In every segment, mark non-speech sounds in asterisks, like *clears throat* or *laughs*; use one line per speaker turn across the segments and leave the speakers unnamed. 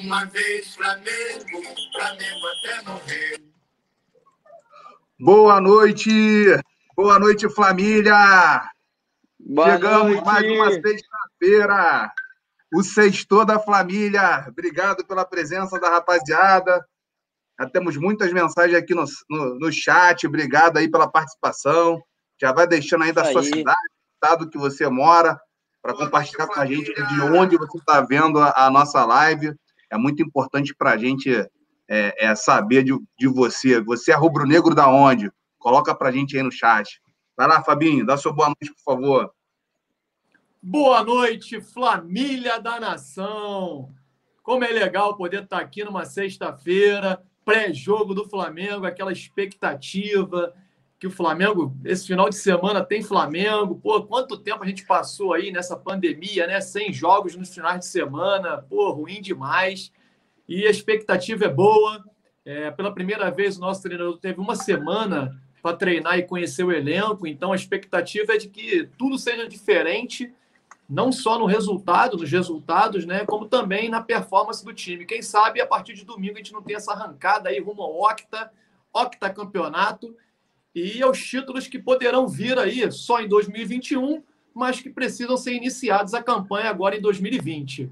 Uma vez Flamengo, Flamengo até morrer. Boa noite, boa noite, família. Boa Chegamos noite. mais uma sexta-feira. O sexto da família. Obrigado pela presença da rapaziada. Já temos muitas mensagens aqui no, no, no chat. Obrigado aí pela participação. Já vai deixando aí da sua cidade, estado que você mora, para compartilhar com a gente de onde você está vendo a, a, nossa live. É muito importante para a gente é, é, saber de, de você. Você é rubro-negro da onde? Coloca para a gente aí no chat. Vai lá, Fabinho, dá sua boa noite, por favor.
Boa noite, família da nação. Como é legal poder estar aqui numa sexta-feira, pré-jogo do Flamengo, aquela expectativa que o Flamengo, esse final de semana tem Flamengo. Pô, quanto tempo a gente passou aí nessa pandemia, né? Sem jogos nos finais de semana. Pô, ruim demais. E a expectativa é boa. É, pela primeira vez, o nosso treinador teve uma semana para treinar e conhecer o elenco. Então, a expectativa é de que tudo seja diferente, não só no resultado, nos resultados, né? Como também na performance do time. Quem sabe a partir de domingo a gente não tem essa arrancada aí rumo ao octa, octa campeonato e aos títulos que poderão vir aí só em 2021, mas que precisam ser iniciados a campanha agora em 2020.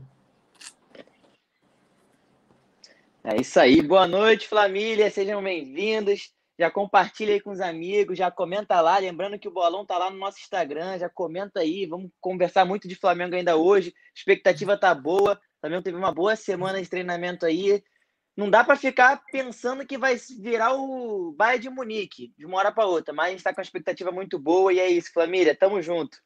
É isso aí. Boa noite, família. Sejam bem-vindos. Já compartilha aí com os amigos, já comenta lá. Lembrando que o bolão tá lá no nosso Instagram. Já comenta aí. Vamos conversar muito de Flamengo ainda hoje. A expectativa tá boa. Flamengo teve uma boa semana de treinamento aí não dá para ficar pensando que vai virar o Bayern de Munique de uma hora para outra, mas a gente está com uma expectativa muito boa e é isso, família, tamo junto.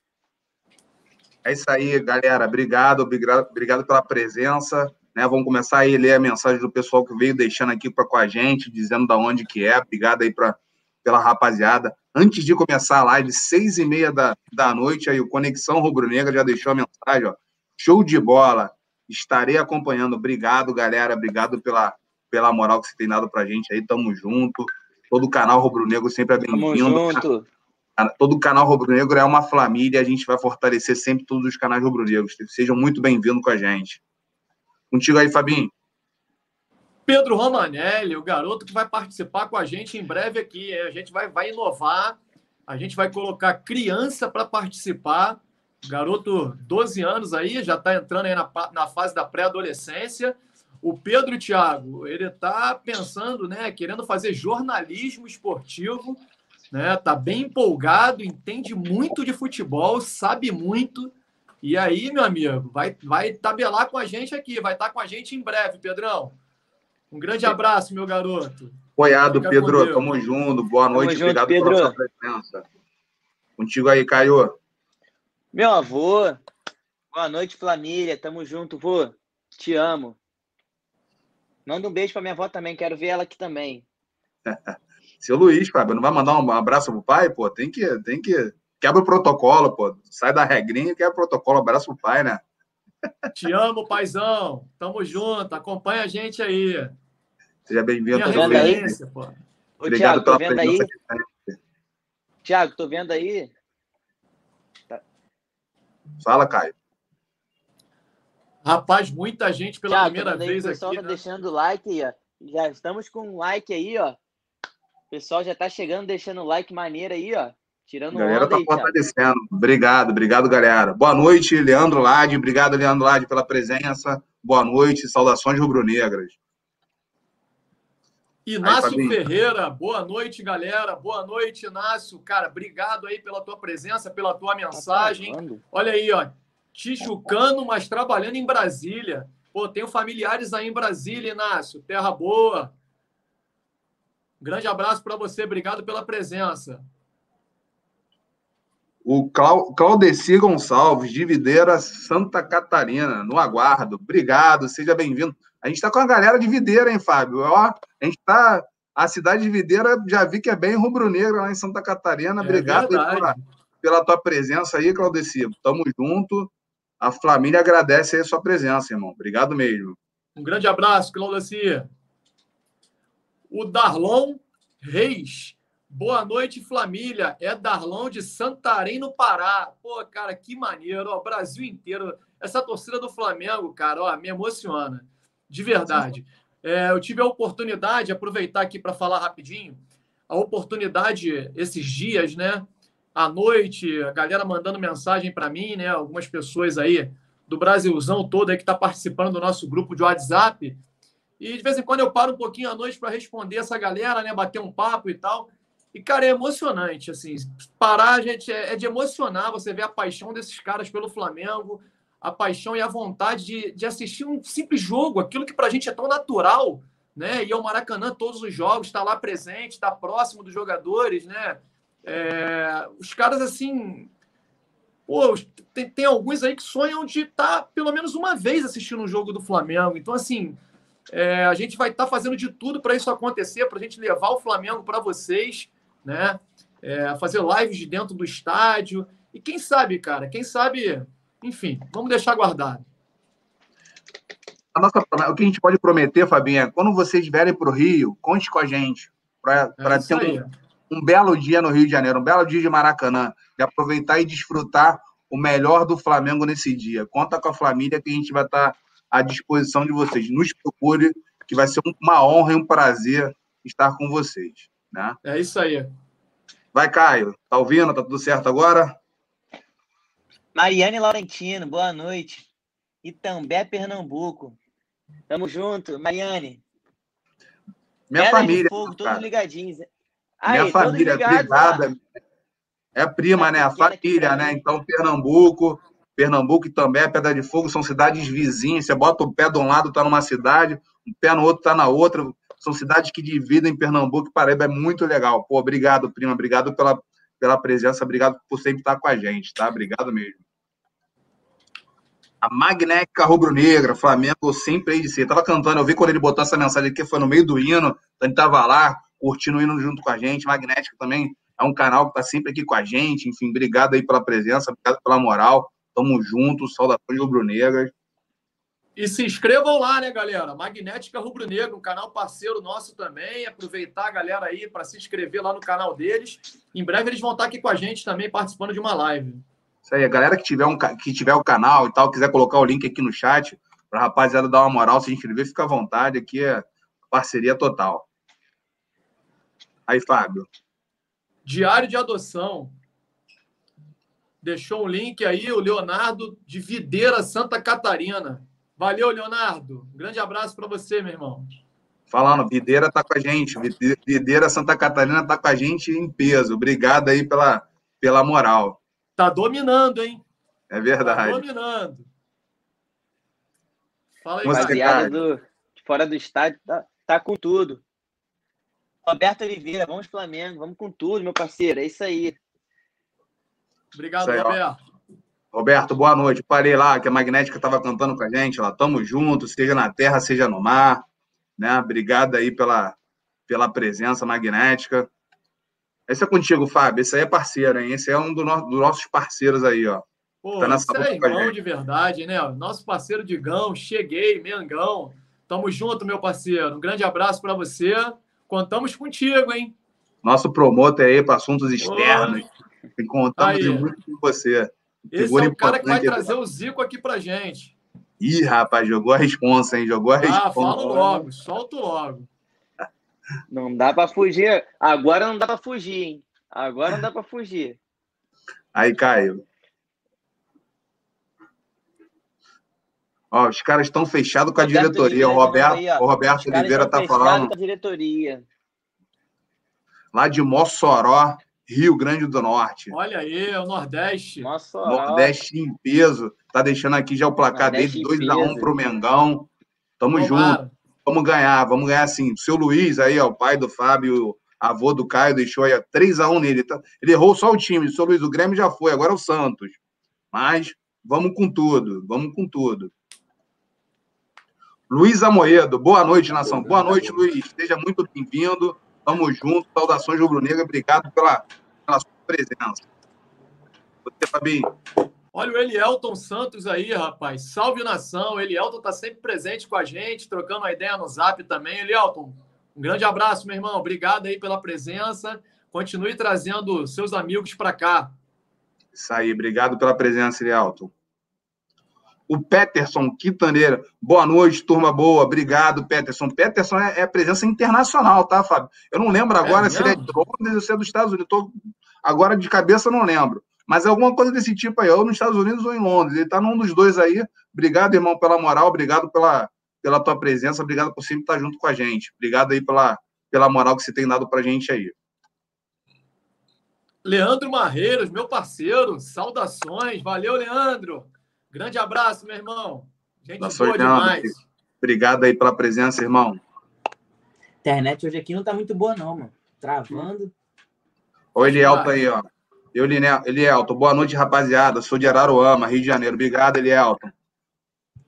É isso aí, galera. Obrigado, obrigado, pela presença. Né, vamos começar aí a ler a mensagem do pessoal que veio deixando aqui pra, com a gente, dizendo da onde que é. Obrigado aí pra, pela rapaziada. Antes de começar a live, seis e meia da, da noite, aí o Conexão Rubro Negra já deixou a mensagem, ó. Show de bola. Estarei acompanhando. Obrigado, galera. Obrigado pela, pela moral que você tem dado pra gente aí. Tamo junto. Todo o canal Rubro Negro sempre é bem-vindo. Tamo junto. Todo o canal Rubro Negro é uma família. A gente vai fortalecer sempre todos os canais Rubro Negros. Sejam muito bem-vindos com a gente. Contigo aí, Fabinho.
Pedro Romanelli, o garoto que vai participar com a gente em breve aqui. A gente vai, vai inovar, a gente vai colocar criança para participar. Garoto, 12 anos aí, já está entrando aí na, na fase da pré-adolescência. O Pedro Thiago, ele está pensando, né, querendo fazer jornalismo esportivo, né? Tá bem empolgado, entende muito de futebol, sabe muito. E aí, meu amigo, vai vai tabelar com a gente aqui, vai estar tá com a gente em breve, Pedrão. Um grande abraço, meu garoto.
Apoiado, Pedro. Tamo junto. Boa noite. Tamo Obrigado junto, pela sua presença. Contigo aí, Caio.
Meu avô. Boa noite, família. Tamo junto, vô. Te amo. Manda um beijo pra minha avó também, quero ver ela aqui também. *laughs*
Seu Luiz, Fábio, não vai mandar um abraço pro pai? Pô, tem que, tem que. Quebra o protocolo, pô. Sai da regrinha, quebra o protocolo, abraço pro pai, né? *laughs*
Te amo, paizão. Tamo junto. Acompanha a gente aí.
Seja bem-vindo.
Tá vendo aí? Pô. Ô, Obrigado Thiago, tô vendo aí? Tiago, tô vendo aí?
Fala, Caio.
Rapaz, muita gente pela Thiago, primeira vez aqui. O pessoal
tá né? deixando like aí, ó. Já estamos com um like aí, ó. O pessoal já tá chegando, deixando like maneiro aí, ó. Tirando
a galera tá aí, fortalecendo. Thiago. Obrigado, obrigado, galera. Boa noite, Leandro Lade. Obrigado, Leandro Lade, pela presença. Boa noite, saudações rubro-negras.
Inácio aí, Ferreira, boa noite, galera. Boa noite, Inácio. Cara, obrigado aí pela tua presença, pela tua mensagem. Tá Olha aí, ó. Tijucano, mas trabalhando em Brasília. Pô, tenho familiares aí em Brasília, Inácio. Terra boa. Grande abraço para você. Obrigado pela presença.
O Clau, Claudeci Gonçalves, de Videira, Santa Catarina, no aguardo. Obrigado, seja bem-vindo. A gente está com a galera de Videira, hein, Fábio? Ó, a gente está. A cidade de Videira, já vi que é bem rubro-negra lá em Santa Catarina. É Obrigado pela, pela, tua presença aí, Claudeci. Tamo junto. A família agradece aí a sua presença, irmão. Obrigado mesmo.
Um grande abraço, Claudacia. O Darlon Reis. Boa noite, família. É Darlon de Santarém, no Pará. Pô, cara, que maneiro. Ó, Brasil inteiro. Essa torcida do Flamengo, cara, ó, me emociona. De verdade. É, eu tive a oportunidade, aproveitar aqui para falar rapidinho, a oportunidade esses dias, né? À noite, a galera mandando mensagem para mim, né? Algumas pessoas aí do Brasilzão todo aí que está participando do nosso grupo de WhatsApp. E de vez em quando eu paro um pouquinho à noite para responder essa galera, né? Bater um papo e tal. E, cara, é emocionante, assim. Parar, gente, é, é de emocionar. Você vê a paixão desses caras pelo Flamengo, a paixão e a vontade de, de assistir um simples jogo, aquilo que para a gente é tão natural, né? E ao Maracanã todos os jogos, estar tá lá presente, estar tá próximo dos jogadores, né? É, os caras, assim, Pô, tem, tem alguns aí que sonham de estar tá, pelo menos uma vez assistindo um jogo do Flamengo. Então, assim, é, a gente vai estar tá fazendo de tudo para isso acontecer, para a gente levar o Flamengo para vocês, né? É, fazer lives de dentro do estádio. E quem sabe, cara, quem sabe, enfim, vamos deixar guardado.
A nossa, o que a gente pode prometer, Fabinha, é quando vocês vierem para o Rio, conte com a gente. Para é ter um, um belo dia no Rio de Janeiro, um belo dia de Maracanã, de aproveitar e desfrutar o melhor do Flamengo nesse dia. Conta com a família que a gente vai estar à disposição de vocês. Nos procure, que vai ser uma honra e um prazer estar com vocês. Né?
É isso aí.
Vai, Caio. Tá ouvindo? Tá tudo certo agora?
Mariane Laurentino, boa noite. Itambé, Pernambuco. Tamo junto, Mariane.
Minha Pedra família.
Fogo, todos ligadinhos.
Minha Aí, família, obrigada. É prima, né? A família, né? Então, Pernambuco, Pernambuco e também Pedra de Fogo são cidades vizinhas. Você bota o pé de um lado, tá numa cidade, o pé no outro tá na outra. São cidades que dividem Pernambuco e Paraíba. É muito legal. Pô, obrigado, prima. Obrigado pela, pela presença. Obrigado por sempre estar com a gente, tá? Obrigado mesmo. A magnética rubro-negra, Flamengo sempre aí de si. tava cantando, eu vi quando ele botou essa mensagem aqui, foi no meio do hino, então ele tava lá, curtindo o hino junto com a gente. Magnética também é um canal que está sempre aqui com a gente. Enfim, obrigado aí pela presença, obrigado pela moral. Tamo juntos, saudações rubro-negras.
E se inscrevam lá, né, galera? Magnética Rubro Negro, um canal parceiro nosso também. Aproveitar a galera aí para se inscrever lá no canal deles. Em breve eles vão estar aqui com a gente também, participando de uma live.
Isso aí, a galera que tiver, um, que tiver o canal e tal, quiser colocar o link aqui no chat, para a rapaziada dar uma moral, se inscrever, fica à vontade. Aqui é parceria total. Aí, Fábio.
Diário de adoção. Deixou um link aí, o Leonardo de Videira, Santa Catarina. Valeu, Leonardo. Um grande abraço para você, meu irmão.
Falando, Videira tá com a gente. Videira Santa Catarina tá com a gente em peso. Obrigado aí pela, pela moral.
Tá dominando, hein?
É verdade.
Tá dominando.
Fala aí, cara. Do, fora do estádio tá, tá com tudo. Roberto Oliveira, vamos Flamengo, vamos com tudo, meu parceiro. É isso aí.
Obrigado, isso aí, Roberto.
Roberto, boa noite. Parei lá que a Magnética estava cantando com a gente. Lá, tamo junto, seja na terra, seja no mar. Né? Obrigado aí pela, pela presença magnética. Esse é contigo, Fábio. Esse aí é parceiro, hein? Esse é um do no, dos nossos parceiros aí, ó.
Pô, tá nessa é irmão de verdade, né? Nosso parceiro de Gão, cheguei, Mengão. Tamo junto, meu parceiro. Um grande abraço para você. Contamos contigo, hein?
Nosso promotor aí para assuntos externos. Oh. Contamos muito com você.
Esse é o cara que vai trazer o Zico aqui pra gente.
Ih, rapaz, jogou a responsa, hein? Jogou a responsa. Ah,
falo logo, solto logo.
Não dá para fugir. Agora não dá para fugir, hein? Agora não dá para fugir.
Aí, Caio. Ó, os caras estão fechados com a diretoria. O Roberto, aí, o Roberto Oliveira está falando. Com
a diretoria.
Lá de Mossoró, Rio Grande do Norte.
Olha aí, é o Nordeste.
Mossoró. Nordeste em peso. Tá deixando aqui já o placar Nordeste dele, 2x1 um pro Mengão. Tamo Tomara. junto. Vamos ganhar, vamos ganhar sim. O seu Luiz aí, ó, o pai do Fábio, avô do Caio, deixou aí 3x1 nele. Tá, ele errou só o time. O seu Luiz, o Grêmio já foi, agora é o Santos. Mas vamos com tudo, vamos com tudo. Luiz Amoedo, boa noite, nação. Boa noite, Luiz. Seja muito bem-vindo. Tamo junto. Saudações rubro-negra. Obrigado pela, pela sua presença.
Você, Fabinho. Olha o Elielton Santos aí, rapaz. Salve nação. O Elielton tá sempre presente com a gente, trocando uma ideia no zap também. Elielton, um grande abraço, meu irmão. Obrigado aí pela presença. Continue trazendo seus amigos para cá.
Isso aí. Obrigado pela presença, Elielton. O Peterson Quitaneira. Boa noite, turma boa. Obrigado, Peterson. Peterson é, é presença internacional, tá, Fábio? Eu não lembro agora é se ele é de Londres ou se é dos Estados Unidos. Tô... Agora, de cabeça, não lembro. Mas é alguma coisa desse tipo aí, ou nos Estados Unidos ou em Londres. Ele está num dos dois aí. Obrigado, irmão, pela moral. Obrigado pela, pela tua presença. Obrigado por sempre estar junto com a gente. Obrigado aí pela, pela moral que você tem dado para a gente aí.
Leandro Marreiros, meu parceiro. Saudações. Valeu, Leandro. Grande abraço, meu irmão. Gente Nossa, boa demais.
Obrigado aí pela presença, irmão.
Internet hoje aqui não tá muito boa, não, mano. Travando.
Oi, Elielto aí, ó. Eu, Elielto. Boa noite, rapaziada. Sou de Araruama, Rio de Janeiro. Obrigado, Elielto.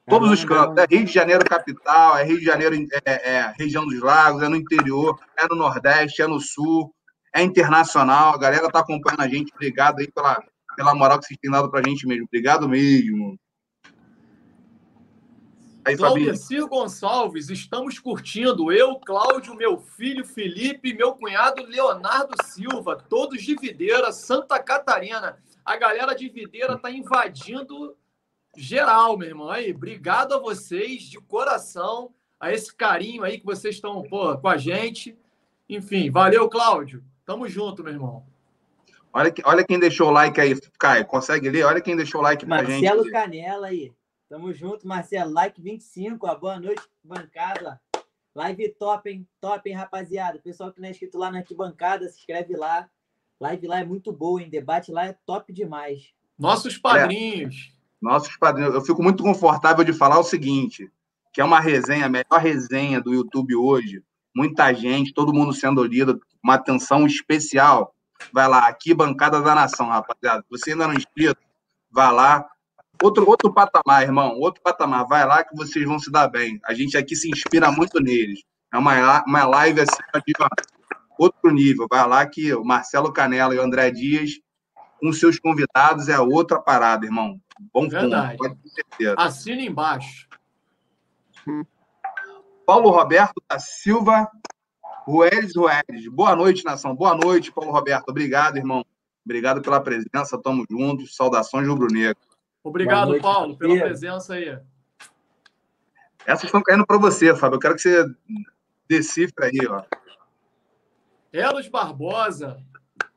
Todos os cantos. É Rio de Janeiro capital, é Rio de Janeiro, é, é, região dos lagos, é no interior, é no Nordeste, é no Sul, é internacional. A galera tá acompanhando a gente. Obrigado aí pela, pela moral que vocês têm dado pra gente mesmo. Obrigado mesmo.
Aí, Claudecir Gonçalves, estamos curtindo. Eu, Cláudio, meu filho Felipe, meu cunhado Leonardo Silva, todos de Videira, Santa Catarina. A galera de Videira tá invadindo geral, meu irmão. Aí, obrigado a vocês de coração, a esse carinho aí que vocês estão com a gente. Enfim, valeu, Cláudio. Tamo junto, meu irmão.
Olha, olha quem deixou o like aí, Caio. Consegue ler? Olha quem deixou o like
pra Marcelo gente. Marcelo Canela aí. Tamo junto, Marcelo. Like 25, ó. Boa noite, bancada. Live top, hein? Top, hein, rapaziada? Pessoal que não é inscrito lá na arquibancada, se inscreve lá. Live lá é muito boa, hein? Debate lá é top demais.
Nossos padrinhos.
É, nossos padrinhos. Eu fico muito confortável de falar o seguinte, que é uma resenha, a melhor resenha do YouTube hoje. Muita gente, todo mundo sendo lido, uma atenção especial Vai lá, aqui, Bancada da Nação, rapaziada. Você ainda não é inscrito, vai lá. Outro, outro patamar, irmão, outro patamar. Vai lá que vocês vão se dar bem. A gente aqui se inspira muito neles. É uma, uma live assim, de outro nível. Vai lá que o Marcelo Canela e o André Dias, com seus convidados, é outra parada, irmão. Bom
Verdade. fundo. Assina embaixo.
Paulo Roberto da Silva Rueles Rueles. Boa noite, nação. Boa noite, Paulo Roberto. Obrigado, irmão. Obrigado pela presença. Tamo juntos. Saudações rubro-negro.
Obrigado, noite, Paulo, pela presença aí.
Essas estão caindo para você, Fábio. Eu quero que você decifre aí, ó.
Eros Barbosa.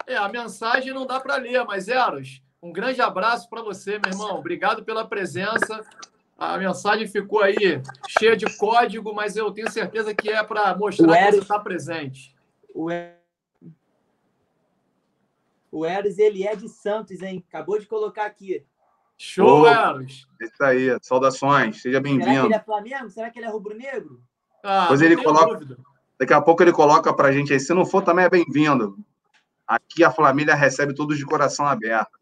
É, a mensagem não dá para ler, mas Eros, um grande abraço para você, meu irmão. Obrigado pela presença. A mensagem ficou aí cheia de código, mas eu tenho certeza que é para mostrar Eros, que você está presente.
O, o Eros, ele é de Santos, hein? Acabou de colocar aqui.
Show, oh, Eros!
Isso aí, saudações, seja bem-vindo. Será
que ele é Flamengo? Será que ele é rubro-negro?
Ah, pois ele coloca. Dúvida. Daqui a pouco ele coloca para a gente aí. Se não for, também é bem-vindo. Aqui a família recebe todos de coração aberto.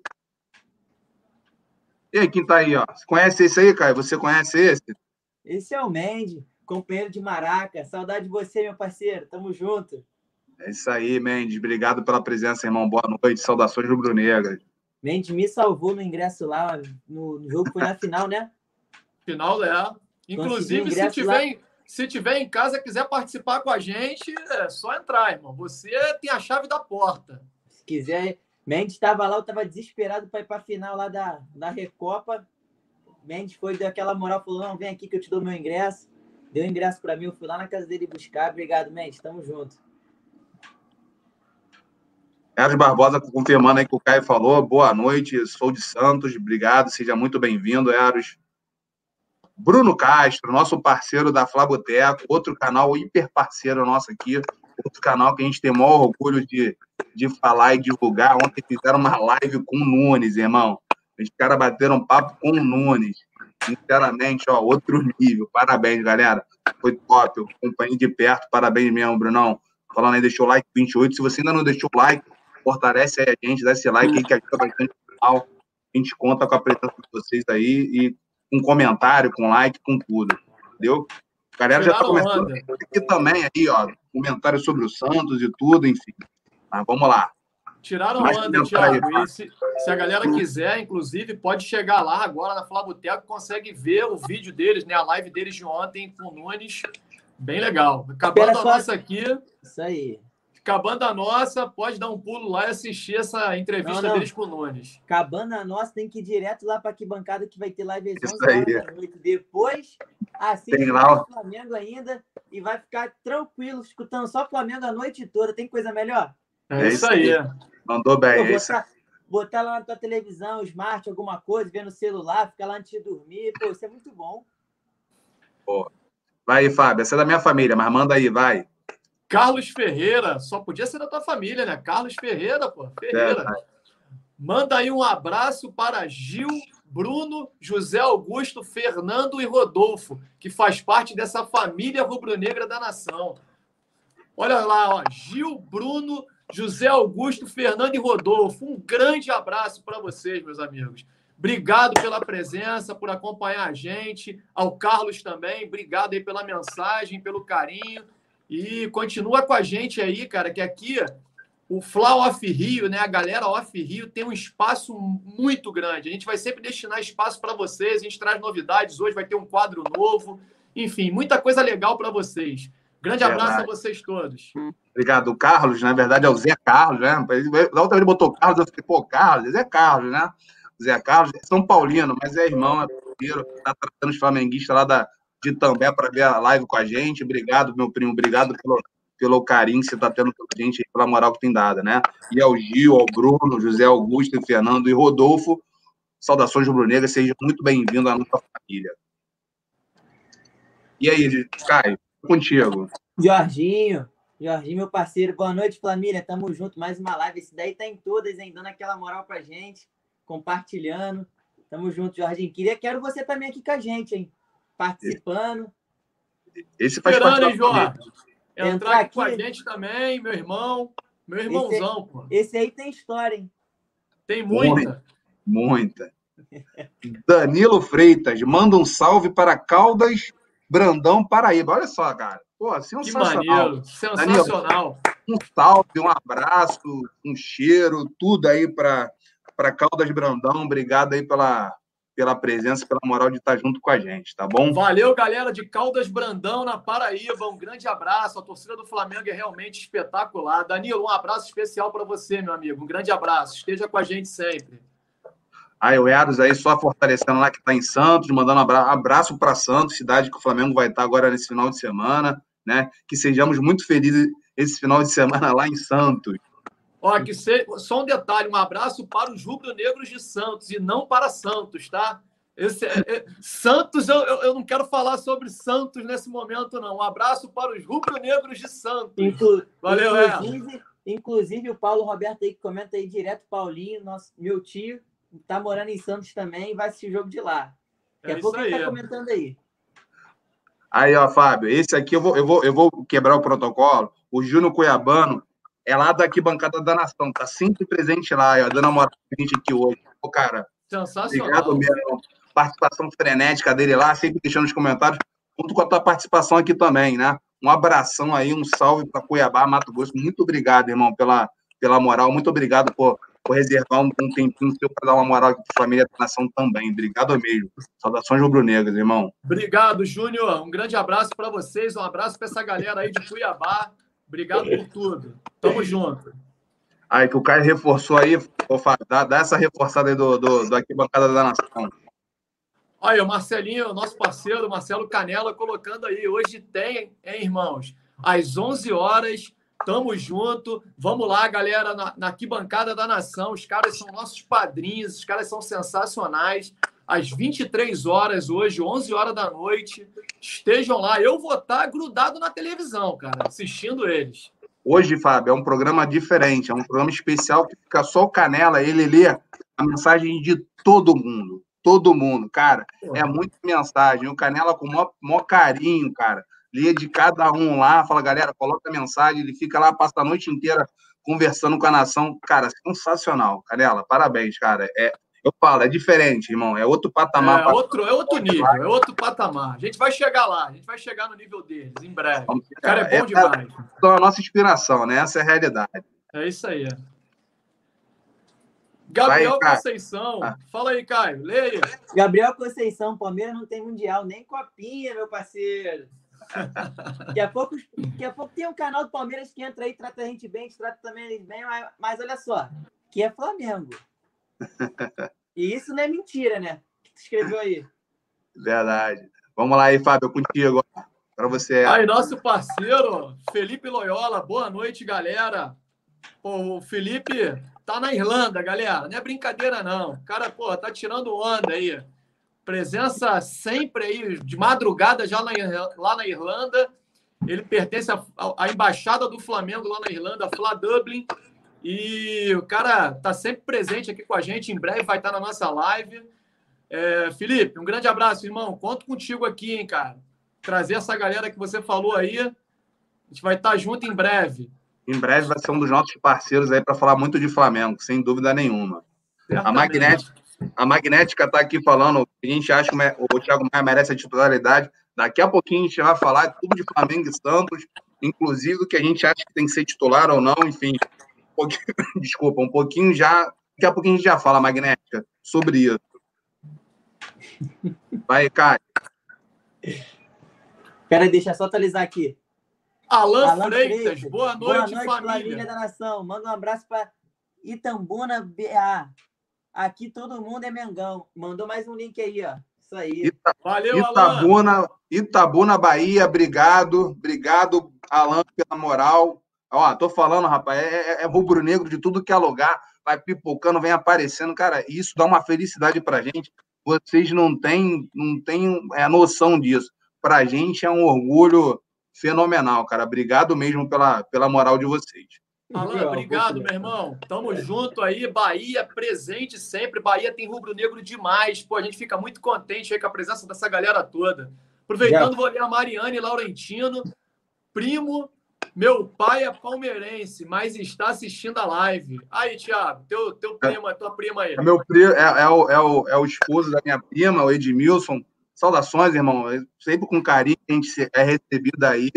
E aí, quem tá aí, ó? Você conhece esse aí, Caio? Você conhece esse?
Esse é o Mendes, companheiro de Maraca. Saudade de você, meu parceiro. Tamo junto.
É isso aí, Mendes. Obrigado pela presença, irmão. Boa noite. Saudações rubro-negras.
Mendes me salvou no ingresso lá. No, no jogo foi na final, né?
Final, é. Inclusive, se tiver, se tiver em casa quiser participar com a gente, é só entrar, irmão. Você tem a chave da porta.
Se quiser Mendes estava lá, eu estava desesperado para ir para a final lá da, da Recopa. Mendes foi, deu aquela moral, falou: não, vem aqui que eu te dou meu ingresso. Deu ingresso para mim, eu fui lá na casa dele buscar. Obrigado, Mendes, tamo junto.
Carlos Barbosa confirmando aí que o Caio falou. Boa noite, sou de Santos, obrigado, seja muito bem-vindo, Eros. Bruno Castro, nosso parceiro da Flaboteco, outro canal hiper parceiro nosso aqui, outro canal que a gente tem o maior orgulho de, de falar e divulgar. Ontem fizeram uma live com o Nunes, irmão. Os caras bateram papo com o Nunes. Sinceramente, ó, outro nível. Parabéns, galera. Foi top. Eu acompanhei de perto. Parabéns mesmo, Brunão. Falando aí, deixou o like 28. Se você ainda não deixou o like, fortalece aí a gente, dá esse like aí que ajuda bastante o canal. A gente conta com a presença de vocês aí e com comentário, com like, com tudo. Entendeu? A galera já tá começando aqui também aí, ó. Comentário sobre o Santos e tudo, enfim. Mas vamos lá.
Tiraram Mais onda, Thiago. E se, se, a galera quiser, inclusive, pode chegar lá agora na Flaboteco, consegue ver o vídeo deles, né? A live deles de ontem com o Nunes. Bem legal. Acabando a nossa aqui.
Isso aí.
Acabando a nossa, pode dar um pulo lá e assistir essa entrevista não, não. deles com o Nunes.
Acabando a nossa, tem que ir direto lá para a bancada que vai ter live às 11 horas da noite. Depois, assiste o Flamengo ainda e vai ficar tranquilo, escutando só Flamengo a noite toda. Tem coisa melhor?
É, isso aí.
Mandou bem.
Pô, botar, botar, lá na tua televisão, smart, alguma coisa, ver no celular, ficar lá antes de dormir. Pô, isso é muito bom.
Pô. Vai aí, Fábio. Essa é da minha família, mas manda aí, vai.
Carlos Ferreira, só podia ser da tua família, né? Carlos Ferreira, pô. Ferreira. É, Manda aí um abraço para Gil, Bruno, José Augusto, Fernando e Rodolfo, que faz parte dessa família rubro-negra da nação. Olha lá, ó, Gil, Bruno, José Augusto, Fernando e Rodolfo. Um grande abraço para vocês, meus amigos. Obrigado pela presença, por acompanhar a gente. Ao Carlos também, obrigado aí pela mensagem, pelo carinho. E continua com a gente aí, cara, que aqui o Fla Off Rio, né? A galera Off Rio tem um espaço muito grande. A gente vai sempre destinar espaço para vocês, a gente traz novidades. Hoje vai ter um quadro novo. Enfim, muita coisa legal para vocês. Grande abraço verdade. a vocês todos.
Obrigado. O Carlos, na verdade, é o Zé Carlos, né? Da outra vez ele botou Carlos, eu fiquei, pô, Carlos, Zé Carlos, né? Zé Carlos, é São Paulino, mas é irmão, é parceiro, está tratando os flamenguistas lá da, de També para ver a live com a gente. Obrigado, meu primo, obrigado pelo, pelo carinho que você está tendo com a gente, pela moral que tem dado, né? E ao Gil, ao Bruno, José Augusto, Fernando e Rodolfo, saudações rubro-negras, sejam muito bem-vindos à nossa família. E aí, Caio, contigo.
Jorginho, Jorginho, meu parceiro, boa noite, família, tamo junto, mais uma live, esse daí tá em todas, hein, dando aquela moral pra gente, compartilhando, tamo junto, Jorginho, queria, quero você também aqui com a gente, hein, participando.
Esse faz Esperando, parte
hein, Jorge? Entrar, Entrar aqui com a gente também, meu irmão. Meu irmãozão,
esse,
pô.
Esse aí tem história, hein?
Tem muita.
Muita. Danilo Freitas, manda um salve para Caldas, Brandão, Paraíba. Olha só, cara. Pô, sensacional. Que maneiro.
Sensacional.
Danilo, um salve, um abraço, um cheiro, tudo aí para Caldas Brandão. Obrigado aí pela, pela presença, pela moral de estar junto com a gente, tá bom?
Valeu, galera de Caldas Brandão, na Paraíba. Um grande abraço. A torcida do Flamengo é realmente espetacular. Danilo, um abraço especial para você, meu amigo. Um grande abraço. Esteja com a gente sempre.
Aí o Eros aí só fortalecendo lá que está em Santos, mandando um abraço para Santos, cidade que o Flamengo vai estar agora nesse final de semana, né? Que sejamos muito felizes esse final de semana lá em Santos.
Ó, que se... Só um detalhe, um abraço para os rubro-negros de Santos e não para Santos, tá? Esse, é, é, Santos, eu, eu não quero falar sobre Santos nesse momento, não. Um abraço para os rubro-negros de Santos.
Inclu Valeu, inclusive, inclusive, o Paulo Roberto aí que comenta aí direto, Paulinho, nosso, meu tio, tá morando em Santos também e vai assistir o jogo de lá. Daqui a é pouco ele tá comentando aí.
Aí, ó, Fábio, esse aqui eu vou, eu vou, eu vou quebrar o protocolo. O Júnior Cuiabano é lá da arquibancada da nação, tá sempre presente lá, ó, dando uma moral pra gente aqui hoje. Pô, cara,
Sensacional. obrigado
mesmo. Participação frenética dele lá, sempre deixando os comentários, junto com a tua participação aqui também, né? Um abração aí, um salve para Cuiabá, Mato Grosso. Muito obrigado, irmão, pela, pela moral. Muito obrigado por, por reservar um, um tempinho seu para dar uma moral aqui para a família da nação também. Obrigado mesmo. Saudações rubro-negras, irmão.
Obrigado, Júnior. Um grande abraço para vocês, um abraço para essa galera aí de Cuiabá. Obrigado por tudo. Tamo *laughs* junto.
Aí, que o Caio reforçou aí, dá, dá essa reforçada aí do, do, do Arquibancada da Nação.
Olha, o Marcelinho, nosso parceiro, Marcelo Canela, colocando aí. Hoje tem, hein, irmãos? Às 11 horas, tamo junto. Vamos lá, galera, na, na Arquibancada da Nação. Os caras são nossos padrinhos, os caras são sensacionais às 23 horas hoje, 11 horas da noite. Estejam lá. Eu vou estar grudado na televisão, cara, assistindo eles.
Hoje, Fábio, é um programa diferente, é um programa especial que fica só o Canela, ele lê a mensagem de todo mundo. Todo mundo, cara. É muita mensagem. O Canela, com o maior, maior carinho, cara, lê de cada um lá, fala, galera, coloca a mensagem, ele fica lá, passa a noite inteira conversando com a nação. Cara, sensacional, Canela. Parabéns, cara. É, eu falo, é diferente, irmão. É outro patamar.
É outro, é outro nível, é outro patamar. A gente vai chegar lá, a gente vai chegar no nível deles em breve. O cara é bom é, demais.
É a nossa inspiração, né? Essa é a realidade.
É isso aí. Gabriel vai, Conceição. Ah. Fala aí, Caio. Leia.
Gabriel Conceição, Palmeiras não tem mundial, nem copinha, meu parceiro. daqui, a pouco, daqui a pouco tem um canal do Palmeiras que entra aí, trata a gente bem, trata também eles bem, mas, mas olha só, que é Flamengo. E isso não é mentira, né? Que tu escreveu aí.
Verdade. Vamos lá aí, Fábio, contigo. Para você.
Aí, nosso parceiro, Felipe Loyola. Boa noite, galera. Pô, o Felipe tá na Irlanda, galera. Não é brincadeira, não. O cara, pô, tá tirando onda aí. Presença sempre aí, de madrugada já na, lá na Irlanda. Ele pertence à embaixada do Flamengo lá na Irlanda, Fla Dublin. E o cara tá sempre presente aqui com a gente. Em breve vai estar na nossa live. É, Felipe, um grande abraço, irmão. Conto contigo aqui, hein, cara trazer essa galera que você falou aí. A gente vai estar junto em breve.
Em breve vai ser um dos nossos parceiros aí para falar muito de Flamengo, sem dúvida nenhuma. Certamente. A Magnética, a Magnética está aqui falando, a gente acha que o Thiago Maia merece a titularidade. Daqui a pouquinho a gente vai falar tudo de Flamengo e Santos, inclusive o que a gente acha que tem que ser titular ou não, enfim. Um *laughs* desculpa, um pouquinho já. Daqui a pouquinho a gente já fala, Magnética, sobre isso. Vai, Caio.
Peraí, deixa só atualizar aqui.
Alan, Alan Freitas, Freitas, boa noite, boa noite família.
família da nação. Manda um abraço para Itambuna BA. Aqui todo mundo é Mengão. Mandou mais um link aí, ó. Isso aí.
Ita... Valeu, Itabuna, Alan. Itabuna, Bahia, obrigado. Obrigado, Alan, pela moral. Ó, tô falando, rapaz, é, é, é rubro-negro de tudo que é lugar. Vai pipocando, vem aparecendo. Cara, isso dá uma felicidade pra gente. Vocês não têm, não têm é, noção disso para a gente é um orgulho fenomenal, cara. Obrigado mesmo pela, pela moral de vocês.
Alan, obrigado, meu irmão. Tamo junto aí. Bahia presente sempre. Bahia tem rubro-negro demais. Pô, a gente fica muito contente aí com a presença dessa galera toda. Aproveitando, Já. vou ler a Mariane Laurentino. Primo, meu pai é palmeirense, mas está assistindo a live. Aí, Thiago, teu, teu primo, tua prima aí.
É, meu primo, é, é, o, é, o, é o esposo da minha prima, o Edmilson. Saudações, irmão. Sempre com carinho a gente é recebido aí.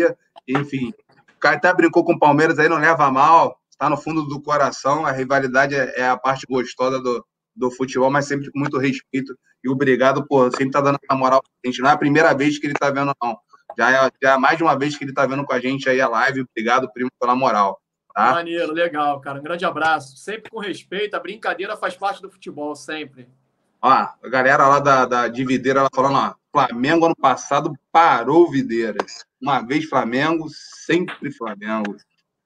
Enfim, o cara até brincou com o Palmeiras aí, não leva mal. Está no fundo do coração. A rivalidade é, é a parte gostosa do, do futebol, mas sempre com muito respeito. E obrigado por sempre estar tá dando a moral pra gente. Não é a primeira vez que ele está vendo, não. Já é, já é mais de uma vez que ele está vendo com a gente aí a live. Obrigado, primo, pela moral. Tá?
Maneiro, legal, cara. Um grande abraço. Sempre com respeito. A brincadeira faz parte do futebol, sempre.
Ó, a galera lá da, da de Videira, ela falando, ó, Flamengo ano passado parou Videiras. Uma vez Flamengo, sempre Flamengo.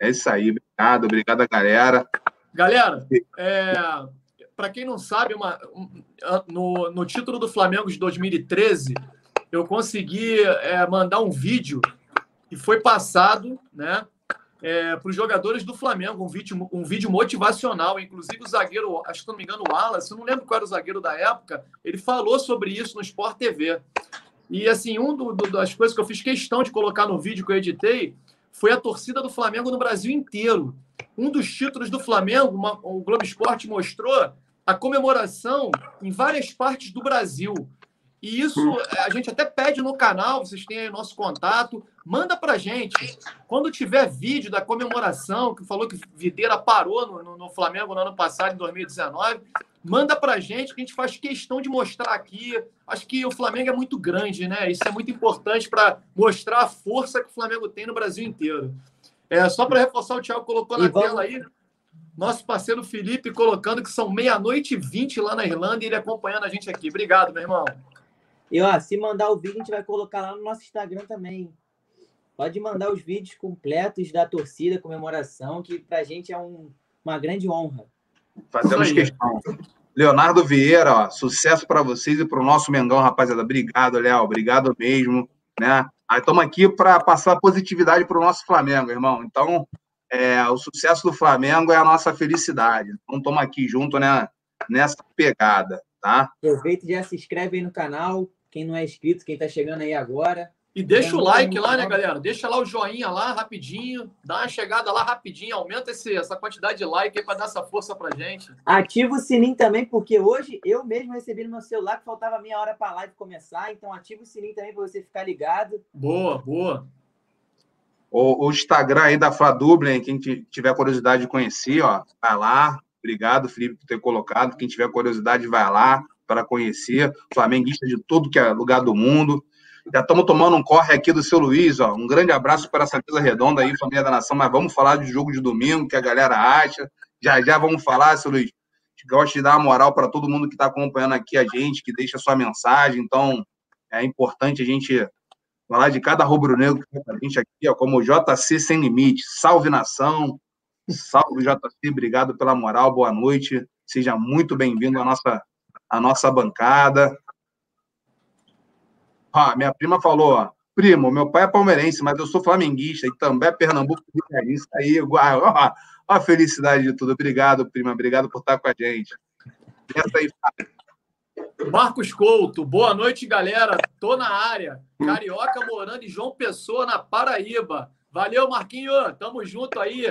É isso aí, obrigado, obrigado a galera.
Galera, é, para quem não sabe, uma, no, no título do Flamengo de 2013, eu consegui é, mandar um vídeo que foi passado, né? é, para os jogadores do Flamengo, um vídeo, um vídeo motivacional. Inclusive, o zagueiro, acho que não me engano, o Wallace, eu não lembro qual era o zagueiro da época, ele falou sobre isso no Sport TV. E, assim, um do, das coisas que eu fiz questão de colocar no vídeo que eu editei foi a torcida do Flamengo no Brasil inteiro. Um dos títulos do Flamengo, uma, o Globo Esporte mostrou a comemoração em várias partes do Brasil. E isso a gente até pede no canal, vocês têm aí nosso contato, manda pra gente. Quando tiver vídeo da comemoração, que falou que Videira parou no, no, no, Flamengo no ano passado, em 2019, manda pra gente, que a gente faz questão de mostrar aqui. Acho que o Flamengo é muito grande, né? Isso é muito importante para mostrar a força que o Flamengo tem no Brasil inteiro. É, só para reforçar, o Thiago colocou na vamos... tela aí. Nosso parceiro Felipe colocando que são meia-noite e vinte lá na Irlanda e ele acompanhando a gente aqui. Obrigado, meu irmão.
E ó, se mandar o vídeo, a gente vai colocar lá no nosso Instagram também. Pode mandar os vídeos completos da torcida, comemoração, que pra gente é um, uma grande honra.
Fazemos questão. Leonardo Vieira, ó, sucesso para vocês e para o nosso Mengão, rapaziada. Obrigado, Léo. Obrigado mesmo. Né? Aí estamos aqui para passar positividade para o nosso Flamengo, irmão. Então, é, o sucesso do Flamengo é a nossa felicidade. Então, estamos aqui junto né, nessa pegada, tá?
Aproveita e já se inscreve aí no canal, quem não é inscrito, quem está chegando aí agora.
E deixa o like lá, né, galera? Deixa lá o joinha lá rapidinho, dá uma chegada lá rapidinho, aumenta esse, essa quantidade de like aí para dar essa força pra gente.
Ativa o sininho também, porque hoje eu mesmo recebi no meu celular que faltava meia hora para a live começar, então ativa o sininho também para você ficar ligado.
Boa, boa.
O, o Instagram aí da Flá Dublin, quem tiver curiosidade de conhecer, ó, vai lá. Obrigado, Felipe, por ter colocado. Quem tiver curiosidade, vai lá para conhecer, flamenguista de todo que é lugar do mundo. Já estamos tomando um corre aqui do seu Luiz, ó. Um grande abraço para essa mesa redonda aí, família da nação. Mas vamos falar de jogo de domingo, que a galera acha. Já já vamos falar, seu Luiz. Gosto de dar uma moral para todo mundo que está acompanhando aqui a gente, que deixa sua mensagem. Então, é importante a gente falar de cada rubro-negro que está a gente aqui, ó, como JC Sem Limite. Salve nação, salve JC, obrigado pela moral, boa noite. Seja muito bem-vindo à nossa, à nossa bancada. Ó, minha prima falou, ó, primo, meu pai é palmeirense, mas eu sou flamenguista e também é Pernambuco. Isso aí, ó, ó, a felicidade de tudo. Obrigado, prima, obrigado por estar com a gente.
Essa aí, Marcos Couto, boa noite, galera. Tô na área. Carioca morando em João Pessoa, na Paraíba. Valeu, Marquinho. Tamo junto aí.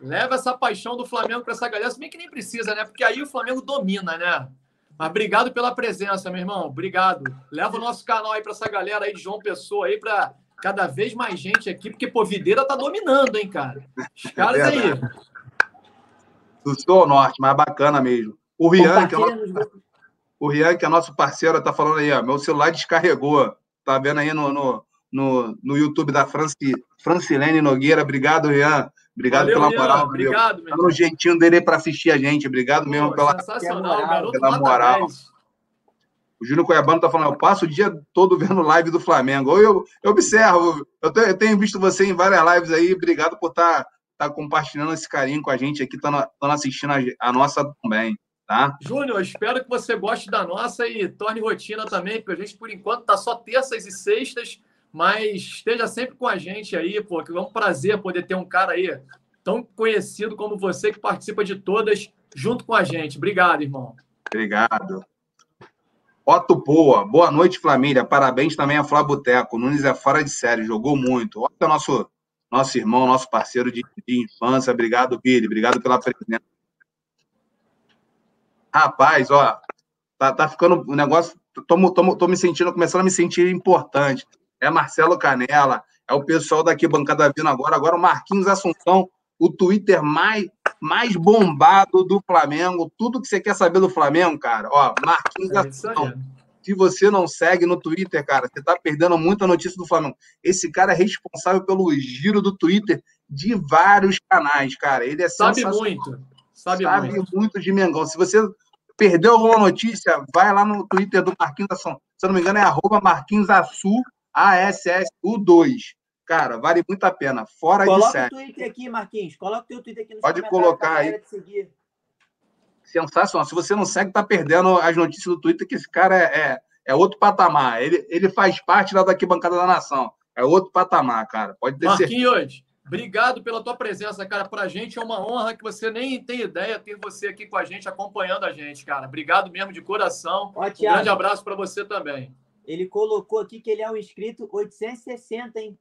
Leva essa paixão do Flamengo para essa galera. Se bem que nem precisa, né? Porque aí o Flamengo domina, né? Mas obrigado pela presença, meu irmão. Obrigado. Leva o nosso canal aí para essa galera aí de João Pessoa aí para cada vez mais gente aqui, porque pô, Videira tá dominando, hein, cara. Os caras é aí.
Do sul ao norte, mas bacana mesmo. O Rian, que é o nosso, o Rian, que é nosso parceiro, tá falando aí, ó, meu celular descarregou. Tá vendo aí no, no, no, no YouTube da Franci, Francilene Nogueira. Obrigado, Rian. Obrigado Valeu, pela moral. Rian. Obrigado, meu. Pelo jeitinho dele para assistir a gente. Obrigado Pô, mesmo pela,
moral,
pela moral. O Júnior Cuiabano tá falando, eu passo o dia todo vendo live do Flamengo. Eu, eu observo, eu, te, eu tenho visto você em várias lives aí. Obrigado por estar tá, tá compartilhando esse carinho com a gente aqui, estando assistindo a, a nossa também. Tá?
Júnior, espero que você goste da nossa e torne rotina também, porque a gente, por enquanto, tá só terças e sextas, mas esteja sempre com a gente aí, pô, que é um prazer poder ter um cara aí tão conhecido como você, que participa de todas, junto com a gente. Obrigado, irmão.
Obrigado. Otto Poa, boa noite, família. Parabéns também a Flávio Boteco. Nunes é fora de série, jogou muito. Otto é nosso, nosso irmão, nosso parceiro de, de infância. Obrigado, Billy. Obrigado pela presença. Rapaz, ó, tá, tá ficando o negócio. Tô, tô, tô me sentindo, começando a me sentir importante. É Marcelo Canela, é o pessoal daqui, bancada vindo agora. Agora o Marquinhos Assunção, o Twitter mais, mais bombado do Flamengo. Tudo que você quer saber do Flamengo, cara, ó, Marquinhos é Assunção. Se você não segue no Twitter, cara, você tá perdendo muita notícia do Flamengo. Esse cara é responsável pelo giro do Twitter de vários canais, cara. Ele é
Sabe muito.
Sabe, sabe muito. muito de Mengão. Se você Perdeu alguma notícia? Vai lá no Twitter do Marquinhos Assunção. Se eu não me engano, é arroba Marquinhos Assu, ASSU2. Cara, vale muito a pena. Fora
Coloca
de série.
Coloca o Twitter aqui, Marquinhos. Coloca o teu Twitter aqui no
Pode colocar aí. Sensacional. Se você não segue, tá perdendo as notícias do Twitter, que esse cara é, é, é outro patamar. Ele, ele faz parte da daqui bancada da nação. É outro patamar, cara. Pode ter
Marquinhos, certeza. Obrigado pela tua presença, cara. Para a gente é uma honra que você nem tem ideia ter você aqui com a gente, acompanhando a gente, cara. Obrigado mesmo de coração. Ó, um grande abraço para você também.
Ele colocou aqui que ele é um inscrito 860, hein?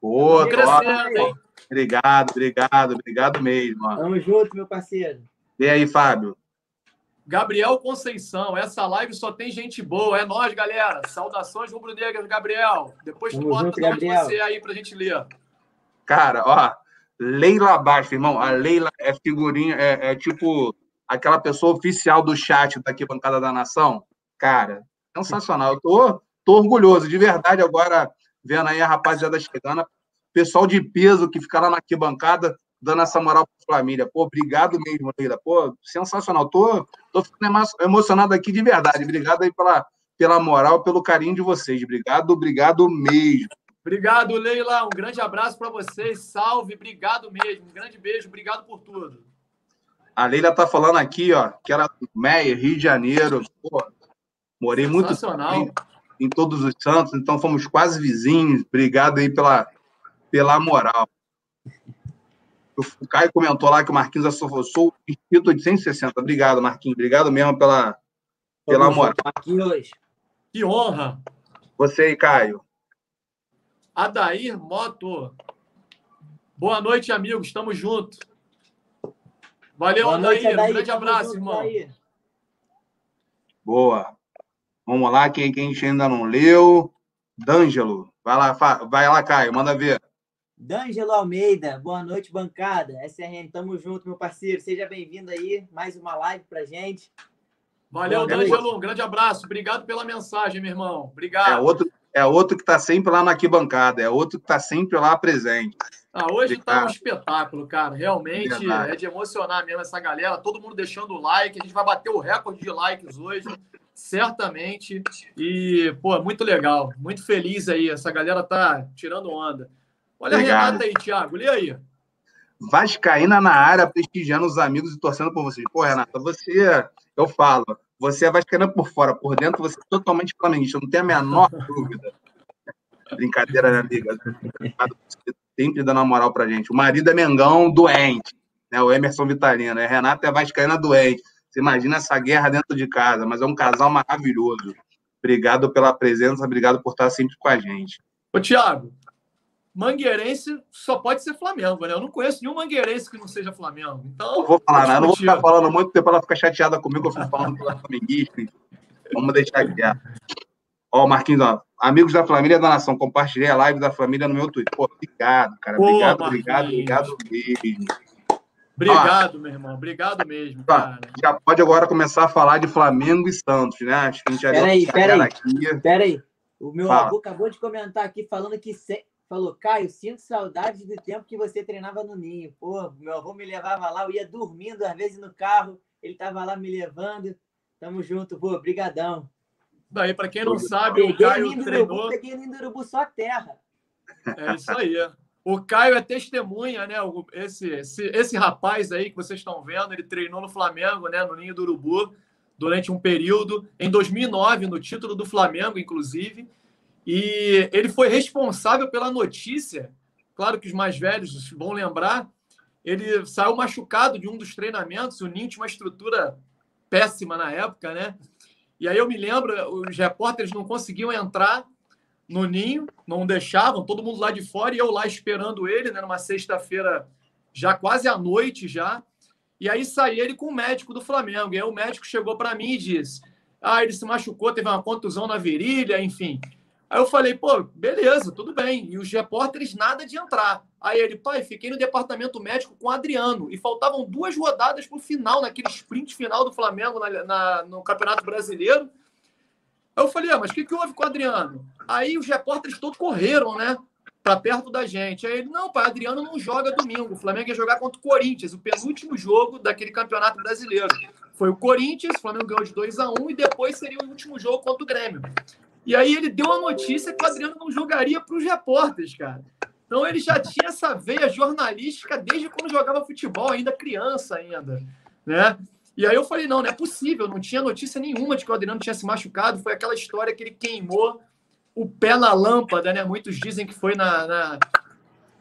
Pô, crescendo, hein? Obrigado, obrigado, obrigado mesmo. Ó.
Tamo junto, meu parceiro.
E aí, Fábio?
Gabriel Conceição, essa live só tem gente boa. É nós, galera. Saudações rubro-negras, Gabriel. Depois tu bota junto, onde você aí pra gente ler.
Cara, ó, Leila Baixo, irmão. A Leila é figurinha, é, é, tipo aquela pessoa oficial do chat daqui, Bancada da Nação. Cara, sensacional. Eu tô, tô orgulhoso, de verdade, agora, vendo aí a rapaziada chegando. Pessoal de peso que fica lá na arquibancada, dando essa moral para a família. Pô, obrigado mesmo, Leila. Pô, sensacional. Tô, tô ficando emocionado aqui de verdade. Obrigado aí pela, pela moral, pelo carinho de vocês. Obrigado, obrigado mesmo.
Obrigado, Leila. Um grande abraço para vocês. Salve, obrigado mesmo. Um grande beijo, obrigado por tudo.
A Leila tá falando aqui, ó, que era do Meia, Rio de Janeiro. Pô, morei muito em, em Todos os Santos, então fomos quase vizinhos. Obrigado aí pela, pela moral. O Caio comentou lá que o Marquinhos associou o inscrito 860. Obrigado, Marquinhos. Obrigado mesmo pela, pela moral.
Marquinhos.
Que honra.
Você aí, Caio.
Adair Moto. Boa noite, amigos. Estamos juntos. Valeu, Boa Adair. Noite, Adair. Um grande abraço, irmão. Adair.
Boa. Vamos lá, quem, quem ainda não leu. D'Angelo. Vai lá, vai lá, Caio. Manda ver.
D'Angelo Almeida, boa noite, bancada. SRN, tamo junto, meu parceiro. Seja bem-vindo aí. Mais uma live pra gente.
Valeu, D'Angelo. Um grande abraço. Obrigado pela mensagem, meu irmão. Obrigado.
É, outro, é outro que está sempre lá na arquibancada, é outro que está sempre lá presente.
Ah, hoje está um espetáculo, cara. Realmente Verdade. é de emocionar mesmo essa galera. Todo mundo deixando o like. A gente vai bater o recorde de likes hoje, certamente. E, pô, muito legal. Muito feliz aí. Essa galera tá tirando onda. Olha Obrigado. a Renata aí, Thiago. Lê aí.
Vascaína na área, prestigiando os amigos e torcendo por vocês. Pô, Renata, você, eu falo, você é vascaína por fora, por dentro você é totalmente flamenguista, não tem a menor *laughs* dúvida. Brincadeira, né, amiga? Sempre dando uma moral pra gente. O marido é Mengão doente, né? O Emerson Vitalino. A Renata é vascaína doente. Você imagina essa guerra dentro de casa, mas é um casal maravilhoso. Obrigado pela presença, obrigado por estar sempre com a gente.
Ô, Tiago, mangueirense só pode ser Flamengo, né? Eu não conheço nenhum mangueirense que não seja Flamengo. Então,
não vou falar nada, não vou ficar falando muito tempo, ela fica chateada comigo, eu fico falando pela flamenguista. Vamos deixar aqui. Ó, Marquinhos, ó, amigos da família da nação, compartilhei a live da família no meu Twitter. Pô, obrigado, cara. Pô, obrigado, obrigado, obrigado mesmo.
Obrigado, ó, meu irmão. Obrigado mesmo, cara.
Já pode agora começar a falar de Flamengo e Santos, né? Acho que a gente já
peraí, peraí, aqui. Peraí. O meu Fala. avô acabou de comentar aqui falando que se... falou, Caio, sinto saudades do tempo que você treinava no ninho. Pô, meu avô me levava lá, eu ia dormindo às vezes no carro, ele tava lá me levando. Tamo junto, vô, brigadão.
Daí, para quem não sabe, o Caio treinou.
Peguei lindo urubu só terra.
É isso aí. O Caio é testemunha, né? Esse, esse, esse rapaz aí que vocês estão vendo, ele treinou no Flamengo, né? No Ninho do Urubu, durante um período, em 2009, no título do Flamengo, inclusive. E ele foi responsável pela notícia. Claro que os mais velhos vão lembrar. Ele saiu machucado de um dos treinamentos. O Ninho tinha uma estrutura péssima na época, né? E aí eu me lembro, os repórteres não conseguiam entrar no ninho, não deixavam, todo mundo lá de fora e eu lá esperando ele, né, numa sexta-feira já quase à noite já. E aí saí ele com o médico do Flamengo. E aí o médico chegou para mim e disse: "Ah, ele se machucou, teve uma contusão na virilha, enfim". Aí eu falei, pô, beleza, tudo bem. E os repórteres nada de entrar. Aí ele, pai, fiquei no departamento médico com o Adriano. E faltavam duas rodadas para o final, naquele sprint final do Flamengo na, na, no Campeonato Brasileiro. Eu falei, ah, mas o que, que houve com o Adriano? Aí os repórteres todos correram, né? Para perto da gente. Aí ele, não, pai, Adriano não joga domingo. O Flamengo ia jogar contra o Corinthians, o penúltimo jogo daquele Campeonato Brasileiro. Foi o Corinthians, o Flamengo ganhou de 2 a 1 e depois seria o último jogo contra o Grêmio. E aí ele deu a notícia que o Adriano não jogaria para os repórteres, cara. Então ele já tinha essa veia jornalística desde quando jogava futebol, ainda criança ainda, né? E aí eu falei, não, não é possível, não tinha notícia nenhuma de que o Adriano tinha se machucado, foi aquela história que ele queimou o pé na lâmpada, né? Muitos dizem que foi na, na,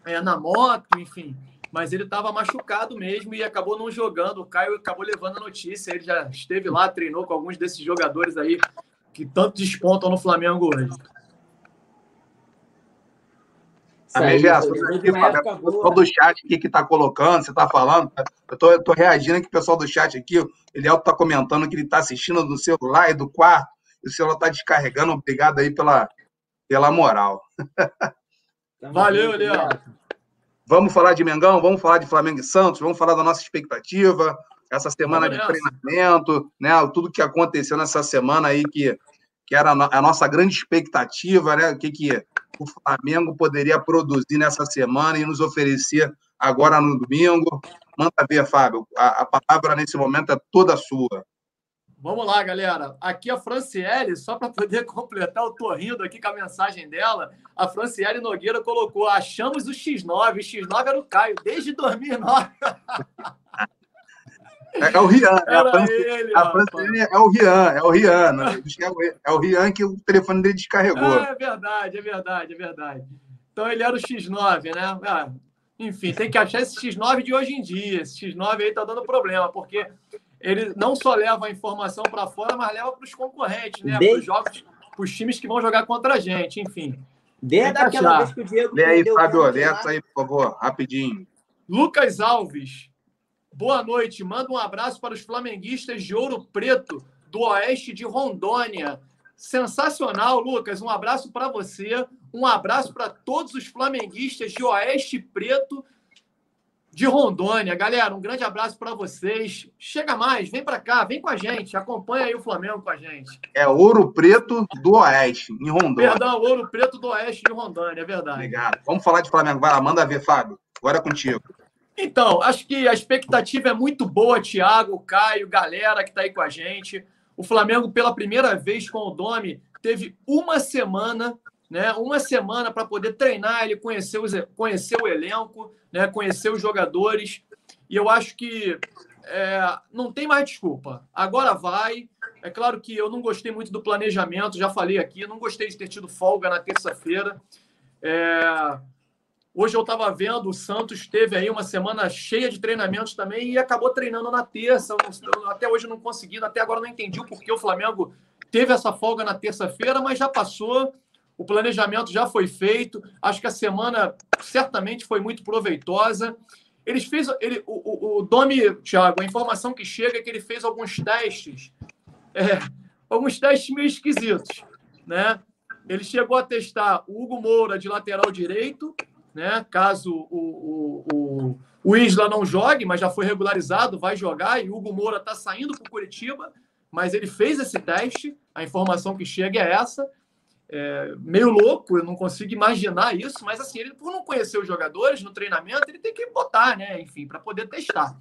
é, na moto, enfim. Mas ele estava machucado mesmo e acabou não jogando. O Caio acabou levando a notícia. Ele já esteve lá, treinou com alguns desses jogadores aí que tanto despontam no Flamengo hoje.
A o pessoal do chat aqui que está colocando, você está falando, eu tô, eu tô reagindo aqui, o pessoal do chat aqui, o Eliel está comentando que ele está assistindo do celular e do quarto, e o celular está descarregando, obrigado aí pela, pela moral.
Valeu, Eliel.
Vamos falar de Mengão, vamos falar de Flamengo e Santos, vamos falar da nossa expectativa, essa semana de treinamento, né? Tudo que aconteceu nessa semana aí que, que era a nossa grande expectativa, né? O que, que o Flamengo poderia produzir nessa semana e nos oferecer agora no domingo. Manda ver, Fábio. A, a palavra nesse momento é toda sua.
Vamos lá, galera. Aqui a Franciele, só para poder *laughs* completar, eu tô rindo aqui com a mensagem dela. A Franciele Nogueira colocou: achamos o X9. O X9 era o Caio, desde 2009. *laughs*
É, é o Rian. É a Franci, ele, a Franci é o Rian, é o Rian. Né? É o Rian que o telefone dele descarregou.
É, é verdade, é verdade, é verdade. Então ele era o X9, né? Ah, enfim, tem que achar esse X9 de hoje em dia. Esse X9 aí tá dando problema, porque ele não só leva a informação para fora, mas leva para os concorrentes, né? Para os jogos, para os times que vão jogar contra a gente, enfim.
Desde aquela vez que o Diego.
Lê aí, Fábio, lê essa aí, por favor, rapidinho.
Lucas Alves Boa noite. Manda um abraço para os flamenguistas de Ouro Preto, do oeste de Rondônia. Sensacional, Lucas. Um abraço para você. Um abraço para todos os flamenguistas de Oeste Preto de Rondônia. Galera, um grande abraço para vocês. Chega mais, vem para cá, vem com a gente, acompanha aí o Flamengo com a gente.
É Ouro Preto do Oeste, em Rondônia.
Perdão, Ouro Preto do Oeste de Rondônia, é verdade.
Obrigado. Vamos falar de Flamengo. Vai lá, manda ver, Fábio. Agora é contigo.
Então, acho que a expectativa é muito boa, Thiago, Caio, galera que está aí com a gente. O Flamengo, pela primeira vez com o Domi, teve uma semana né, uma semana para poder treinar, ele conhecer, os, conhecer o elenco, né, conhecer os jogadores. E eu acho que é, não tem mais desculpa. Agora vai. É claro que eu não gostei muito do planejamento, já falei aqui, não gostei de ter tido folga na terça-feira. É, hoje eu estava vendo, o Santos teve aí uma semana cheia de treinamentos também e acabou treinando na terça. até hoje não consegui, até agora não entendi o porquê o Flamengo teve essa folga na terça-feira, mas já passou o planejamento já foi feito. Acho que a semana certamente foi muito proveitosa. Eles fez, ele, o, o, o Domi, Thiago, a informação que chega é que ele fez alguns testes, é, alguns testes meio esquisitos, né? Ele chegou a testar o Hugo Moura de lateral direito, né? Caso o, o, o, o Isla não jogue, mas já foi regularizado, vai jogar e Hugo Moura está saindo para o Curitiba, mas ele fez esse teste. A informação que chega é essa é, meio louco, eu não consigo imaginar isso, mas assim, ele, por não conhecer os jogadores no treinamento, ele tem que botar, né? Enfim, para poder testar.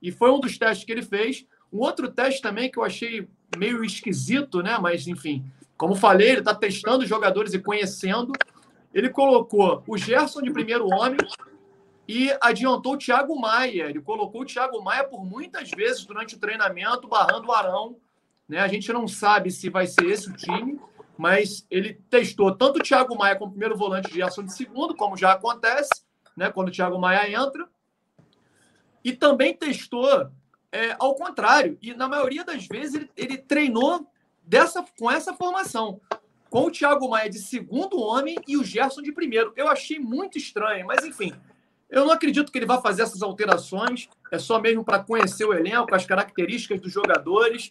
E foi um dos testes que ele fez. Um outro teste também que eu achei meio esquisito, né? Mas, enfim, como falei, ele está testando os jogadores e conhecendo. Ele colocou o Gerson de primeiro homem e adiantou o Thiago Maia. Ele colocou o Thiago Maia por muitas vezes durante o treinamento, barrando o Arão. Né? A gente não sabe se vai ser esse o time mas ele testou tanto o Thiago Maia como primeiro volante de ação de segundo, como já acontece, né, quando o Thiago Maia entra, e também testou é, ao contrário. E na maioria das vezes ele, ele treinou dessa, com essa formação, com o Thiago Maia de segundo homem e o Gerson de primeiro. Eu achei muito estranho, mas enfim, eu não acredito que ele vá fazer essas alterações. É só mesmo para conhecer o elenco, as características dos jogadores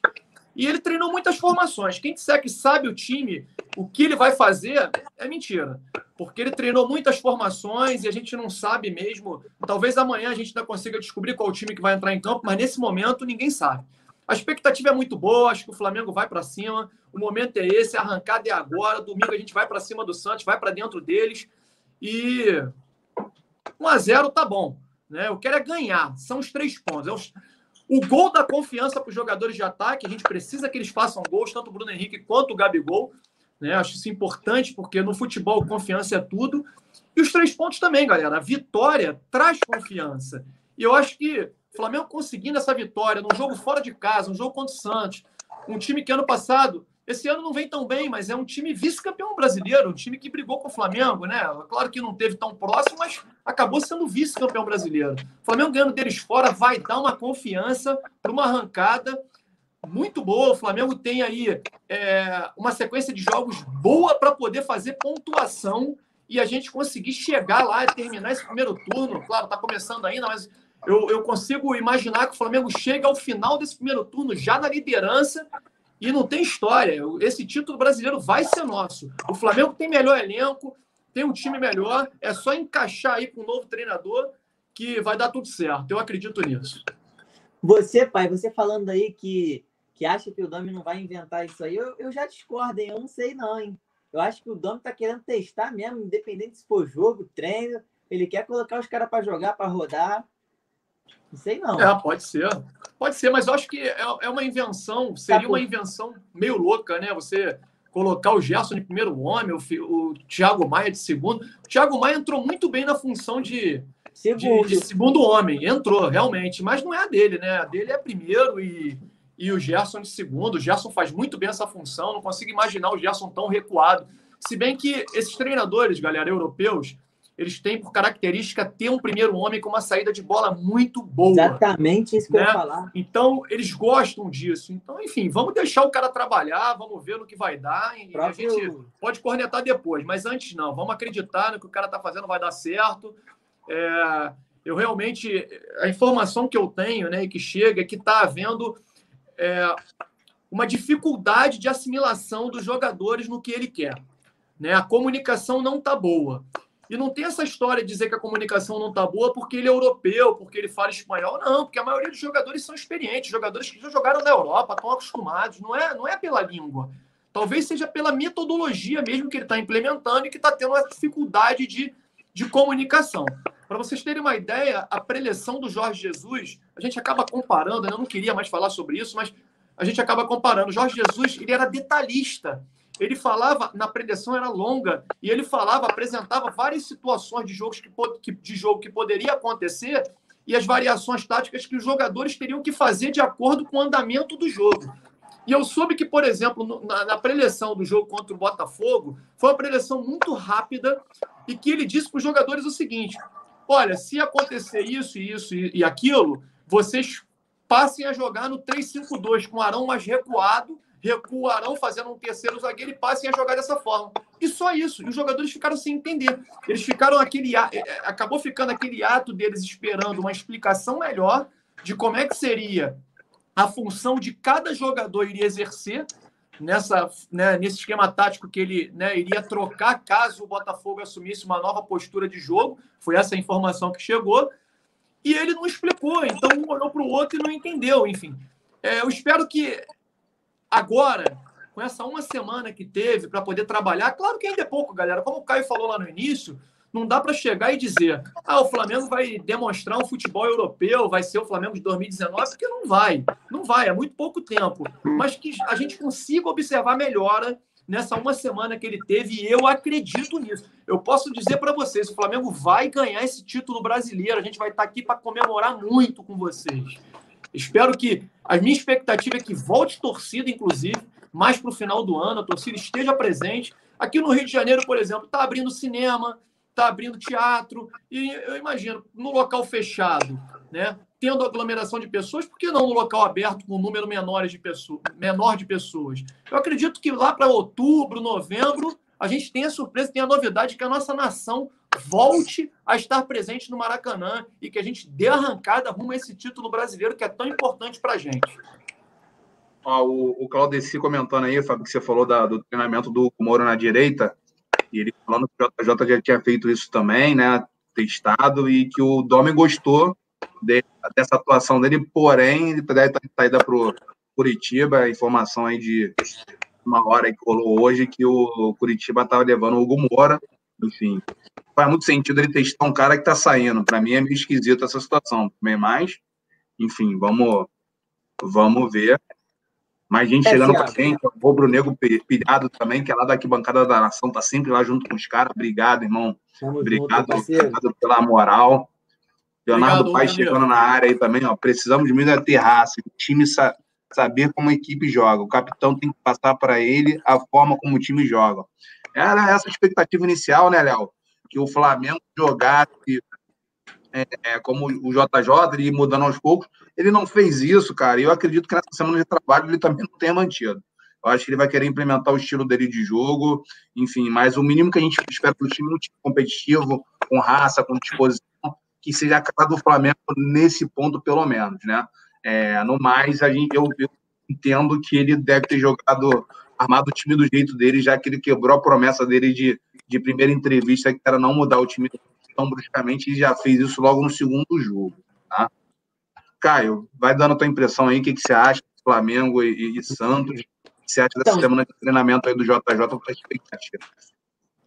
e ele treinou muitas formações. Quem disser que sabe o time, o que ele vai fazer, é mentira. Porque ele treinou muitas formações e a gente não sabe mesmo. Talvez amanhã a gente ainda consiga descobrir qual o time que vai entrar em campo, mas nesse momento ninguém sabe. A expectativa é muito boa, acho que o Flamengo vai para cima. O momento é esse, a arrancada é agora. Domingo a gente vai para cima do Santos, vai para dentro deles. E 1 a 0 tá bom. Né? Eu quero é ganhar. São os três pontos. É o gol da confiança para os jogadores de ataque, a gente precisa que eles façam gols, tanto o Bruno Henrique quanto o Gabigol. Né? Acho isso importante, porque no futebol confiança é tudo. E os três pontos também, galera. A vitória traz confiança. E eu acho que Flamengo conseguindo essa vitória num jogo fora de casa, um jogo contra o Santos, um time que ano passado esse ano não vem tão bem, mas é um time vice-campeão brasileiro, um time que brigou com o Flamengo, né? Claro que não teve tão próximo, mas acabou sendo vice-campeão brasileiro. O Flamengo ganhando deles fora vai dar uma confiança para uma arrancada muito boa. O Flamengo tem aí é, uma sequência de jogos boa para poder fazer pontuação e a gente conseguir chegar lá e terminar esse primeiro turno. Claro, está começando ainda, mas eu, eu consigo imaginar que o Flamengo chega ao final desse primeiro turno já na liderança e não tem história. Esse título brasileiro vai ser nosso. O Flamengo tem melhor elenco, tem um time melhor. É só encaixar aí com um novo treinador que vai dar tudo certo. Eu acredito nisso.
Você, pai, você falando aí que, que acha que o Dami não vai inventar isso aí, eu, eu já discordo, hein? Eu não sei não, hein? Eu acho que o Dami tá querendo testar mesmo, independente se for jogo, treino. Ele quer colocar os caras para jogar, para rodar. Não sei não.
É, pode ser. Pode ser, mas eu acho que é, é uma invenção, seria tá uma invenção meio louca, né? Você colocar o Gerson de primeiro homem, o, o Thiago Maia de segundo. O Thiago Maia entrou muito bem na função de segundo. De, de segundo homem. Entrou, realmente. Mas não é a dele, né? A dele é primeiro e, e o Gerson de segundo. O Gerson faz muito bem essa função. Não consigo imaginar o Gerson tão recuado. Se bem que esses treinadores, galera, europeus, eles têm por característica ter um primeiro homem com uma saída de bola muito boa.
Exatamente isso que né? eu ia falar.
Então, eles gostam disso. Então, enfim, vamos deixar o cara trabalhar, vamos ver no que vai dar. E Próprio... a gente pode cornetar depois, mas antes não. Vamos acreditar no que o cara está fazendo vai dar certo. É, eu realmente, a informação que eu tenho né, e que chega é que está havendo é, uma dificuldade de assimilação dos jogadores no que ele quer. Né? A comunicação não está boa. E não tem essa história de dizer que a comunicação não está boa porque ele é europeu, porque ele fala espanhol. Não, porque a maioria dos jogadores são experientes, jogadores que já jogaram na Europa, estão acostumados. Não é, não é pela língua. Talvez seja pela metodologia mesmo que ele está implementando e que está tendo uma dificuldade de, de comunicação. Para vocês terem uma ideia, a preleção do Jorge Jesus, a gente acaba comparando, eu não queria mais falar sobre isso, mas a gente acaba comparando. Jorge Jesus, ele era detalhista ele falava, na preleção era longa, e ele falava, apresentava várias situações de, jogos que, de jogo que poderia acontecer e as variações táticas que os jogadores teriam que fazer de acordo com o andamento do jogo. E eu soube que, por exemplo, na, na preleção do jogo contra o Botafogo, foi uma preleção muito rápida e que ele disse para os jogadores o seguinte: olha, se acontecer isso, isso e aquilo, vocês passem a jogar no 3-5-2, com o Arão mais recuado recuarão fazendo um terceiro zagueiro e passem a jogar dessa forma. E só isso. E os jogadores ficaram sem entender. Eles ficaram aquele. É, é, acabou ficando aquele ato deles esperando uma explicação melhor de como é que seria a função de cada jogador iria exercer nessa, né, nesse esquema tático que ele né, iria trocar caso o Botafogo assumisse uma nova postura de jogo. Foi essa a informação que chegou. E ele não explicou, então um olhou para o outro e não entendeu. Enfim, é, eu espero que Agora, com essa uma semana que teve para poder trabalhar, claro que ainda é pouco, galera. Como o Caio falou lá no início, não dá para chegar e dizer, ah, o Flamengo vai demonstrar um futebol europeu, vai ser o Flamengo de 2019, porque não vai. Não vai, é muito pouco tempo. Mas que a gente consiga observar melhora nessa uma semana que ele teve, e eu acredito nisso. Eu posso dizer para vocês, o Flamengo vai ganhar esse título brasileiro, a gente vai estar tá aqui para comemorar muito com vocês. Espero que a minha expectativa é que volte torcida, inclusive, mais para o final do ano, a torcida esteja presente. Aqui no Rio de Janeiro, por exemplo, está abrindo cinema, está abrindo teatro, e eu imagino, no local fechado, né? Tendo aglomeração de pessoas, por que não no local aberto com um número menor de pessoas, menor de pessoas? Eu acredito que lá para outubro, novembro, a gente tem a surpresa, tem a novidade que a nossa nação volte a estar presente no Maracanã e que a gente dê arrancada rumo a esse título brasileiro que é tão importante para a gente.
Ó, o, o Claudeci comentando aí, Fábio, que você falou da, do treinamento do Moro na direita, e ele falando que o JJ já tinha feito isso também, né? Testado, e que o Domi gostou de, dessa atuação dele, porém, ele deve estar saída para o Curitiba, a informação aí de uma hora que rolou hoje que o Curitiba estava levando o Hugo Moura, enfim, faz muito sentido ele testar um cara que está saindo. Para mim é meio esquisito essa situação. Bem mais, enfim, vamos, vamos ver. Mais gente é, chegando com a gente, o Rubro Negro pilhado também, que é lá da arquibancada da nação, tá sempre lá junto com os caras. Obrigado, irmão. Obrigado, junto, obrigado pela moral. Leonardo Pai chegando na área aí também, ó. Precisamos de muito ter raça, o time sa saber como a equipe joga. O capitão tem que passar para ele a forma como o time joga. Era essa expectativa inicial, né, Léo? Que o Flamengo jogasse é, é, como o JJ, ele mudando aos poucos. Ele não fez isso, cara. E eu acredito que nessa semana de trabalho ele também não tenha mantido. Eu acho que ele vai querer implementar o estilo dele de jogo, enfim, mas o mínimo que a gente espera do time é um time competitivo, com raça, com disposição, que seja a cara do Flamengo nesse ponto, pelo menos, né? É, no mais, a gente, eu, eu entendo que ele deve ter jogado armado o time do jeito dele, já que ele quebrou a promessa dele de, de primeira entrevista, que era não mudar o time tão bruscamente, e já fez isso logo no segundo jogo. Tá? Caio, vai dando a tua impressão aí, o que, que você acha do Flamengo e, e Santos? O que você acha dessa então, semana de treinamento aí do JJ para expectativa?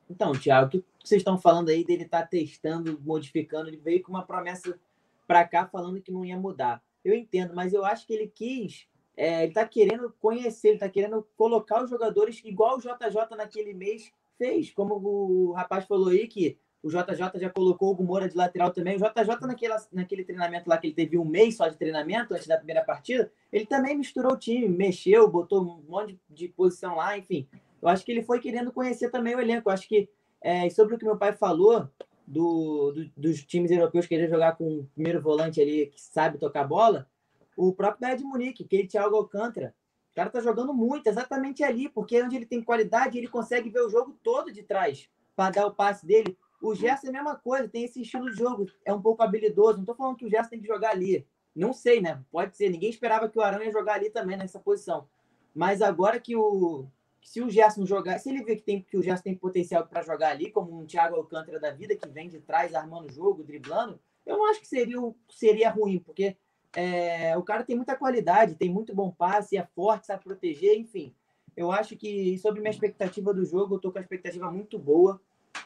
Então, Thiago, o que vocês estão falando aí dele estar tá testando, modificando? Ele veio com uma promessa para cá falando que não ia mudar. Eu entendo, mas eu acho que ele quis é, ele está querendo conhecer, ele está querendo colocar os jogadores igual o JJ naquele mês fez. Como o rapaz falou aí, que o JJ já colocou o Moura de lateral também. O JJ, naquele, naquele treinamento lá que ele teve um mês só de treinamento antes da primeira partida, ele também misturou o time, mexeu, botou um monte de posição lá, enfim. Eu acho que ele foi querendo conhecer também o elenco. Eu acho que, é, sobre o que meu pai falou, do, do, dos times europeus querer jogar com o primeiro volante ali que sabe tocar bola, o próprio Bayern de Munique, que é Thiago Alcântara. Cara tá jogando muito, exatamente ali, porque é onde ele tem qualidade, ele consegue ver o jogo todo de trás para dar o passe dele. O Gerson é a mesma coisa, tem esse estilo de jogo, é um pouco habilidoso. Não tô falando que o Gerson tem que jogar ali. Não sei, né? Pode ser. Ninguém esperava que o Arão ia jogar ali também, nessa posição. Mas agora que o, se o Gerson jogar, se ele vê que, tem, que o Gerson tem potencial para jogar ali, como um Thiago Alcântara da vida, que vem de trás armando o jogo, driblando, eu não acho que seria, seria ruim, porque é, o cara tem muita qualidade, tem muito bom passe, é forte, sabe proteger, enfim. Eu acho que sobre minha expectativa do jogo, eu tô com a expectativa muito boa.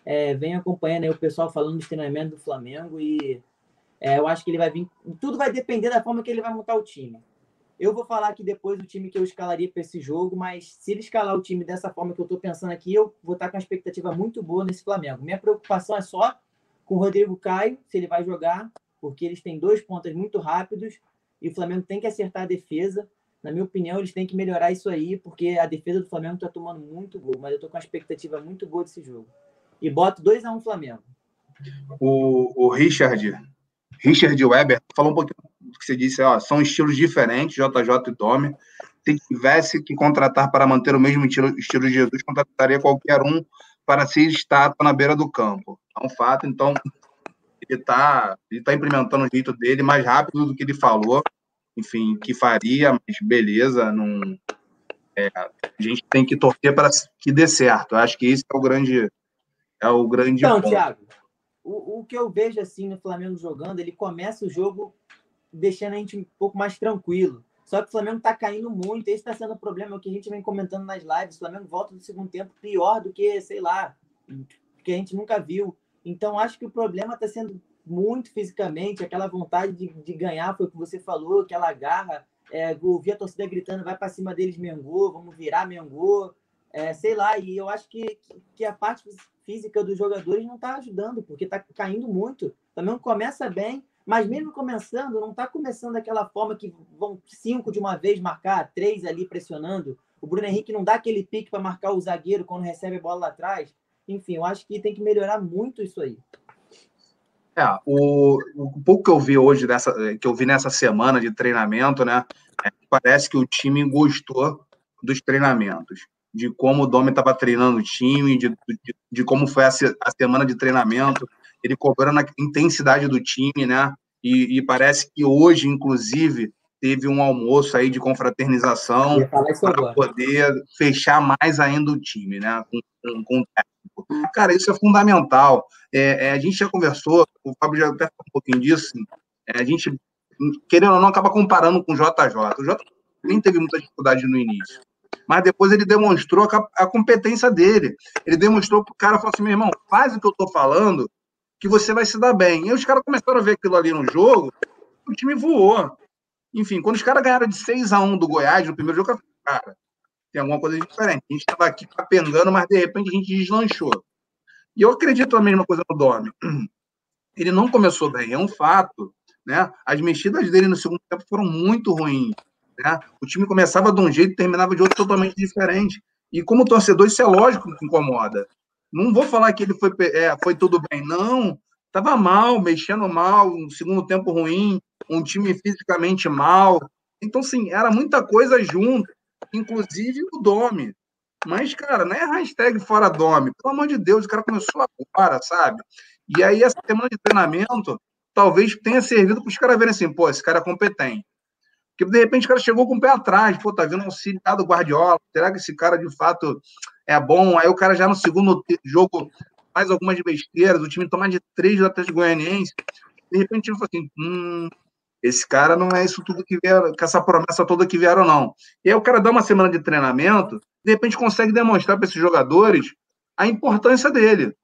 É, venho acompanhando aí o pessoal falando dos treinamentos do Flamengo e é, eu acho que ele vai vir. Tudo vai depender da forma que ele vai montar o time. Eu vou falar aqui depois do time que eu escalaria para esse jogo, mas se ele escalar o time dessa forma que eu estou pensando aqui, eu vou estar com uma expectativa muito boa nesse Flamengo. Minha preocupação é só com o Rodrigo Caio, se ele vai jogar, porque eles têm dois pontas muito rápidos e o Flamengo tem que acertar a defesa. Na minha opinião, eles têm que melhorar isso aí, porque a defesa do Flamengo está tomando muito gol, mas eu estou com uma expectativa muito boa desse jogo. E boto 2 a 1 um Flamengo.
O, o Richard, Richard Weber, falou um pouquinho do que você disse, ó, são estilos diferentes, JJ e Domi. Se tivesse que contratar para manter o mesmo estilo, estilo de Jesus, contrataria qualquer um para ser estátua na beira do campo. É um fato, então ele está ele tá implementando o jeito dele mais rápido do que ele falou. Enfim, que faria, mas beleza, não. É, a gente tem que torcer para que dê certo. Eu acho que esse é o grande. É o grande.
Então, ponto. Thiago, o, o que eu vejo assim no Flamengo jogando, ele começa o jogo deixando a gente um pouco mais tranquilo. Só que o Flamengo está caindo muito. Esse está sendo o problema, o que a gente vem comentando nas lives. O Flamengo volta do segundo tempo pior do que, sei lá, que a gente nunca viu. Então, acho que o problema está sendo muito fisicamente, aquela vontade de, de ganhar, foi o que você falou, aquela garra. É, ouvir a torcida gritando, vai para cima deles, Mengô, vamos virar Mengô. É, sei lá, e eu acho que, que a parte física dos jogadores não está ajudando, porque está caindo muito. Flamengo começa bem, mas mesmo começando, não está começando daquela forma que vão cinco de uma vez marcar, três ali pressionando. O Bruno Henrique não dá aquele pique para marcar o zagueiro quando recebe a bola lá atrás. Enfim, eu acho que tem que melhorar muito isso aí.
É, o, o pouco que eu vi hoje, dessa, que eu vi nessa semana de treinamento, né? É, parece que o time gostou dos treinamentos, de como o Domi estava treinando o time, de, de, de como foi a, a, semana de treinamento, ele cobrando a intensidade do time, né? E, e, parece que hoje, inclusive, teve um almoço aí de confraternização para poder fechar mais ainda o time, né? Com, com, com. Cara, isso é fundamental. É, é, a gente já conversou, o Fábio já até falou um pouquinho disso. Assim, é, a gente, querendo ou não, acaba comparando com o JJ. O JJ nem teve muita dificuldade no início. Mas depois ele demonstrou a, a competência dele. Ele demonstrou para o cara, falou assim, meu irmão, faz o que eu estou falando, que você vai se dar bem. E os caras começaram a ver aquilo ali no jogo, o time voou. Enfim, quando os caras ganharam de 6 a 1 do Goiás no primeiro jogo, cara, tem alguma coisa diferente. A gente estava aqui capengando, mas de repente a gente deslanchou. E eu acredito a mesma coisa no Domi. *clears throat* Ele não começou bem, é um fato. Né? As mexidas dele no segundo tempo foram muito ruins. Né? O time começava de um jeito e terminava de outro totalmente diferente. E como torcedor, isso é lógico que incomoda. Não vou falar que ele foi, é, foi tudo bem, não. Estava mal, mexendo mal, um segundo tempo ruim, um time fisicamente mal. Então, sim, era muita coisa junto, inclusive o Domi. Mas, cara, não é hashtag fora Domi. Pelo amor de Deus, o cara começou agora, sabe? E aí, essa semana de treinamento talvez tenha servido para os caras verem assim, pô, esse cara é competente. Porque, de repente, o cara chegou com o pé atrás, pô, tá vindo um auxiliar do Guardiola, será que esse cara, de fato, é bom? Aí o cara já no segundo jogo faz algumas besteiras, o time toma de três do Atlético Goianiense, de repente ele fala assim, hum, esse cara não é isso tudo que vieram, com essa promessa toda que vieram, não. E aí o cara dá uma semana de treinamento, de repente consegue demonstrar para esses jogadores a importância dele,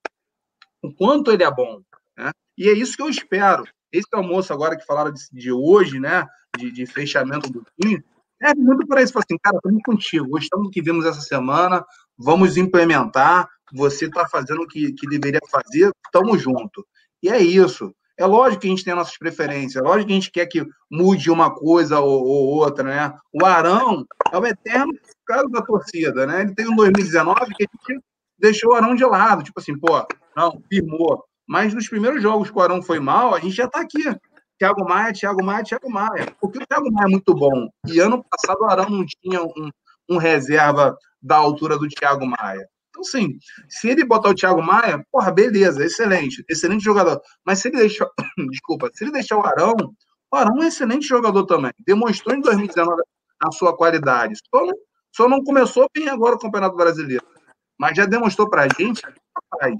o quanto ele é bom. Né? E é isso que eu espero. Esse almoço agora que falaram de, de hoje, né, de, de, fechamento do time, é muito para isso. assim, cara, estamos contigo, gostamos do que vimos essa semana, vamos implementar, você está fazendo o que, que deveria fazer, estamos junto. E é isso. É lógico que a gente tem nossas preferências, é lógico que a gente quer que mude uma coisa ou, ou outra, né? O Arão é o eterno caso da torcida, né? Ele tem um 2019 que a gente deixou o Arão de lado, tipo assim, pô, não, firmou. Mas nos primeiros jogos que o Arão foi mal, a gente já está aqui. Thiago Maia, Thiago Maia, Thiago Maia. Porque o Thiago Maia é muito bom. E ano passado o Arão não tinha um, um reserva da altura do Thiago Maia. Então, sim, se ele botar o Thiago Maia, porra, beleza, excelente, excelente jogador. Mas se ele deixar, *coughs* desculpa, se ele deixar o Arão, o Arão é um excelente jogador também. Demonstrou em 2019 a sua qualidade. Só não, Só não começou bem agora o Campeonato Brasileiro, mas já demonstrou para a gente que é capaz.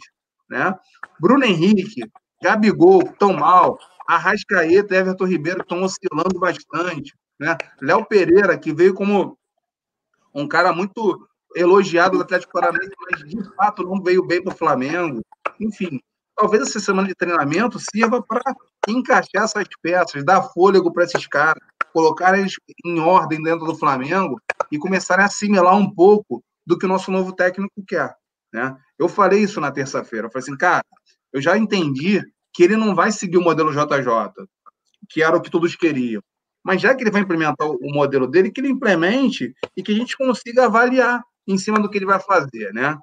Né? Bruno Henrique, Gabigol, tão mal. Arrascaeta Everton Ribeiro estão oscilando bastante. Né? Léo Pereira, que veio como um cara muito elogiado do Atlético Paranaense, mas de fato não veio bem para o Flamengo. Enfim, talvez essa semana de treinamento sirva para encaixar essas peças, dar fôlego para esses caras, colocar eles em ordem dentro do Flamengo e começarem a assimilar um pouco do que o nosso novo técnico quer. Né? Eu falei isso na terça-feira. Eu falei assim, cara, eu já entendi que ele não vai seguir o modelo JJ, que era o que todos queriam. Mas já que ele vai implementar o modelo dele, que ele implemente e que a gente consiga avaliar em cima do que ele vai fazer, né?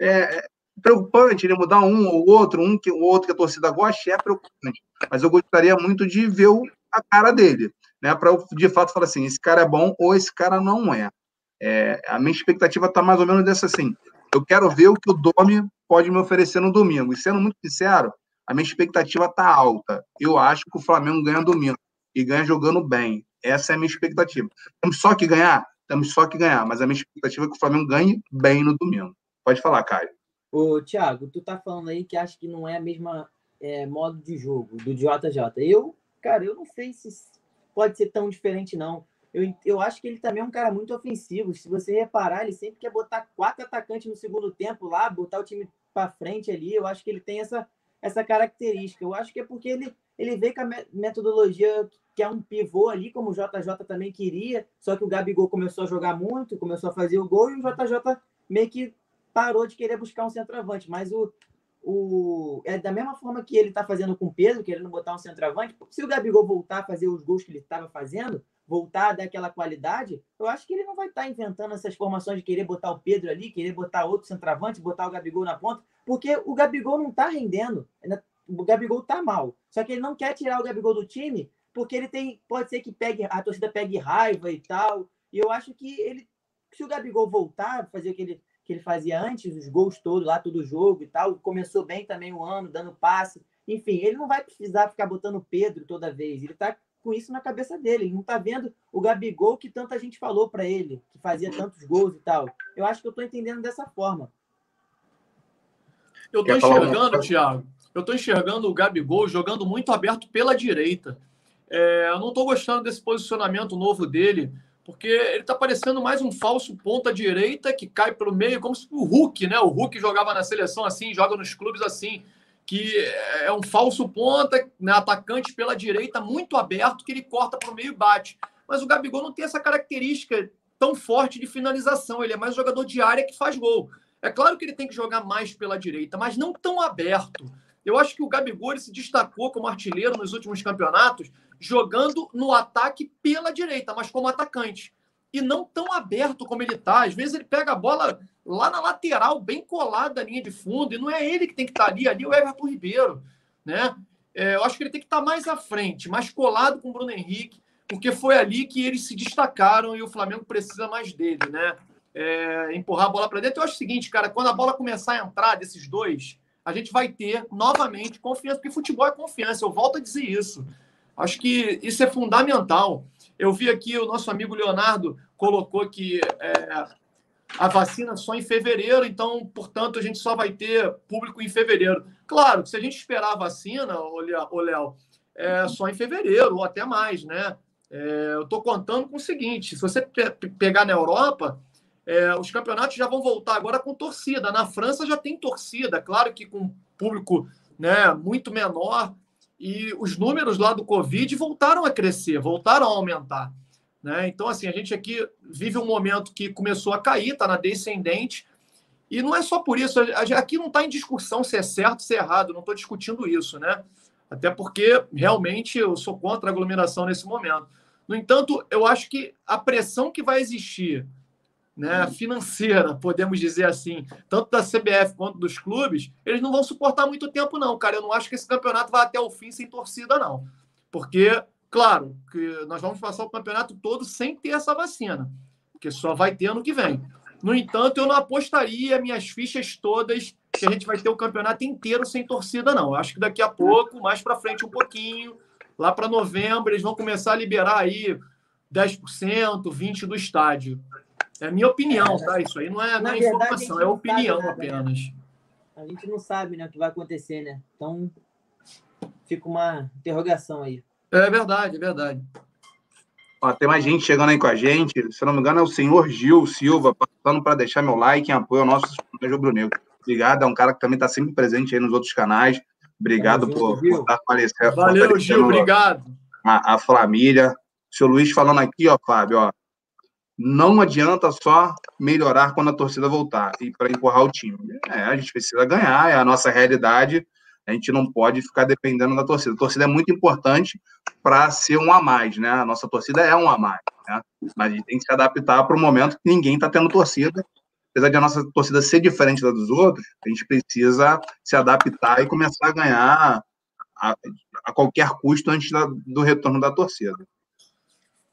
É, preocupante ele mudar um ou outro, um que o outro que a torcida gosta, é preocupante. Mas eu gostaria muito de ver a cara dele, né? Para de fato falar assim, esse cara é bom ou esse cara não é. é a minha expectativa está mais ou menos dessa assim. Eu quero ver o que o Domi pode me oferecer no domingo. E sendo muito sincero, a minha expectativa está alta. Eu acho que o Flamengo ganha domingo e ganha jogando bem. Essa é a minha expectativa. Temos só que ganhar? Temos só que ganhar, mas a minha expectativa é que o Flamengo ganhe bem no domingo. Pode falar, Caio.
Ô, Thiago, tu tá falando aí que acha que não é a mesma é, modo de jogo do JJ. Eu, cara, eu não sei se pode ser tão diferente, não. Eu, eu acho que ele também é um cara muito ofensivo. Se você reparar, ele sempre quer botar quatro atacantes no segundo tempo lá, botar o time para frente ali. Eu acho que ele tem essa essa característica. Eu acho que é porque ele, ele veio com a metodologia que é um pivô ali, como o JJ também queria, só que o Gabigol começou a jogar muito, começou a fazer o gol, e o JJ meio que parou de querer buscar um centroavante. Mas o, o é da mesma forma que ele está fazendo com o Pedro, querendo botar um centroavante, se o Gabigol voltar a fazer os gols que ele estava fazendo, voltar daquela qualidade, eu acho que ele não vai estar tá inventando essas formações de querer botar o Pedro ali, querer botar outro centroavante, botar o Gabigol na ponta, porque o Gabigol não está rendendo. O Gabigol está mal. Só que ele não quer tirar o Gabigol do time, porque ele tem. Pode ser que pegue, a torcida pegue raiva e tal. E eu acho que ele. Se o Gabigol voltar, fazer o que ele, que ele fazia antes, os gols todos lá, todo jogo e tal, começou bem também o ano, dando passe. Enfim, ele não vai precisar ficar botando Pedro toda vez. Ele está com isso na cabeça dele. Ele não tá vendo o Gabigol que tanta gente falou para ele, que fazia tantos gols e tal. Eu acho que eu tô entendendo dessa forma.
Eu tô enxergando, Thiago, eu tô enxergando o Gabigol jogando muito aberto pela direita. É, eu não tô gostando desse posicionamento novo dele, porque ele tá parecendo mais um falso ponta direita que cai pelo meio, como se o Hulk, né? O Hulk jogava na seleção assim, joga nos clubes assim que é um falso ponta, né, atacante pela direita, muito aberto, que ele corta para o meio e bate. Mas o Gabigol não tem essa característica tão forte de finalização. Ele é mais jogador de área que faz gol. É claro que ele tem que jogar mais pela direita, mas não tão aberto. Eu acho que o Gabigol se destacou como artilheiro nos últimos campeonatos, jogando no ataque pela direita, mas como atacante e não tão aberto como ele está. Às vezes ele pega a bola lá na lateral, bem colado da linha de fundo, e não é ele que tem que estar tá ali, ali é o Everton Ribeiro. Né? É, eu acho que ele tem que estar tá mais à frente, mais colado com o Bruno Henrique, porque foi ali que eles se destacaram e o Flamengo precisa mais dele, né? É, empurrar a bola para dentro. Eu acho o seguinte, cara, quando a bola começar a entrar desses dois, a gente vai ter novamente confiança, porque futebol é confiança. Eu volto a dizer isso. Acho que isso é fundamental. Eu vi aqui o nosso amigo Leonardo colocou que é, a vacina só em fevereiro, então, portanto, a gente só vai ter público em fevereiro. Claro, se a gente esperar a vacina, o Léo, é só em fevereiro ou até mais, né? É, eu estou contando com o seguinte: se você pe pegar na Europa, é, os campeonatos já vão voltar agora com torcida. Na França já tem torcida, claro que com público né, muito menor, e os números lá do Covid voltaram a crescer, voltaram a aumentar. Né? Então, assim, a gente aqui vive um momento que começou a cair, está na descendente, e não é só por isso, aqui não está em discussão se é certo, se é errado, não estou discutindo isso, né? Até porque realmente eu sou contra a aglomeração nesse momento. No entanto, eu acho que a pressão que vai existir né, financeira, podemos dizer assim, tanto da CBF quanto dos clubes, eles não vão suportar muito tempo, não, cara. Eu não acho que esse campeonato vai até o fim sem torcida, não. Porque, claro, que nós vamos passar o campeonato todo sem ter essa vacina, porque só vai ter ano que vem. No entanto, eu não apostaria minhas fichas todas que a gente vai ter o campeonato inteiro sem torcida, não. Eu acho que daqui a pouco, mais para frente um pouquinho, lá para novembro, eles vão começar a liberar aí 10%, 20% do estádio. É minha opinião, tá? Isso aí não é, não é informação, é opinião nada, né? apenas. Né?
A gente não sabe né, o que vai acontecer, né? Então, fica uma interrogação aí.
É verdade, é verdade.
Ó, tem mais gente chegando aí com a gente. Se não me engano, é o senhor Gil Silva, passando para deixar meu like em apoio ao nosso rubro-negro. Obrigado, é um cara que também está sempre presente aí nos outros canais. Obrigado por, por estar
aparecendo. Valeu, Gil, obrigado.
A, a família. O senhor Luiz falando aqui, ó, Fábio, ó. Não adianta só melhorar quando a torcida voltar e para empurrar o time. É, a gente precisa ganhar, é a nossa realidade. A gente não pode ficar dependendo da torcida. A torcida é muito importante para ser um a mais, né? A nossa torcida é um a mais, né? Mas a gente tem que se adaptar para o momento que ninguém está tendo torcida. Apesar de a nossa torcida ser diferente da dos outros, a gente precisa se adaptar e começar a ganhar a, a qualquer custo antes da, do retorno da torcida.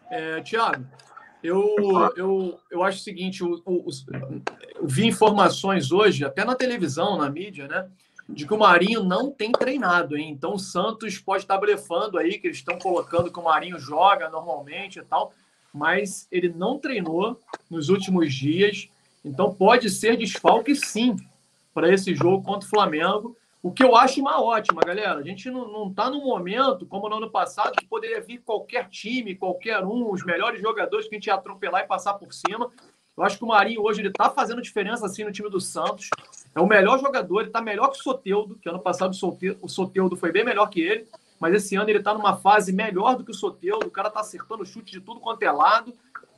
É, Tiago, eu, eu, eu acho o seguinte: eu, eu, eu, vi informações hoje, até na televisão, na mídia, né? De que o Marinho não tem treinado, hein? Então o Santos pode estar blefando aí, que eles estão colocando que o Marinho joga normalmente e tal, mas ele não treinou nos últimos dias. Então pode ser desfalque sim para esse jogo contra o Flamengo. O que eu acho uma ótima, galera. A gente não está num momento, como no ano passado, que poderia vir qualquer time, qualquer um, os melhores jogadores que a gente ia atropelar e passar por cima. Eu acho que o Marinho hoje ele está fazendo diferença assim no time do Santos. É o melhor jogador, ele está melhor que o Soteudo, que ano passado o Soteudo foi bem melhor que ele, mas esse ano ele está numa fase melhor do que o Soteudo. O cara está acertando chute de tudo quanto é lado.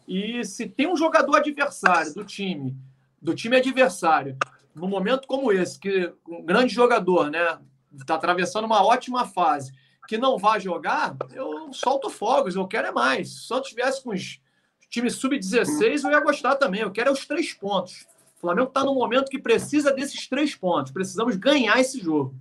E se tem um jogador adversário do time, do time adversário, num momento como esse, que um grande jogador, né, está atravessando uma ótima fase, que não vai jogar, eu solto fogos, eu quero é mais. Se o Santos tivesse com os times sub-16, eu ia gostar também. Eu quero é os três pontos. O Flamengo está num momento que precisa desses três pontos. Precisamos ganhar esse jogo.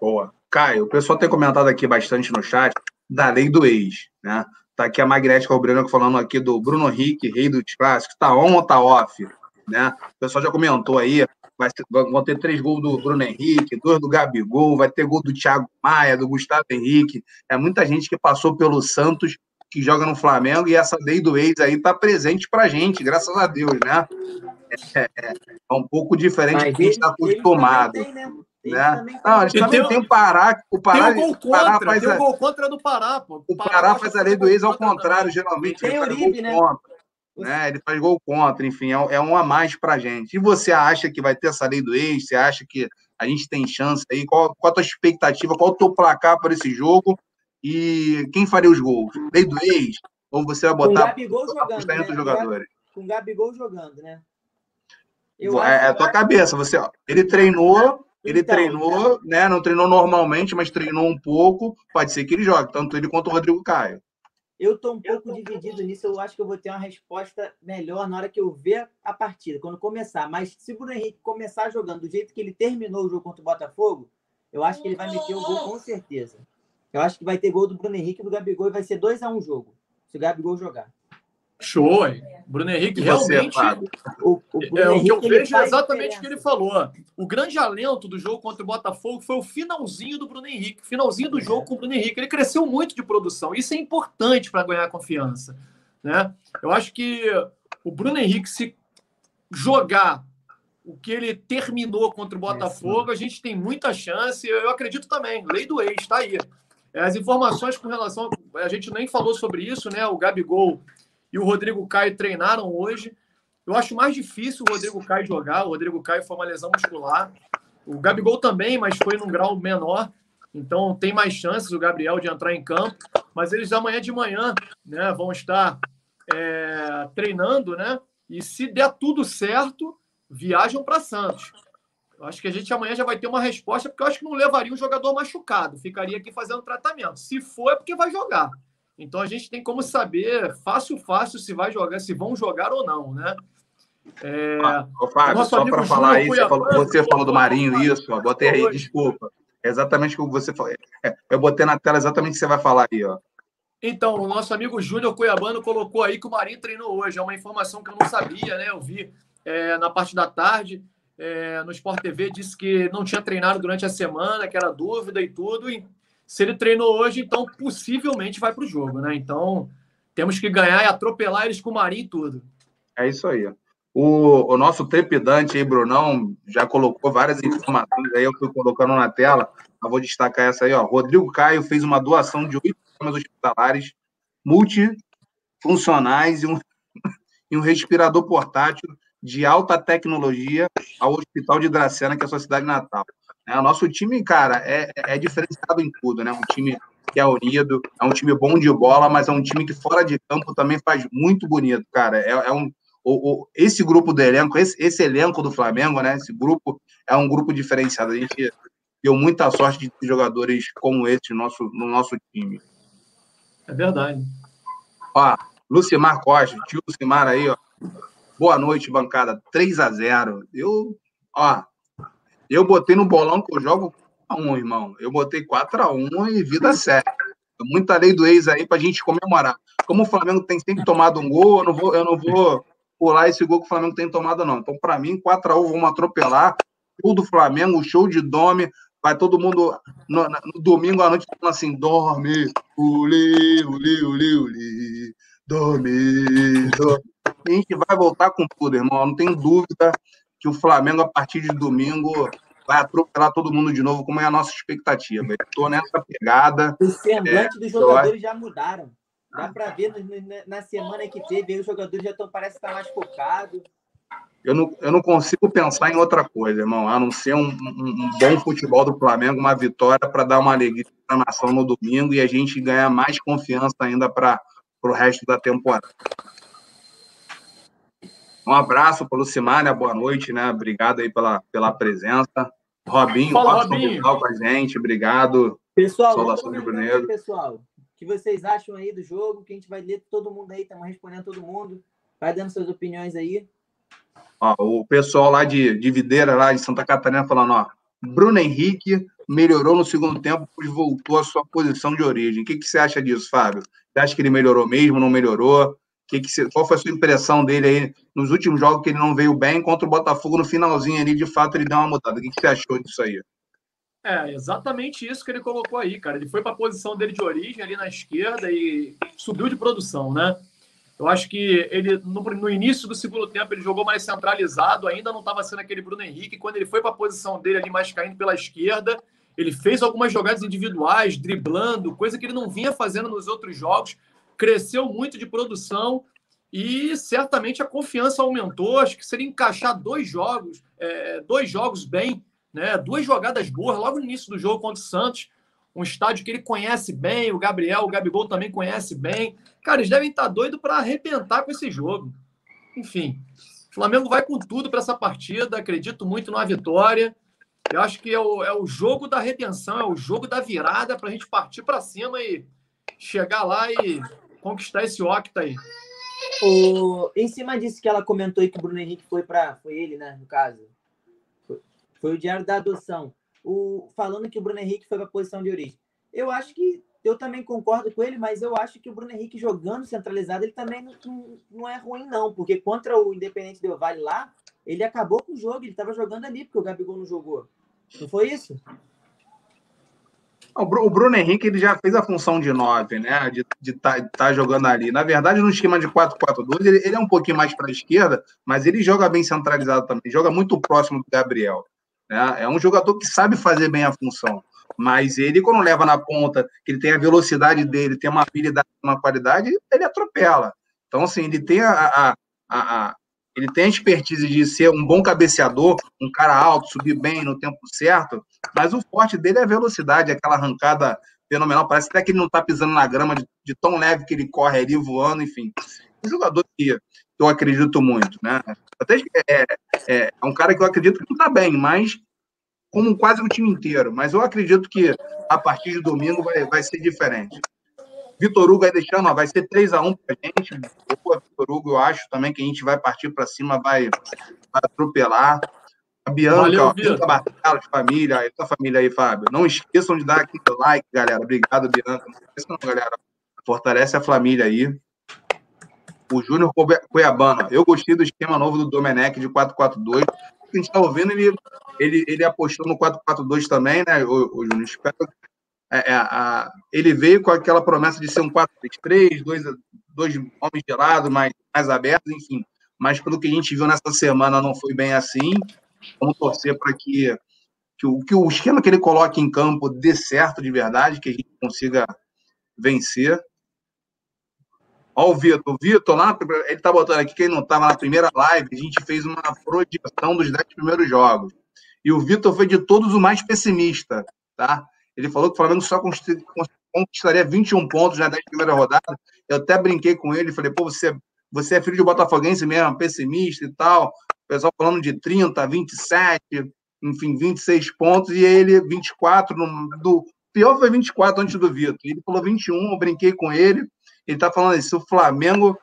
Boa. Caio, o pessoal tem comentado aqui bastante no chat da lei do ex, né? Tá aqui a Magrete Calbreno falando aqui do Bruno Henrique, rei dos clássicos. Tá on ou tá off? Né? O pessoal já comentou aí, vai ter, vão ter três gols do Bruno Henrique, dois do Gabigol, vai ter gol do Thiago Maia, do Gustavo Henrique. É muita gente que passou pelo Santos, que joga no Flamengo, e essa lei do ex aí tá presente pra gente, graças a Deus, né? É, é, é um pouco diferente do que a gente está acostumado. Tem, né? Né? Não, a gente também tem, tem o Pará. O Pará,
tem o gol contra, Pará faz tem o gol contra do Pará, pô.
O Pará, Pará faz a lei do ex ao contrário, geralmente. Tem o Uribe, né? Contra né? Ele faz gol contra, enfim, é, é um a mais para gente. E você acha que vai ter essa lei do ex? Você acha que a gente tem chance aí? Qual, qual a tua expectativa? Qual o teu placar para esse jogo? E quem faria os gols? Lei do ex? Ou você vai botar com
o Gabigol jogando, né? jogadores? Com o Gabigol jogando, né?
Eu é, é a tua cabeça. Você, ó, ele treinou, ele então, treinou, né? Não treinou normalmente, mas treinou um pouco. Pode ser que ele jogue, tanto ele quanto o Rodrigo Caio.
Eu estou um pouco dividido nisso. Eu acho que eu vou ter uma resposta melhor na hora que eu ver a partida, quando começar. Mas se o Bruno Henrique começar jogando do jeito que ele terminou o jogo contra o Botafogo, eu acho que ele vai meter o gol com certeza. Eu acho que vai ter gol do Bruno Henrique e do Gabigol e vai ser 2 a 1 um jogo, se o Gabigol jogar.
Show, hein? Bruno Henrique realmente. o, o, Bruno é, Henrique, o que eu vejo é exatamente o que ele falou. O grande alento do jogo contra o Botafogo foi o finalzinho do Bruno Henrique, o finalzinho do é. jogo com o Bruno Henrique. Ele cresceu muito de produção. Isso é importante para ganhar confiança. Né? Eu acho que o Bruno Henrique, se jogar o que ele terminou contra o Botafogo, a gente tem muita chance. Eu acredito também. Lei do ex, está aí. As informações com relação. A gente nem falou sobre isso, né? O Gabigol e o Rodrigo Caio treinaram hoje. Eu acho mais difícil o Rodrigo Caio jogar. O Rodrigo Caio foi uma lesão muscular. O Gabigol também, mas foi num grau menor. Então tem mais chances o Gabriel de entrar em campo. Mas eles amanhã de manhã né, vão estar é, treinando, né? E se der tudo certo, viajam para Santos. Eu acho que a gente amanhã já vai ter uma resposta, porque eu acho que não levaria um jogador machucado, ficaria aqui fazendo tratamento. Se for, é porque vai jogar. Então a gente tem como saber fácil, fácil se vai jogar, se vão jogar ou não, né?
É, ah, Fábio, só para falar aí, você, falou, você falou do Marinho, isso, ó, botei aí, desculpa. exatamente o que você falou. É, eu botei na tela exatamente o que você vai falar aí, ó.
Então, o nosso amigo Júnior Cuiabano colocou aí que o Marinho treinou hoje. É uma informação que eu não sabia, né? Eu vi é, na parte da tarde, é, no Sport TV, disse que não tinha treinado durante a semana, que era dúvida e tudo. E se ele treinou hoje, então possivelmente vai para o jogo, né? Então temos que ganhar e atropelar eles com o Marinho e tudo.
É isso aí. O, o nosso trepidante aí, Brunão, já colocou várias informações aí, eu fui colocando na tela. Eu vou destacar essa aí, ó. Rodrigo Caio fez uma doação de oito camas hospitalares multifuncionais e um, *laughs* e um respirador portátil de alta tecnologia ao Hospital de Dracena, que é a sua cidade natal. É, o nosso time, cara, é, é diferenciado em tudo, né? Um time que é unido, é um time bom de bola, mas é um time que fora de campo também faz muito bonito, cara. É, é um, o, o, esse grupo do elenco, esse, esse, elenco do Flamengo, né? Esse grupo é um grupo diferenciado. A gente deu muita sorte de ter jogadores como esse no nosso, no nosso time.
É verdade.
Ó, Lucimar Costa, tio Lucimar aí, ó. Boa noite, bancada. 3 a 0 Eu, ó, eu botei no bolão que eu jogo a 1, irmão. Eu botei 4 a 1 e vida séria. Muita lei do ex aí pra gente comemorar. Como o Flamengo tem sempre tomado um gol, eu não vou, eu não vou pular esse gol que o Flamengo tem tomado, não. Então, para mim, 4 a 1 vamos atropelar. Show do Flamengo, show de dome. Vai todo mundo no, no domingo à noite falando assim: dorme, uli, uli, uli, uli, dorme, dorme. A gente vai voltar com tudo, irmão. Não tem dúvida que o Flamengo, a partir de domingo, vai atropelar todo mundo de novo, como é a nossa expectativa. Estou nessa pegada.
Os semblantes é, dos jogadores já mudaram. Dá para ver na semana que teve, os jogadores já estão, parece estar mais focados.
Eu não, eu não consigo pensar em outra coisa, irmão, a não ser um, um, um bom futebol do Flamengo, uma vitória para dar uma alegria para a nação no domingo e a gente ganhar mais confiança ainda para o resto da temporada. Um abraço para o Lucimar, né? Boa noite, né? Obrigado aí pela, pela presença. Robinho,
Fala, Robinho.
com a gente, obrigado.
Pessoal, Saudação Bruneiro. Pessoal, o que vocês acham aí do jogo? Que a gente vai ler todo mundo aí, estamos respondendo todo mundo. Vai dando suas opiniões aí.
Ó, o pessoal lá de, de Videira, lá de Santa Catarina, falando, ó, Bruno Henrique melhorou no segundo tempo, pois voltou à sua posição de origem. O que, que você acha disso, Fábio? Você acha que ele melhorou mesmo, não melhorou? Que que qual foi a sua impressão dele aí nos últimos jogos que ele não veio bem contra o Botafogo no finalzinho ali? De fato, ele deu uma mudada. O que, que você achou disso aí?
É, exatamente isso que ele colocou aí, cara. Ele foi para a posição dele de origem ali na esquerda e subiu de produção, né? Eu acho que ele, no, no início do segundo tempo, ele jogou mais centralizado, ainda não estava sendo aquele Bruno Henrique. Quando ele foi para a posição dele ali, mais caindo pela esquerda, ele fez algumas jogadas individuais, driblando, coisa que ele não vinha fazendo nos outros jogos cresceu muito de produção e certamente a confiança aumentou. Acho que seria encaixar dois jogos, é, dois jogos bem, né? duas jogadas boas logo no início do jogo contra o Santos. Um estádio que ele conhece bem, o Gabriel, o Gabigol também conhece bem. Cara, eles devem estar doidos para arrebentar com esse jogo. Enfim, o Flamengo vai com tudo para essa partida. Acredito muito numa vitória. Eu acho que é o, é o jogo da redenção, é o jogo da virada para a gente partir para cima e chegar lá e conquistar esse octa aí.
O... Em cima disso que ela comentou aí que o Bruno Henrique foi para. Foi ele, né? No caso. Foi, o diário da adoção. O... Falando que o Bruno Henrique foi para a posição de origem. Eu acho que. Eu também concordo com ele, mas eu acho que o Bruno Henrique jogando centralizado, ele também não, não é ruim, não. Porque contra o Independente Del Vale lá, ele acabou com o jogo, ele estava jogando ali, porque o Gabigol não jogou. Não foi isso?
O Bruno Henrique ele já fez a função de 9, né? De estar tá, tá jogando ali. Na verdade, no esquema de 4-4-2, ele, ele, é um pouquinho mais para a esquerda, mas ele joga bem centralizado também, joga muito próximo do Gabriel. Né? É um jogador que sabe fazer bem a função. Mas ele, quando leva na ponta, que ele tem a velocidade dele, tem uma habilidade, uma qualidade, ele atropela. Então, assim, ele tem a, a, a, ele tem a expertise de ser um bom cabeceador, um cara alto, subir bem no tempo certo, mas o forte dele é a velocidade, aquela arrancada fenomenal. Parece até que ele não está pisando na grama de, de, tão leve que ele corre ali, voando, enfim. Um jogador que eu acredito muito, né? Até é, é, é um cara que eu acredito que não está bem, mas como quase o time inteiro. Mas eu acredito que a partir de domingo vai, vai ser diferente. Vitor Hugo aí deixando, ó, vai ser 3x1 pra gente. Boa, Vitor Hugo, eu acho também que a gente vai partir para cima, vai, vai atropelar. A Bianca, Valeu, ó, Barcelos, família, essa família aí, Fábio. Não esqueçam de dar aqui o like, galera. Obrigado, Bianca. Não esqueçam, galera. Fortalece a família aí. O Júnior Cuiabano. Eu gostei do esquema novo do Domenech de 4-4-2. A gente está ouvindo, ele, ele, ele apostou no 4-4-2 também, né, o, o Júnior? Espero é, é, a, ele veio com aquela promessa de ser um 4-3-3, dois, dois homens gelados, mais, mais abertos, enfim. mas pelo que a gente viu nessa semana não foi bem assim. Vamos torcer para que, que, o, que o esquema que ele coloque em campo dê certo de verdade, que a gente consiga vencer. Olha o Vitor. O Vitor, lá, ele tá botando aqui, quem não estava na primeira live, a gente fez uma projeção dos 10 primeiros jogos. E o Vitor foi de todos o mais pessimista, tá? Ele falou que o Flamengo só conquistaria 21 pontos na 10 primeira rodada. Eu até brinquei com ele, falei, pô, você, você é filho de Botafoguense mesmo, pessimista e tal. O pessoal falando de 30, 27, enfim, 26 pontos, e ele 24, no, do pior foi 24 antes do Vitor. Ele falou 21, eu brinquei com ele. Ele tá falando isso, o Flamengo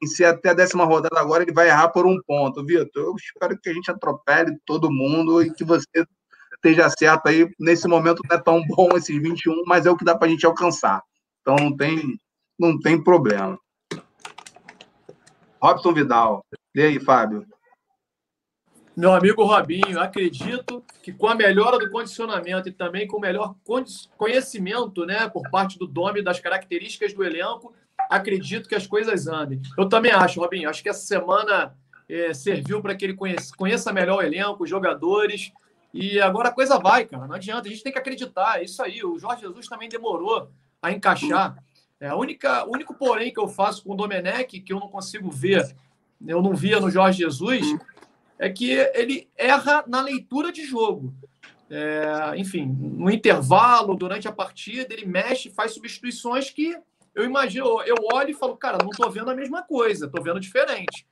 vencer até a décima rodada agora, ele vai errar por um ponto. Vitor, eu espero que a gente atropele todo mundo e que você esteja certo aí. Nesse momento não é tão bom esses 21, mas é o que dá para a gente alcançar. Então não tem, não tem problema. Robson Vidal. E aí, Fábio?
Meu amigo Robinho, acredito que com a melhora do condicionamento e também com o melhor conhecimento né, por parte do Dome das características do elenco, acredito que as coisas andem. Eu também acho, Robinho, acho que essa semana é, serviu para que ele conheça, conheça melhor o elenco, os jogadores, e agora a coisa vai, cara. Não adianta, a gente tem que acreditar. É isso aí. O Jorge Jesus também demorou a encaixar. É a única, o único porém que eu faço com o Domenech, que eu não consigo ver, eu não via no Jorge Jesus, é que ele erra na leitura de jogo. É, enfim, no intervalo, durante a partida, ele mexe, faz substituições que eu imagino, eu olho e falo, cara, não estou vendo a mesma coisa, estou vendo diferente.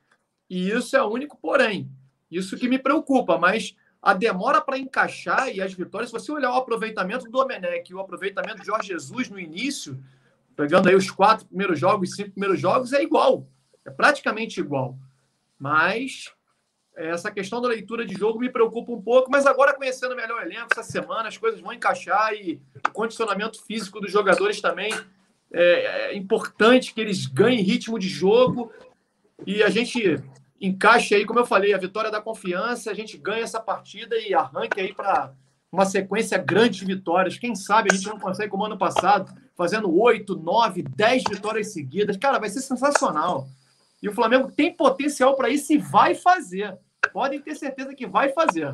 E isso é o único porém. Isso que me preocupa, mas a demora para encaixar e as vitórias, se você olhar o aproveitamento do Domenech e o aproveitamento de Jorge Jesus no início, pegando aí os quatro primeiros jogos, cinco primeiros jogos, é igual. É praticamente igual. Mas essa questão da leitura de jogo me preocupa um pouco, mas agora conhecendo melhor o elenco, essa semana as coisas vão encaixar e o condicionamento físico dos jogadores também é, é importante que eles ganhem ritmo de jogo e a gente encaixe aí, como eu falei, a vitória da confiança, a gente ganha essa partida e arranque aí para uma sequência grande de vitórias. Quem sabe a gente não consegue, como ano passado, fazendo oito, nove, dez vitórias seguidas. Cara, vai ser sensacional. E o Flamengo tem potencial para isso e vai fazer podem ter certeza que vai fazer.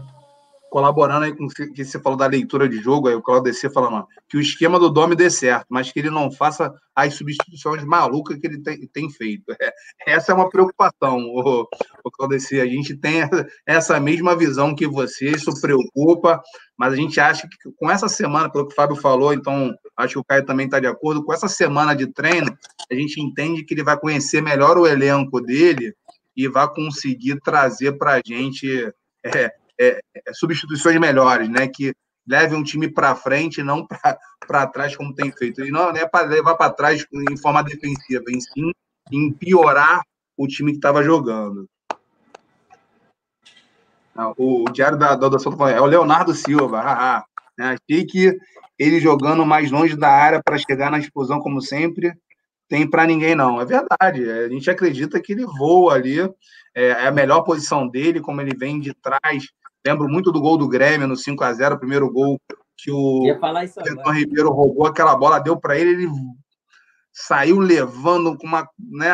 Colaborando aí com o que você falou da leitura de jogo, aí o Claudio falando que o esquema do Domi dê certo, mas que ele não faça as substituições malucas que ele tem, tem feito. É, essa é uma preocupação, o, o. A gente tem essa mesma visão que você, isso preocupa, mas a gente acha que com essa semana, pelo que o Fábio falou, então acho que o Caio também está de acordo, com essa semana de treino, a gente entende que ele vai conhecer melhor o elenco dele e vai conseguir trazer para a gente é, é, é, substituições melhores, né? Que leve um time para frente e não para trás, como tem feito. E não, não é para levar para trás em forma defensiva, em sim em piorar o time que estava jogando. O, o Diário da, Adoção é o Leonardo Silva. Haha. Achei que ele jogando mais longe da área para chegar na explosão, como sempre, tem para ninguém, não. É verdade. A gente acredita que ele voa ali. É, é, a melhor posição dele, como ele vem de trás. Lembro muito do gol do Grêmio no 5 a 0 o primeiro gol que o Everton Ribeiro roubou aquela bola, deu para ele, ele saiu levando com uma, né,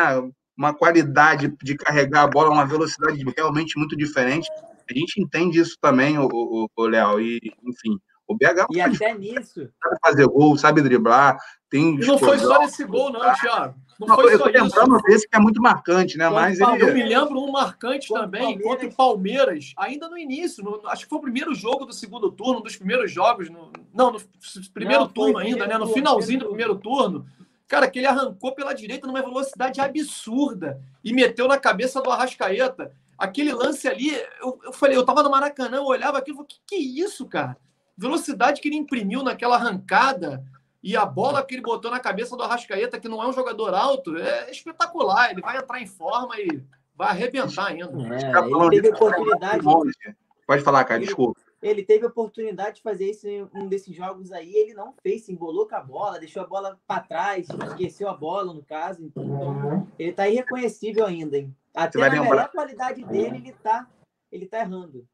uma qualidade de carregar a bola, uma velocidade realmente muito diferente. A gente entende isso também, o, o, o Léo, e enfim, o BH
e até nisso
sabe fazer gol, sabe driblar, tem.
E não foi só nesse gol, não, Thiago. Não, não
foi
eu só
lembrando isso. desse que é muito marcante, né? Mas
ele... Eu me lembro um marcante também Palmeiras. contra o Palmeiras, ainda no início. No, acho que foi o primeiro jogo do segundo turno, um dos primeiros jogos. No, não, no primeiro não, turno ainda, né? No finalzinho do primeiro turno. Cara, que ele arrancou pela direita numa velocidade absurda e meteu na cabeça do Arrascaeta. Aquele lance ali, eu, eu falei, eu tava no Maracanã, eu olhava aquilo e falei, que que é isso, cara? Velocidade que ele imprimiu naquela arrancada e a bola que ele botou na cabeça do Arrascaeta, que não é um jogador alto, é espetacular. Ele vai entrar em forma e vai arrebentar ainda.
É, ele teve oportunidade.
Pode falar, cara, desculpa.
Ele teve oportunidade de fazer isso em um desses jogos aí, ele não fez, se embolou com a bola, deixou a bola para trás, esqueceu a bola, no caso. Então, ele tá irreconhecível ainda. Hein? Até na lembrar... melhor qualidade dele, ele tá, ele tá errando.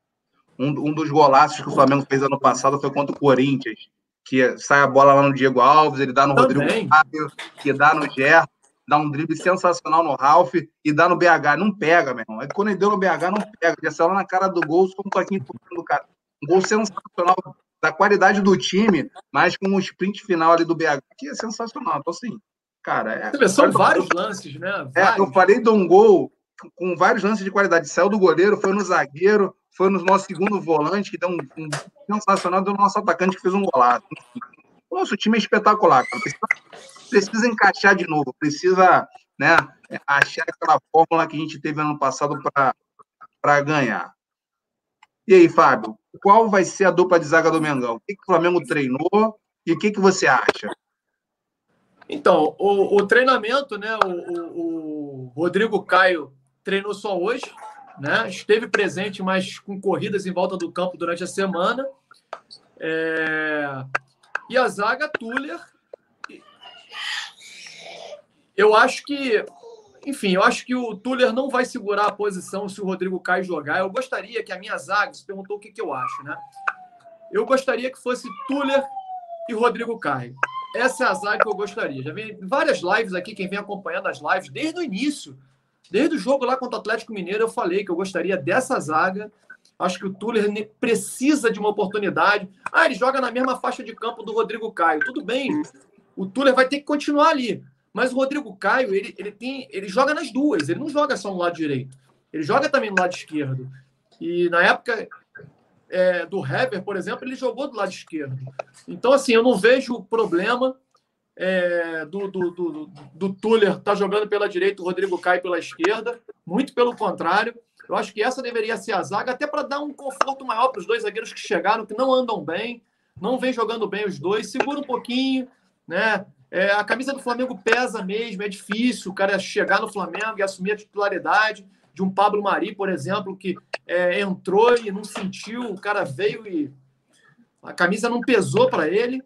Um, um dos golaços que o Flamengo fez ano passado foi contra o Corinthians que sai a bola lá no Diego Alves, ele dá no Também. Rodrigo Fábio, que dá no Gerson. dá um drible sensacional no Ralph e dá no BH. Não pega, meu irmão. É quando ele deu no BH, não pega. Já saiu lá na cara do gol, só um toquinho do cara. Um gol sensacional da qualidade do time, mas com um sprint final ali do BH, que é sensacional. Então, assim, cara. É,
são vários lances, né?
É, eu falei de um gol com vários lances de qualidade. Saiu do goleiro, foi no zagueiro, foi no nosso segundo volante, que deu um, um sensacional, no nosso atacante que fez um golaço. Nosso time é espetacular. Precisa, precisa encaixar de novo, precisa né, achar aquela fórmula que a gente teve ano passado para ganhar. E aí, Fábio, qual vai ser a dupla de zaga do Mengão? O que, que o Flamengo treinou e o que, que você acha?
Então, o, o treinamento, né? O, o, o, Rodrigo Caio treinou só hoje, né? Esteve presente, mas com corridas em volta do campo durante a semana. É... E a zaga, Tuller. Eu acho que enfim, eu acho que o Tuller não vai segurar a posição se o Rodrigo Caio jogar. Eu gostaria que a minha zaga, se perguntou o que, que eu acho, né? Eu gostaria que fosse Tuller e Rodrigo Caio. Essa é a zaga que eu gostaria. Já vem várias lives aqui, quem vem acompanhando as lives desde o início, desde o jogo lá contra o Atlético Mineiro, eu falei que eu gostaria dessa zaga. Acho que o Tuller precisa de uma oportunidade. Ah, ele joga na mesma faixa de campo do Rodrigo Caio. Tudo bem. O Tuller vai ter que continuar ali. Mas o Rodrigo Caio, ele, ele, tem, ele joga nas duas, ele não joga só no lado direito. Ele joga também no lado esquerdo. E na época é, do Hever, por exemplo, ele jogou do lado esquerdo. Então, assim, eu não vejo problema é, do, do, do, do Tuller estar tá jogando pela direita, o Rodrigo Caio pela esquerda. Muito pelo contrário. Eu acho que essa deveria ser a zaga, até para dar um conforto maior para os dois zagueiros que chegaram, que não andam bem, não vem jogando bem os dois. Segura um pouquinho, né? É, a camisa do Flamengo pesa mesmo, é difícil o cara chegar no Flamengo e assumir a titularidade de um Pablo Mari, por exemplo, que é, entrou e não sentiu, o cara veio e a camisa não pesou para ele,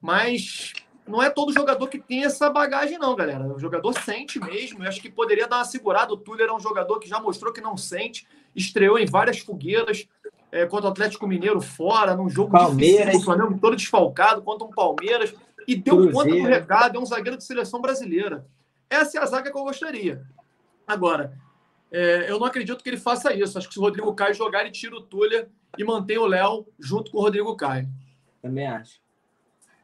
mas não é todo jogador que tem essa bagagem, não, galera. O jogador sente mesmo. Eu acho que poderia dar uma segurada. O Tuller é um jogador que já mostrou que não sente, estreou em várias fogueiras é, contra o Atlético Mineiro fora, num jogo
Palmeiras.
difícil, o Flamengo todo desfalcado, contra um Palmeiras e deu Cruzeiro. conta do recado, é um zagueiro de seleção brasileira. Essa é a zaga que eu gostaria. Agora, é, eu não acredito que ele faça isso. Acho que se o Rodrigo Caio jogar, ele tira o Tuller e mantém o Léo junto com o Rodrigo Caio.
Também acho.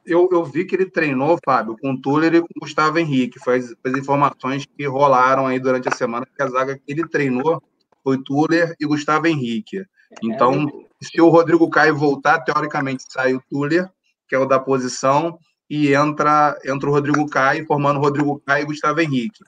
Eu, eu vi que ele treinou, Fábio, com o Tuller e com o Gustavo Henrique. Foi as, as informações que rolaram aí durante a semana, que a zaga que ele treinou foi Tuller e Gustavo Henrique. É, então, se o Rodrigo Caio voltar, teoricamente sai o Tuller, que é o da posição, e entra, entra o Rodrigo Caio, formando o Rodrigo Caio e Gustavo Henrique.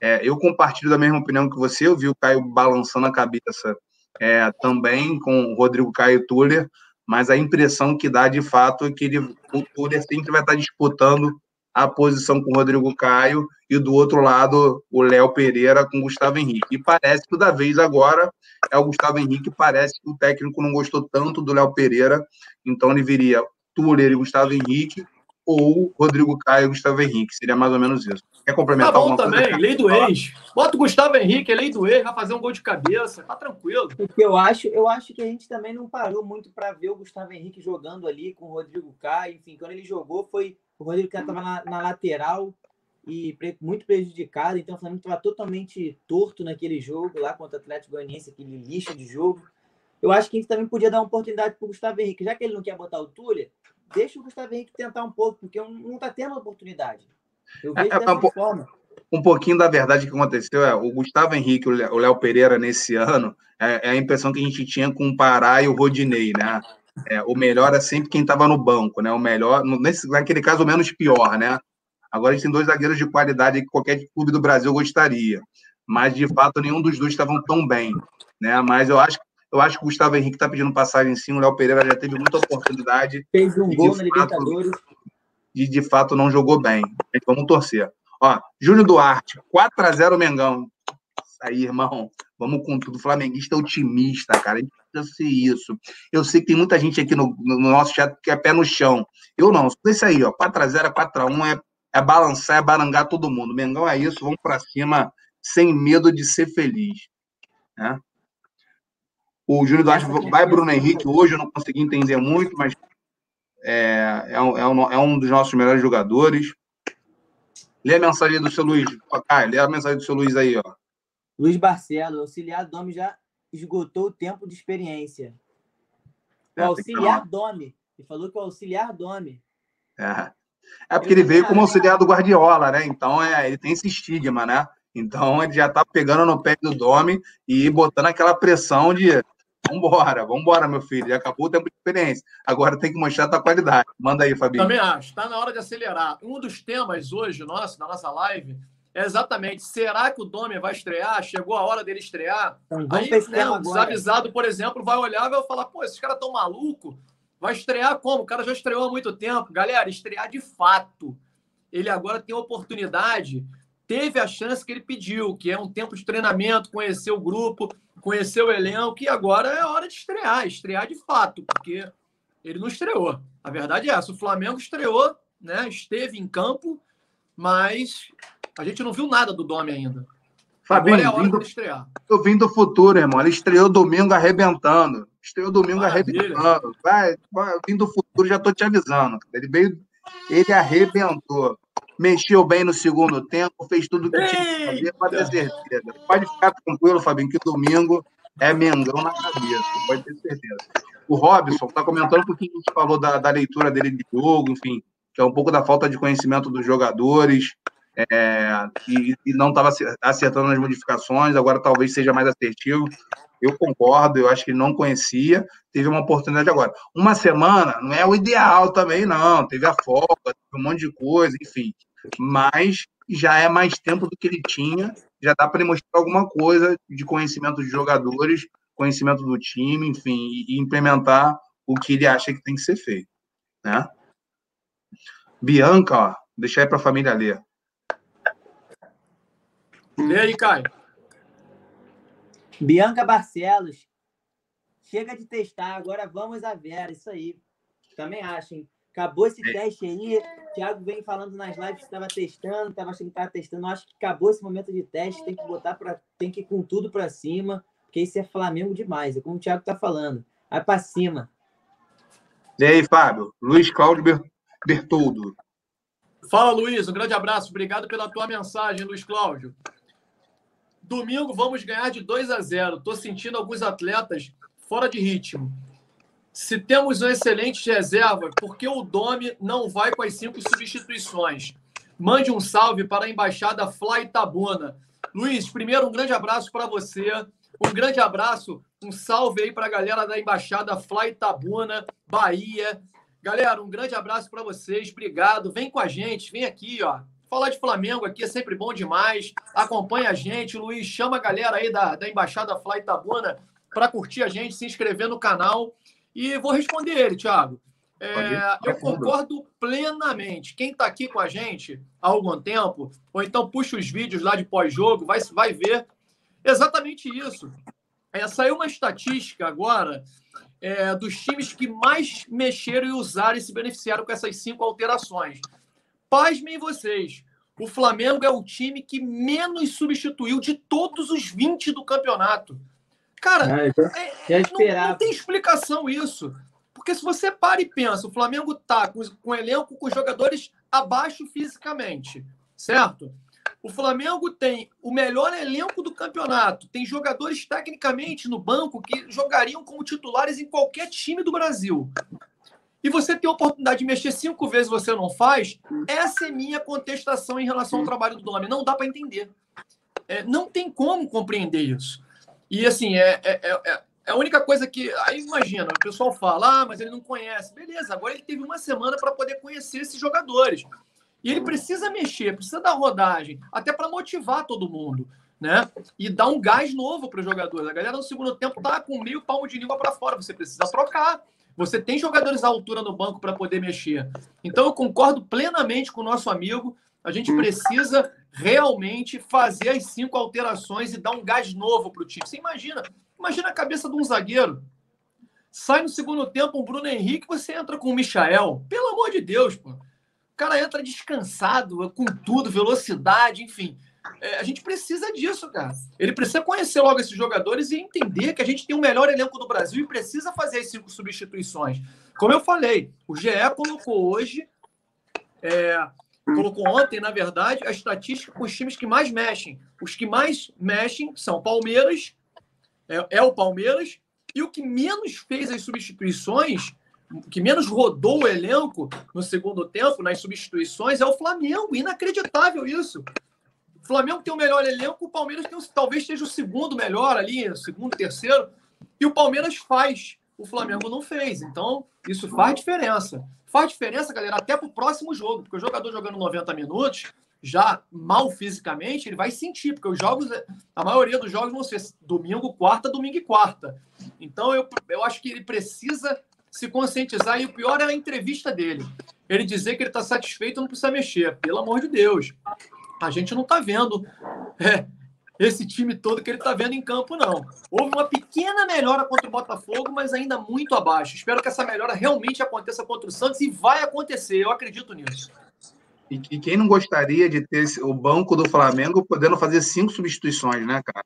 É, eu compartilho da mesma opinião que você, eu vi o Caio balançando a cabeça é, também com o Rodrigo Caio e Tuller, mas a impressão que dá de fato é que ele, o Tuller sempre vai estar disputando a posição com o Rodrigo Caio e do outro lado o Léo Pereira com o Gustavo Henrique. E parece que da vez agora é o Gustavo Henrique, parece que o técnico não gostou tanto do Léo Pereira, então ele viria Tuller e Gustavo Henrique ou Rodrigo Caio e Gustavo Henrique. Seria mais ou menos isso. Quer complementar
Tá bom também, coisa? lei do ex. Bota o Gustavo Henrique, lei do ex, vai fazer um gol de cabeça, tá tranquilo.
Porque eu acho, eu acho que a gente também não parou muito para ver o Gustavo Henrique jogando ali com o Rodrigo Caio. Enfim, quando ele jogou, foi o Rodrigo Caio estava na, na, lateral e muito prejudicado, então o Flamengo estava totalmente torto naquele jogo lá contra o Atlético Goianiense, aquele lixo de jogo. Eu acho que a gente também podia dar uma oportunidade para o Gustavo Henrique, já que ele não quer botar o Túlio, deixa o Gustavo Henrique tentar um pouco, porque não está tendo oportunidade. Eu vejo é, é dessa
um, forma. Um pouquinho da verdade que aconteceu é o Gustavo Henrique, o Léo Pereira nesse ano, é, é, a impressão que a gente tinha com o Pará e o Rodinei, né? É, o melhor é sempre quem estava no banco, né? O melhor, nesse, naquele caso, o menos pior, né? Agora a gente tem dois zagueiros de qualidade que qualquer clube do Brasil gostaria. Mas, de fato, nenhum dos dois estavam tão bem. Né? Mas eu acho que eu acho que o Gustavo Henrique está pedindo passagem sim. O Léo Pereira já teve muita oportunidade.
Fez um gol na Libertadores.
E de fato não jogou bem. Vamos torcer. Ó, Júnior Duarte, 4x0 Mengão. Isso aí, irmão. Vamos com tudo. Flamenguista otimista, cara. A gente precisa ser isso. Eu sei que tem muita gente aqui no, no nosso chat que é pé no chão. Eu não. Isso aí, ó. 4x0, 4x1 é, é balançar, é barangar todo mundo. Mengão é isso. Vamos para cima sem medo de ser feliz. Né? O Júnior Duarte vai Bruno Henrique hoje, eu não consegui entender muito, mas é, é, um, é, um, é um dos nossos melhores jogadores. Lê a mensagem do seu Luiz. Ah, lê a mensagem do seu Luiz aí, ó.
Luiz Barcelo, auxiliar Domi já esgotou o tempo de experiência. O é, auxiliar Domi. Ele falou que o auxiliar Domi.
É. É porque ele, ele veio como auxiliar do Guardiola, né? Então é, ele tem esse estigma, né? Então ele já tá pegando no pé do Domi e botando aquela pressão de vambora, vambora, meu filho. Já acabou o tempo de experiência. Agora tem que mostrar a tua qualidade. Manda aí, Fabinho.
Também acho. Está na hora de acelerar. Um dos temas hoje, nosso, da nossa live, é exatamente: será que o Domi vai estrear? Chegou a hora dele estrear? Então, aí, né, um desavisado, por exemplo, vai olhar e vai falar: pô, esses caras tão malucos. Vai estrear como? O cara já estreou há muito tempo. Galera, estrear de fato. Ele agora tem a oportunidade, teve a chance que ele pediu, que é um tempo de treinamento, conhecer o grupo, conhecer o elenco, e agora é hora de estrear, estrear de fato, porque ele não estreou. A verdade é essa: o Flamengo estreou, né? esteve em campo, mas a gente não viu nada do Domi ainda.
Fabinho, Agora é hora vindo, de estrear. Eu vim do futuro, irmão. Ele estreou domingo arrebentando. Estreou domingo Maravilha. arrebentando. Vai, vai, vim do futuro, já tô te avisando. Ele veio, ele arrebentou. Mexeu bem no segundo tempo, fez tudo que tinha que fazer, pode ter certeza. Pode ficar tranquilo, Fabinho, que domingo é Mengão na cabeça, pode ter certeza. O Robson está comentando um pouquinho que a gente falou da, da leitura dele de jogo, enfim, que é um pouco da falta de conhecimento dos jogadores é, e, e, não estava acertando as modificações, agora talvez seja mais assertivo. Eu concordo, eu acho que não conhecia, teve uma oportunidade agora. Uma semana não é o ideal também, não. Teve a folga, teve um monte de coisa, enfim. Mas já é mais tempo do que ele tinha, já dá para ele mostrar alguma coisa de conhecimento de jogadores, conhecimento do time, enfim, e implementar o que ele acha que tem que ser feito. Né? Bianca, ó, deixa aí para a família ler.
Lê aí, Caio.
Bianca Barcelos. Chega de testar, agora vamos a Vera. Isso aí. Também acho, hein? Acabou esse é. teste aí. O Thiago vem falando nas lives que estava testando, estava achando que estava testando. acho que acabou esse momento de teste. Tem que botar para, tem que ir com tudo para cima, porque isso é Flamengo demais. É como o Thiago está falando. Vai para cima.
E aí, Fábio? Luiz Cláudio Bertoldo.
Fala, Luiz. Um grande abraço. Obrigado pela tua mensagem, Luiz Cláudio. Domingo vamos ganhar de 2 a 0. Estou sentindo alguns atletas fora de ritmo. Se temos um excelente reserva, por que o Domi não vai com as cinco substituições? Mande um salve para a embaixada Fly Itabuna. Luiz, primeiro um grande abraço para você. Um grande abraço, um salve aí para a galera da embaixada Fly Itabuna, Bahia. Galera, um grande abraço para vocês. Obrigado. Vem com a gente, vem aqui, ó. Falar de Flamengo aqui é sempre bom demais. Acompanha a gente, Luiz. Chama a galera aí da, da Embaixada Fly Itabuna para curtir a gente, se inscrever no canal. E vou responder ele, Thiago. É, eu concordo plenamente. Quem está aqui com a gente há algum tempo, ou então puxa os vídeos lá de pós-jogo, vai, vai ver exatamente isso. É, saiu uma estatística agora é, dos times que mais mexeram e usaram e se beneficiaram com essas cinco alterações. Pasmem vocês. O Flamengo é o time que menos substituiu de todos os 20 do campeonato. Cara, é, é, não, não, tem explicação isso. Porque se você para e pensa, o Flamengo tá com, com elenco com jogadores abaixo fisicamente, certo? O Flamengo tem o melhor elenco do campeonato, tem jogadores tecnicamente no banco que jogariam como titulares em qualquer time do Brasil e você tem a oportunidade de mexer cinco vezes você não faz, essa é minha contestação em relação ao trabalho do nome. Não dá para entender. É, não tem como compreender isso. E assim, é, é, é, é, a única coisa que. Aí imagina, o pessoal fala, ah, mas ele não conhece. Beleza, agora ele teve uma semana para poder conhecer esses jogadores. E ele precisa mexer, precisa dar rodagem, até para motivar todo mundo. Né? E dar um gás novo para os jogadores. A galera no segundo tempo tá com meio palmo de língua para fora. Você precisa trocar. Você tem jogadores à altura no banco para poder mexer. Então eu concordo plenamente com o nosso amigo. A gente precisa realmente fazer as cinco alterações e dar um gás novo para o time. Você imagina, imagina a cabeça de um zagueiro. Sai no segundo tempo um Bruno Henrique, você entra com o Michael. Pelo amor de Deus, pô. O cara entra descansado, com tudo, velocidade, enfim. É, a gente precisa disso, cara. Ele precisa conhecer logo esses jogadores e entender que a gente tem o melhor elenco do Brasil e precisa fazer as cinco substituições. Como eu falei, o GE colocou hoje é, colocou ontem, na verdade, a estatística com os times que mais mexem. Os que mais mexem são Palmeiras, é, é o Palmeiras, e o que menos fez as substituições, que menos rodou o elenco no segundo tempo, nas substituições, é o Flamengo. Inacreditável isso. O Flamengo tem o melhor elenco, o Palmeiras tem, talvez seja o segundo melhor ali, segundo, terceiro, e o Palmeiras faz. O Flamengo não fez. Então, isso faz diferença. Faz diferença, galera, até para o próximo jogo, porque o jogador jogando 90 minutos, já mal fisicamente, ele vai sentir, porque os jogos, a maioria dos jogos vão ser domingo, quarta, domingo e quarta. Então, eu, eu acho que ele precisa se conscientizar, e o pior é a entrevista dele. Ele dizer que ele está satisfeito não precisa mexer. Pelo amor de Deus. A gente não está vendo é, esse time todo que ele está vendo em campo, não. Houve uma pequena melhora contra o Botafogo, mas ainda muito abaixo. Espero que essa melhora realmente aconteça contra o Santos e vai acontecer, eu acredito nisso.
E, e quem não gostaria de ter o banco do Flamengo podendo fazer cinco substituições, né, cara?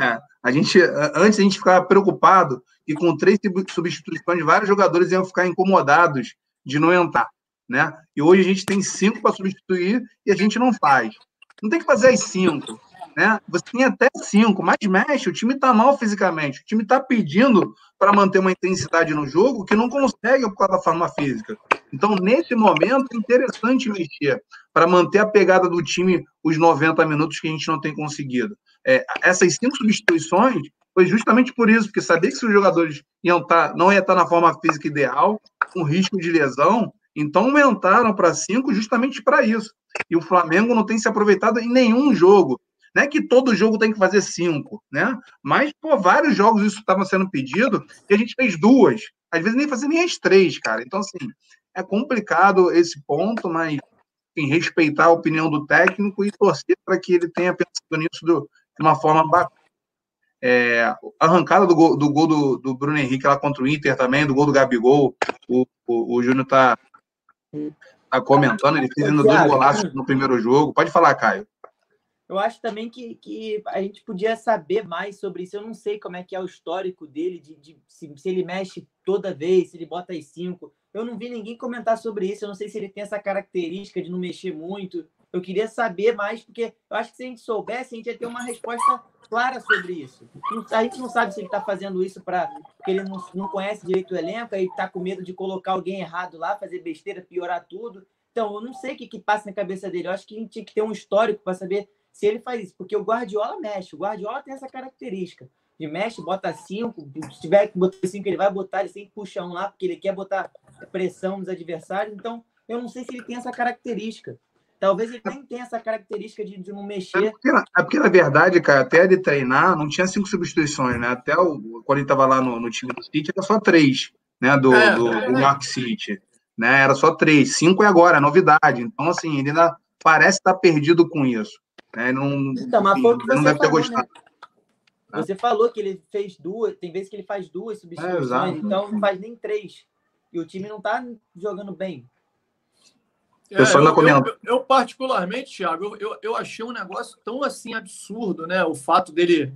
É, a gente, antes a gente ficava preocupado que com três substituições vários jogadores iam ficar incomodados de não entrar, né? E hoje a gente tem cinco para substituir e a gente não faz. Não tem que fazer as cinco, né? Você tem até cinco, mas mexe, o time está mal fisicamente, o time está pedindo para manter uma intensidade no jogo que não consegue por causa da forma física. Então, nesse momento, é interessante mexer para manter a pegada do time os 90 minutos que a gente não tem conseguido. É, essas cinco substituições foi justamente por isso, porque sabia que se os jogadores iam tá, não ia estar tá na forma física ideal, com risco de lesão, então aumentaram para cinco justamente para isso. E o Flamengo não tem se aproveitado em nenhum jogo. Não é que todo jogo tem que fazer cinco, né? Mas, por vários jogos isso estava sendo pedido e a gente fez duas. Às vezes nem fazia nem as três, cara. Então, assim, é complicado esse ponto, mas enfim, respeitar a opinião do técnico e torcer para que ele tenha pensado nisso do, de uma forma bacana. É, arrancada do gol, do, gol do, do, Bruno Henrique lá contra o Inter também, do gol do Gabigol, o, o, o Júnior está tá comentando, ele fez ainda dois golaços no primeiro jogo. Pode falar, Caio.
Eu acho também que, que a gente podia saber mais sobre isso. Eu não sei como é que é o histórico dele, de, de se, se, ele mexe toda vez, se ele bota as cinco. Eu não vi ninguém comentar sobre isso. Eu não sei se ele tem essa característica de não mexer muito. Eu queria saber mais, porque eu acho que se a gente soubesse, a gente ia ter uma resposta clara sobre isso. A gente não sabe se ele está fazendo isso para porque ele não, não conhece direito o elenco, aí está com medo de colocar alguém errado lá, fazer besteira, piorar tudo. Então, eu não sei o que, que passa na cabeça dele. Eu acho que a gente tinha que ter um histórico para saber se ele faz isso, porque o Guardiola mexe, o Guardiola tem essa característica de mexe, bota cinco, se tiver que botar cinco, ele vai botar, ele sempre puxa um lá, porque ele quer botar pressão nos adversários, então eu não sei se ele tem essa característica. Talvez ele nem tenha essa característica de, de não mexer. É porque,
é porque, na verdade, cara, até ele treinar, não tinha cinco substituições, né? Até o, quando ele estava lá no, no, time do City, era só três, né? Do, é, do, é, do York City. Né? Era só três. Cinco é agora, é novidade. Então, assim, ele ainda parece estar perdido com isso. Né? Não,
então, mas foi o que você não deve falou, ter gostado. Né? Você falou que ele fez duas, tem vezes que ele faz duas é, substituições, é, então não faz nem três. E o time não está jogando bem.
É, eu, eu, eu, particularmente, Thiago, eu, eu achei um negócio tão assim absurdo, né? O fato dele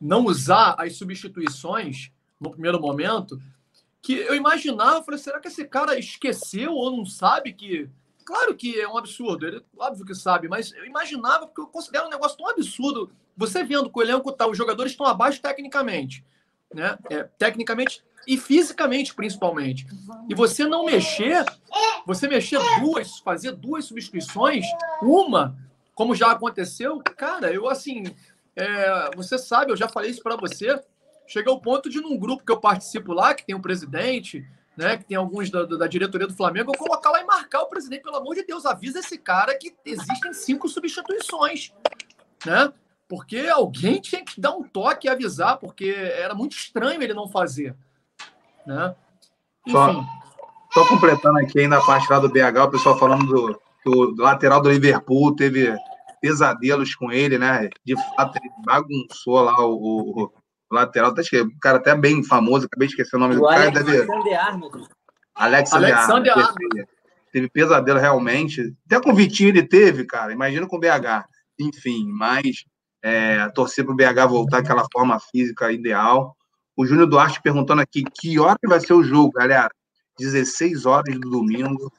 não usar as substituições no primeiro momento, que eu imaginava, eu falei, será que esse cara esqueceu ou não sabe que Claro que é um absurdo, ele óbvio que sabe, mas eu imaginava, porque eu considero um negócio tão absurdo. Você vendo que o elenco tá, os jogadores estão abaixo tecnicamente, né? É, tecnicamente e fisicamente, principalmente. E você não mexer, você mexer duas, fazer duas substituições, uma, como já aconteceu, cara, eu assim, é, você sabe, eu já falei isso para você. Chega ao ponto de, num grupo que eu participo lá, que tem o um presidente, né, que tem alguns da, da, diretoria do Flamengo, eu colocar lá e marcar o presidente, pelo amor de Deus, avisa esse cara que existem cinco substituições, né? Porque alguém tinha que dar um toque e avisar, porque era muito estranho ele não fazer, né?
Enfim. Só, só completando aqui ainda a parte lá do BH, o pessoal falando do, do, do lateral do Liverpool, teve pesadelos com ele, né? De fato, ele bagunçou lá o, o lateral, tá esquerdo. O cara até bem famoso, acabei de esquecer o nome o do cara. Alexander Arnold. Alexander, Alexander Arnold. Teve pesadelo realmente. Até com o Vitinho ele teve, cara. Imagina com o BH. Enfim, mas é, torcer para o BH voltar àquela forma física ideal. O Júnior Duarte perguntando aqui que hora vai ser o jogo, galera. 16 horas do domingo.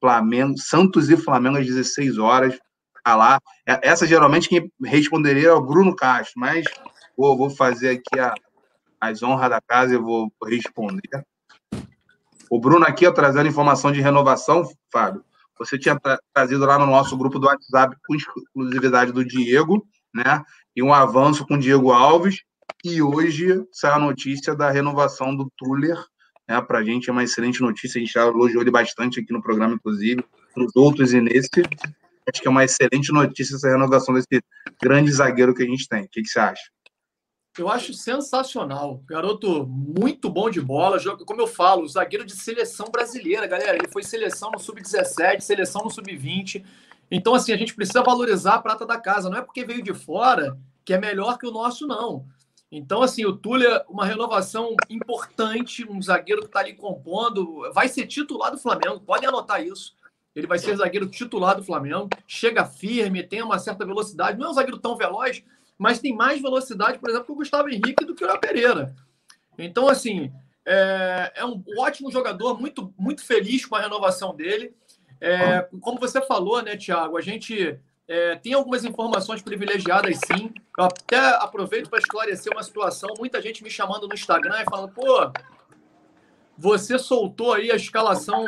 Flamengo, Santos e Flamengo às 16 horas. Tá lá. É, essa geralmente quem responderia é o Bruno Castro, mas vou, vou fazer aqui a, as honras da casa e vou responder. O Bruno aqui, ó, trazendo informação de renovação, Fábio. Você tinha tra trazido lá no nosso grupo do WhatsApp com exclusividade do Diego, né? E um avanço com o Diego Alves. E hoje sai a notícia da renovação do Tuller. Né? Para a gente é uma excelente notícia. A gente já elogiou ele bastante aqui no programa, inclusive, nos outros e nesse. Acho que é uma excelente notícia essa renovação desse grande zagueiro que a gente tem. O que, que você acha?
Eu acho sensacional. Garoto muito bom de bola. Joga, como eu falo, zagueiro de seleção brasileira, galera. Ele foi seleção no sub-17, seleção no sub-20. Então, assim, a gente precisa valorizar a prata da casa. Não é porque veio de fora que é melhor que o nosso, não. Então, assim, o Túlio, uma renovação importante, um zagueiro que está ali compondo, vai ser titular do Flamengo, podem anotar isso. Ele vai ser zagueiro titular do Flamengo, chega firme, tem uma certa velocidade. Não é um zagueiro tão veloz, mas tem mais velocidade, por exemplo, que o Gustavo Henrique do que o Pereira. Então, assim, é, é, um ótimo jogador, muito, muito feliz com a renovação dele. É, como você falou, né, Thiago, a gente é, tem algumas informações privilegiadas, sim. Eu até aproveito para esclarecer uma situação. Muita gente me chamando no Instagram e falando, pô, você soltou aí a escalação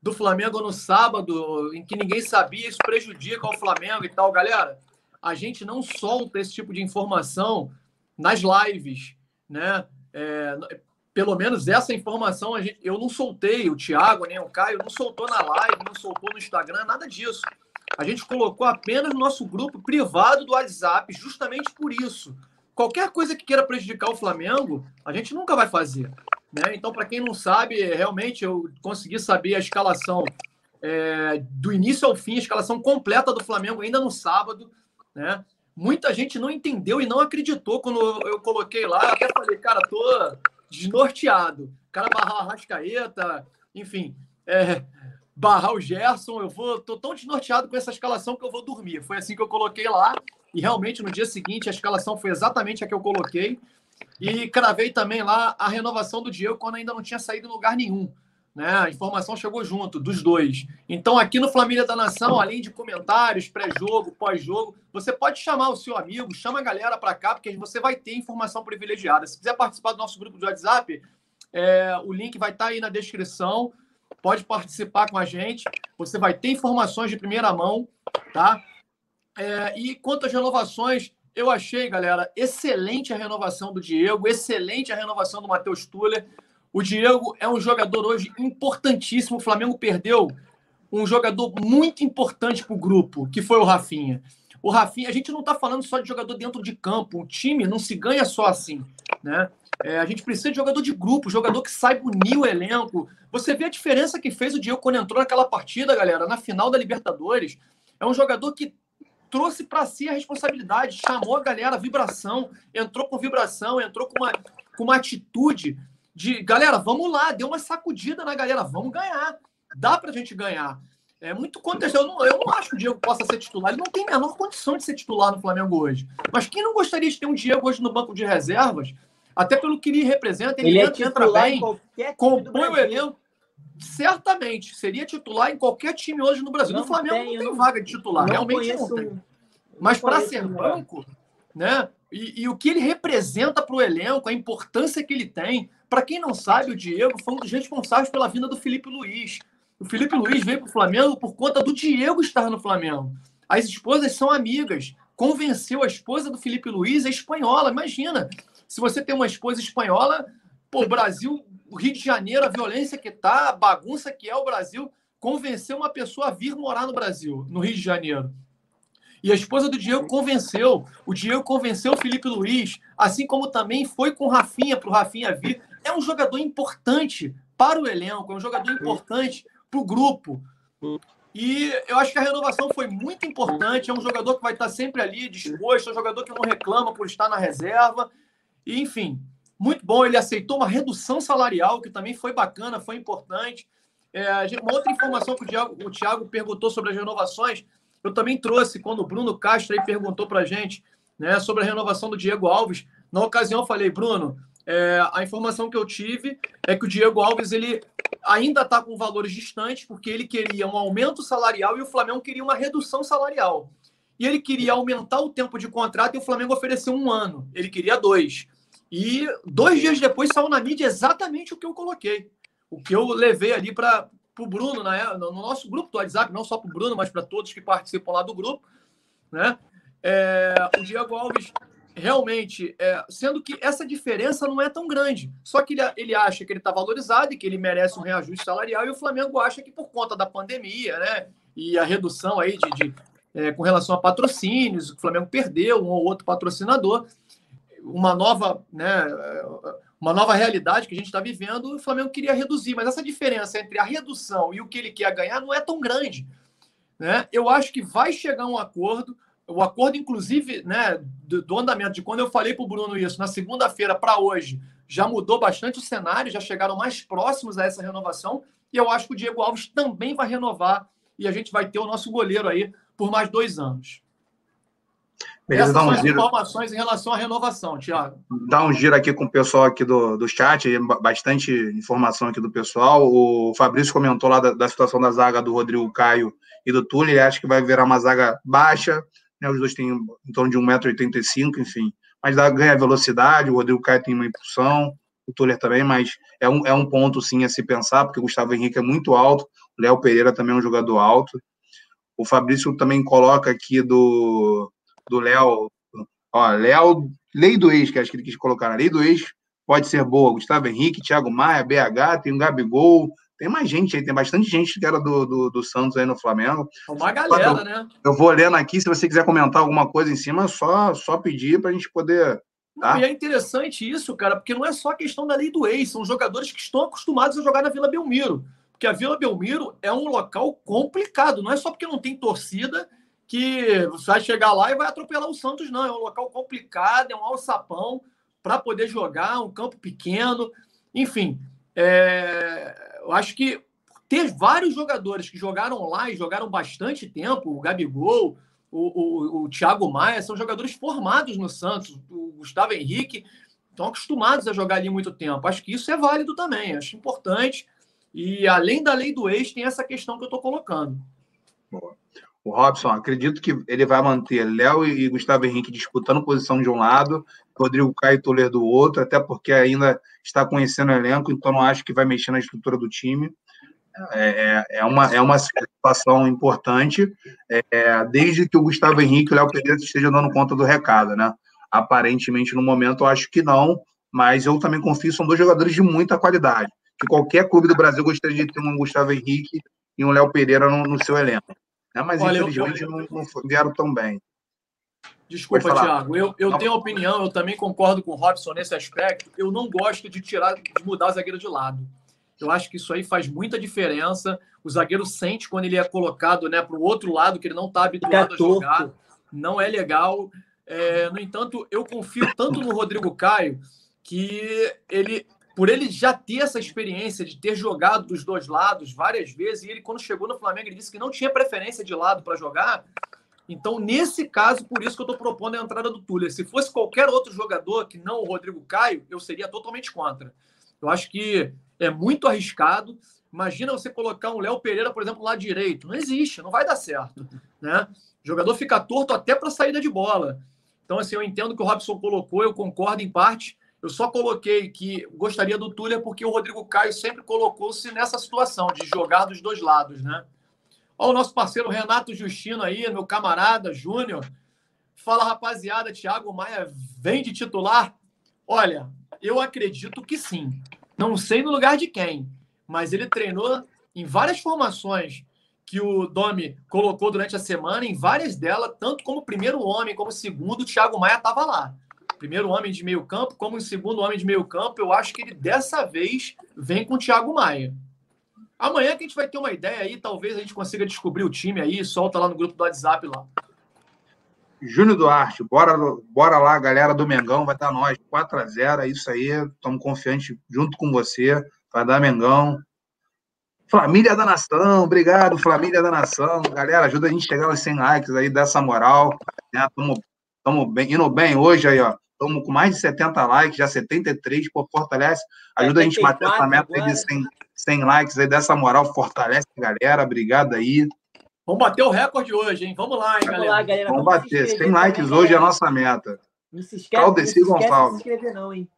do Flamengo no sábado, em que ninguém sabia, isso prejudica o Flamengo e tal. Galera, a gente não solta esse tipo de informação nas lives, né? É, pelo menos essa informação a gente, eu não soltei, o Thiago, nem o Caio, não soltou na live, não soltou no Instagram, nada disso. A gente colocou apenas no nosso grupo privado do WhatsApp, justamente por isso. Qualquer coisa que queira prejudicar o Flamengo, a gente nunca vai fazer. Né? Então, para quem não sabe, realmente eu consegui saber a escalação é, do início ao fim, a escalação completa do Flamengo ainda no sábado. Né? Muita gente não entendeu e não acreditou quando eu coloquei lá. Até falei, cara, tô desnorteado. Cara barrar a Rascaeta, enfim, é, barrar o Gerson, eu vou, tô tão desnorteado com essa escalação que eu vou dormir. Foi assim que eu coloquei lá. E realmente no dia seguinte a escalação foi exatamente a que eu coloquei. E cravei também lá a renovação do Diego quando ainda não tinha saído em lugar nenhum. Né? A informação chegou junto, dos dois. Então, aqui no Família da Nação, além de comentários, pré-jogo, pós-jogo, você pode chamar o seu amigo, chama a galera para cá, porque você vai ter informação privilegiada. Se quiser participar do nosso grupo de WhatsApp, é, o link vai estar tá aí na descrição. Pode participar com a gente. Você vai ter informações de primeira mão, tá? É, e quanto às renovações, eu achei, galera, excelente a renovação do Diego, excelente a renovação do Matheus Tuller. O Diego é um jogador hoje importantíssimo. O Flamengo perdeu um jogador muito importante para o grupo, que foi o Rafinha. O Rafinha, a gente não está falando só de jogador dentro de campo. O time não se ganha só assim, né? É, a gente precisa de jogador de grupo, jogador que saiba unir o elenco. Você vê a diferença que fez o Diego quando entrou naquela partida, galera, na final da Libertadores. É um jogador que trouxe para si a responsabilidade, chamou a galera, vibração, entrou com vibração, entrou com uma, com uma atitude de galera, vamos lá, deu uma sacudida na galera, vamos ganhar. Dá para a gente ganhar. É muito contexto. Eu não, eu não acho que o Diego possa ser titular. Ele não tem a menor condição de ser titular no Flamengo hoje. Mas quem não gostaria de ter um Diego hoje no banco de reservas, até pelo que ele representa, ele, ele entra, é entra bem, compõe o elenco. Certamente, seria titular em qualquer time hoje no Brasil. Não no Flamengo tem, não tem vaga de titular, não realmente não tem. Mas para ser banco, né? E, e, o que ele representa para o elenco, a importância que ele tem. Para quem não sabe, o Diego foi um dos responsáveis pela vinda do Felipe Luiz. O Felipe Luiz veio para o Flamengo por conta do Diego estar no Flamengo. As esposas são amigas. Convenceu a esposa do Felipe Luiz, é espanhola. Imagina, se você tem uma esposa espanhola, pô, Brasil, o Rio de Janeiro, a violência que tá, a bagunça que é o Brasil, convenceu uma pessoa a vir morar no Brasil, no Rio de Janeiro. E a esposa do Diego convenceu. O Diego convenceu o Felipe Luiz, assim como também foi com o Rafinha, para o Rafinha vir. É um jogador importante para o elenco, é um jogador importante para o grupo. E eu acho que a renovação foi muito importante. É um jogador que vai estar sempre ali disposto, é um jogador que não reclama por estar na reserva. E, enfim, muito bom. Ele aceitou uma redução salarial, que também foi bacana, foi importante. É, uma outra informação que o Thiago, o Thiago perguntou sobre as renovações eu também trouxe quando o Bruno Castro aí perguntou para a gente né, sobre a renovação do Diego Alves. Na ocasião, eu falei, Bruno, É, a informação que eu tive é que o Diego Alves ele ainda está com valores distantes, porque ele queria um aumento salarial e o Flamengo queria uma redução salarial. E ele queria aumentar o tempo de contrato e o Flamengo ofereceu um ano. Ele queria dois. E dois dias depois saiu na mídia exatamente o que eu coloquei. O que eu levei ali para o Bruno, né, no nosso grupo do WhatsApp, não só para o Bruno, mas para todos que participam lá do grupo. Né? É, o Diego Alves realmente, é, sendo que essa diferença não é tão grande. Só que ele, ele acha que ele está valorizado e que ele merece um reajuste salarial, e o Flamengo acha que por conta da pandemia, né? E a redução aí de, de é, com relação a patrocínios, o Flamengo perdeu um ou outro patrocinador, uma nova, né, uma nova realidade que a gente está vivendo, o Flamengo queria reduzir, mas essa diferença entre a redução e o que ele quer ganhar não é tão grande. Né? Eu acho que vai chegar um acordo o acordo, inclusive, né, do, do andamento de quando eu falei para o Bruno isso, na segunda-feira para hoje, já mudou bastante o cenário, já chegaram mais próximos a essa renovação. E eu acho que o Diego Alves também vai renovar e a gente vai ter o nosso goleiro aí por mais dois anos.
Beleza, Essas
são um as giro. informações em relação à renovação, Tiago.
Dá um giro aqui com o pessoal aqui do, do chat, bastante informação aqui do pessoal. O Fabrício comentou lá da, da situação da zaga do Rodrigo Caio e do Túlio, ele acha que vai virar uma zaga baixa, né? Os dois têm em torno de 1,85m, enfim. Mas dá, ganha velocidade, o Rodrigo Caio tem uma impulsão, o Tuller também, mas é um, é um ponto sim a se pensar, porque o Gustavo Henrique é muito alto, o Léo Pereira também é um jogador alto. O Fabrício também coloca aqui do do Léo, ó, Léo, lei do ex, que acho que ele quis colocar, a lei do ex pode ser boa. Gustavo Henrique, Thiago Maia, BH, tem o Gabigol, tem mais gente aí, tem bastante gente que era do, do, do Santos aí no Flamengo.
Uma galera, eu, né?
Eu vou olhando aqui, se você quiser comentar alguma coisa em cima, é só, só pedir para a gente poder.
Tá? Não, e é interessante isso, cara, porque não é só questão da lei do ex, são jogadores que estão acostumados a jogar na Vila Belmiro. Porque a Vila Belmiro é um local complicado, não é só porque não tem torcida que você vai chegar lá e vai atropelar o Santos, não. É um local complicado, é um alçapão para poder jogar, um campo pequeno, enfim. É, eu acho que ter vários jogadores que jogaram lá e jogaram bastante tempo, o Gabigol, o, o, o Thiago Maia, são jogadores formados no Santos, o Gustavo Henrique, estão acostumados a jogar ali muito tempo. Acho que isso é válido também, acho importante. E além da lei do ex, tem essa questão que eu estou colocando.
Boa. O Robson, acredito que ele vai manter Léo e Gustavo Henrique disputando posição de um lado, Rodrigo Caio Toledo do outro, até porque ainda está conhecendo o elenco, então não acho que vai mexer na estrutura do time. É, é, é uma, é uma situação importante, é, desde que o Gustavo Henrique e o Léo Pereira estejam dando conta do recado, né? Aparentemente, no momento, eu acho que não, mas eu também confio, são dois jogadores de muita qualidade. Que qualquer clube do Brasil gostaria de ter um Gustavo Henrique e um Léo Pereira no, no seu elenco. Né? Mas, Olha, infelizmente, eu. Não, não vieram tão bem.
Desculpa, Thiago. Eu, eu tenho opinião, eu também concordo com o Robson nesse aspecto. Eu não gosto de tirar, de mudar o zagueiro de lado. Eu acho que isso aí faz muita diferença. O zagueiro sente quando ele é colocado né, para o outro lado, que ele não está habituado a jogar. Não é legal. É, no entanto, eu confio tanto no Rodrigo Caio que ele, por ele já ter essa experiência de ter jogado dos dois lados várias vezes, e ele, quando chegou no Flamengo, ele disse que não tinha preferência de lado para jogar. Então, nesse caso, por isso que eu estou propondo a entrada do Túlio. Se fosse qualquer outro jogador que não o Rodrigo Caio, eu seria totalmente contra. Eu acho que é muito arriscado. Imagina você colocar um Léo Pereira, por exemplo, lá direito. Não existe, não vai dar certo. Né? O jogador fica torto até para saída de bola. Então, assim, eu entendo que o Robson colocou, eu concordo em parte. Eu só coloquei que gostaria do Túlio porque o Rodrigo Caio sempre colocou-se nessa situação de jogar dos dois lados, né? Olha o nosso parceiro Renato Justino aí, meu camarada Júnior. Fala, rapaziada, Thiago Maia vem de titular? Olha, eu acredito que sim. Não sei no lugar de quem, mas ele treinou em várias formações que o Domi colocou durante a semana, em várias delas, tanto como primeiro homem, como segundo, o Thiago Maia estava lá. Primeiro homem de meio campo, como segundo homem de meio campo, eu acho que ele dessa vez vem com o Thiago Maia. Amanhã que a gente vai ter uma ideia aí, talvez a gente consiga descobrir o time aí, solta lá no grupo do WhatsApp lá.
Júnior Duarte, bora, bora lá, galera do Mengão, vai dar nós, 4 a 0 é isso aí, estamos confiantes junto com você, vai dar Mengão. Família da Nação, obrigado, Família da Nação. Galera, ajuda a gente a chegar aos 100 likes aí, dessa moral. Estamos né? bem, indo bem hoje aí, ó. Estamos com mais de 70 likes, já 73, pô, fortalece, ajuda a gente a bater essa meta aí de 100, 100 likes aí, dessa moral, fortalece a galera, obrigado aí.
Vamos bater o recorde hoje, hein? Vamos lá, hein, Vamos galera. Lá, galera.
Vamos, Vamos bater, 100 likes hoje é a nossa meta.
Não se esquece, Caldeci não se esquece de se inscrever não, hein?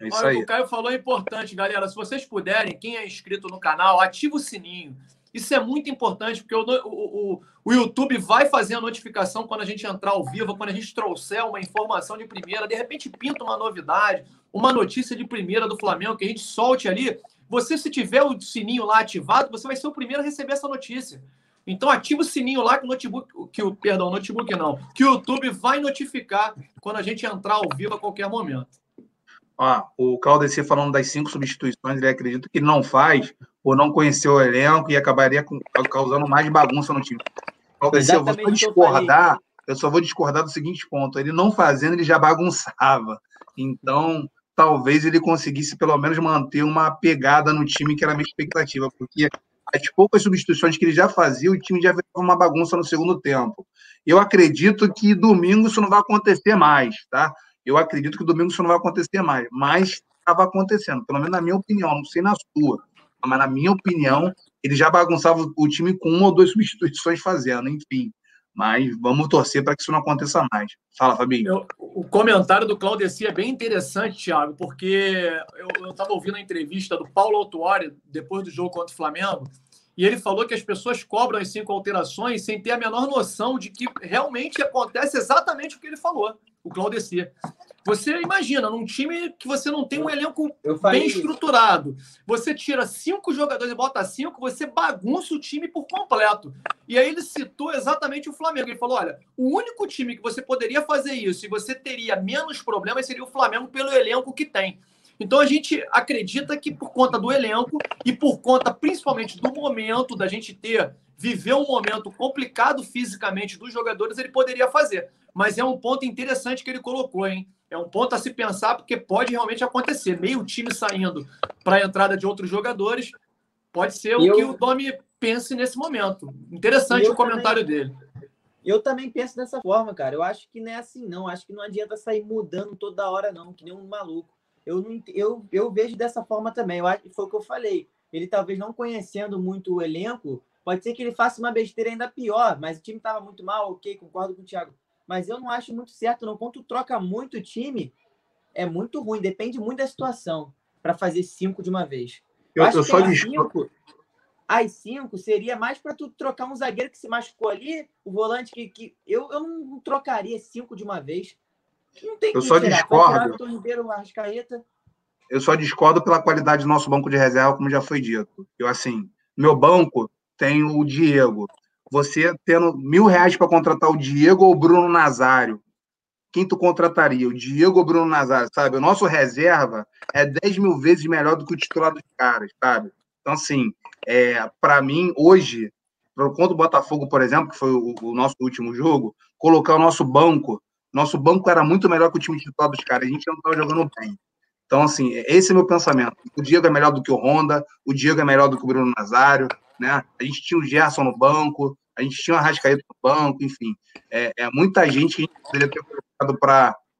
É isso Olha, aí. O que o Caio falou é importante, galera. Se vocês puderem, quem é inscrito no canal, ativa o sininho. Isso é muito importante, porque o, o, o, YouTube vai fazer a notificação quando a gente entrar ao vivo, quando a gente trouxer uma informação de primeira, de repente pinta uma novidade, uma notícia de primeira do Flamengo que a gente solte ali. Você, se tiver o sininho lá ativado, você vai ser o primeiro a receber essa notícia. Então ativa o sininho lá que o notebook, que o perdão, notebook não, que o YouTube vai notificar quando a gente entrar ao vivo a qualquer momento.
Ó, o Claudeci falando das cinco substituições, ele acredita que não faz por não conhecer o elenco e acabaria com, causando mais bagunça no time. Claudeci, eu vou discordar, eu só vou discordar do seguinte ponto: ele não fazendo, ele já bagunçava. Então, talvez ele conseguisse pelo menos manter uma pegada no time que era a minha expectativa, porque as poucas substituições que ele já fazia, o time já virava uma bagunça no segundo tempo. Eu acredito que domingo isso não vai acontecer mais, tá? Eu acredito que domingo isso não vai acontecer mais, mas estava acontecendo, pelo menos na minha opinião, não sei na sua, mas na minha opinião, ele já bagunçava o time com uma ou duas *laughs* substituições fazendo, enfim. Mas vamos torcer para que isso não aconteça mais. Fala, Fabinho.
O comentário do Claudeci é bem interessante, Thiago, porque eu estava ouvindo a entrevista do Paulo Autuori depois do jogo contra o Flamengo, e ele falou que as pessoas cobram as cinco alterações sem ter a menor noção de que realmente acontece exatamente o que ele falou o Claudeci. Você imagina, num time que você não tem um elenco bem estruturado, você tira cinco jogadores e bota cinco, você bagunça o time por completo. E aí ele citou exatamente o Flamengo. Ele falou: olha, o único time que você poderia fazer isso e você teria menos problemas seria o Flamengo pelo elenco que tem. Então a gente acredita que por conta do elenco e por conta principalmente do momento da gente ter viver um momento complicado fisicamente dos jogadores, ele poderia fazer. Mas é um ponto interessante que ele colocou, hein? É um ponto a se pensar, porque pode realmente acontecer. Meio time saindo para a entrada de outros jogadores, pode ser o eu... que o Domi pense nesse momento. Interessante o comentário também... dele.
Eu também penso dessa forma, cara. Eu acho que não é assim, não. Acho que não adianta sair mudando toda hora, não, que nem um maluco. Eu, não, eu, eu vejo dessa forma também. Eu acho, foi o que eu falei. Ele talvez não conhecendo muito o elenco, Pode ser que ele faça uma besteira ainda pior, mas o time estava muito mal, ok, concordo com o Thiago. Mas eu não acho muito certo, não. Quando tu troca muito o time, é muito ruim, depende muito da situação para fazer cinco de uma vez.
Eu, eu, eu só cinco,
As cinco seria mais para tu trocar um zagueiro que se machucou ali, o volante que. que eu, eu não trocaria cinco de uma vez. Não tem
eu que só tirar. discordo.
eu
só discordo pela qualidade do nosso banco de reserva, como já foi dito. Eu, assim, meu banco tem o Diego. Você tendo mil reais para contratar o Diego ou o Bruno Nazário, quem tu contrataria? O Diego ou o Bruno Nazário, sabe? O nosso reserva é 10 mil vezes melhor do que o titular dos caras, sabe? Então, assim, é, para mim, hoje, contra o Botafogo, por exemplo, que foi o, o, nosso último jogo, colocar o nosso banco, nosso banco era muito melhor que o time titular dos caras, a gente não estava jogando bem. Então, assim, esse é o meu pensamento. O Diego é melhor do que o Honda, o Diego é melhor do que o Bruno Nazário, né? A gente tinha o Gerson no banco, a gente tinha o Arrascaeta no banco, enfim. É, é muita gente que a gente poderia ter colocado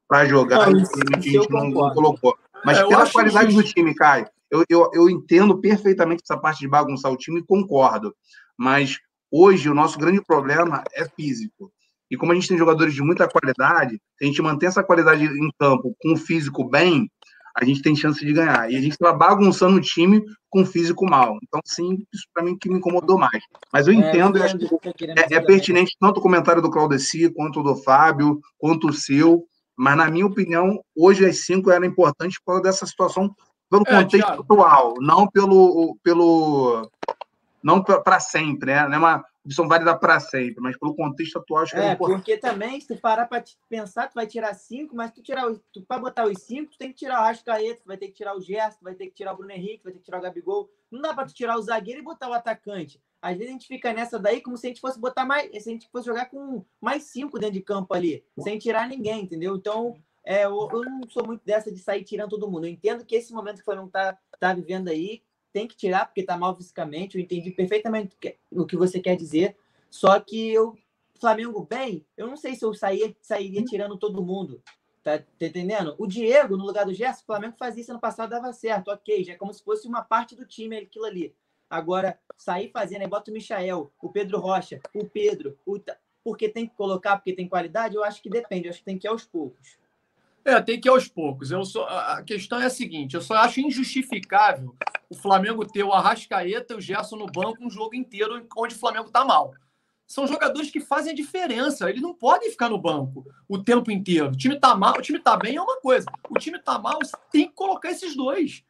para jogar não, e a gente não, não, colocou. Mas é, pela qualidade que... do time, Caio, eu, eu, eu entendo perfeitamente essa parte de bagunçar o time e concordo. Mas hoje o nosso grande problema é físico. E como a gente tem jogadores de muita qualidade, se a gente mantém essa qualidade em campo com o físico bem, a gente tem chance de ganhar. E a gente está bagunçando o time com físico mal. Então, sim, isso para mim que me incomodou mais. Mas eu é, entendo, é, eu acho que é, é pertinente tanto o comentário do Claudeci, quanto o do Fábio, quanto o seu. Mas, na minha opinião, hoje as cinco eram importantes por causa dessa situação, pelo é, contexto Thiago. atual, não pelo. pelo não para sempre, né? Não é uma, opção válida para sempre, mas pelo contexto atual acho que é,
é importante. porque também, se tu parar para pensar, tu vai tirar cinco, mas tu tirar tu, para botar os cinco, tu tem que tirar o Arrascaeta, tu vai ter que tirar o Gerson, tu vai ter que tirar o Bruno Henrique, tu vai ter que tirar o Gabigol. Não dá para tu tirar o zagueiro e botar o atacante. Às vezes a gente fica nessa daí como se a gente fosse botar mais, se a gente fosse jogar com mais cinco dentro de campo ali, sem tirar ninguém, entendeu? Então, é, eu, eu não sou muito dessa de sair tirando todo mundo. Eu entendo que esse momento que o Flamengo tá, tá vivendo aí, tem que tirar porque está mal fisicamente. Eu entendi perfeitamente o que você quer dizer. Só que eu, Flamengo bem, eu não sei se eu sair, sairia tirando todo mundo. Tá, tá, entendendo? O Diego, no lugar do Gerson, o Flamengo fazia isso ano passado, dava certo, ok, já é como se fosse uma parte do time aquilo ali. Agora, sair fazendo, aí bota o Michael, o Pedro Rocha, o Pedro, o... porque tem que colocar, porque tem qualidade, eu acho que depende, eu acho que tem que ir aos poucos.
É, tem que ir aos poucos. Eu só, a questão é a seguinte: eu só acho injustificável o Flamengo ter o Arrascaeta e o Gerson no banco um jogo inteiro onde o Flamengo está mal são jogadores que fazem a diferença. Eles não podem ficar no banco o tempo inteiro. O time está mal, o time está bem é uma coisa. O time está mal, você tem que colocar esses dois.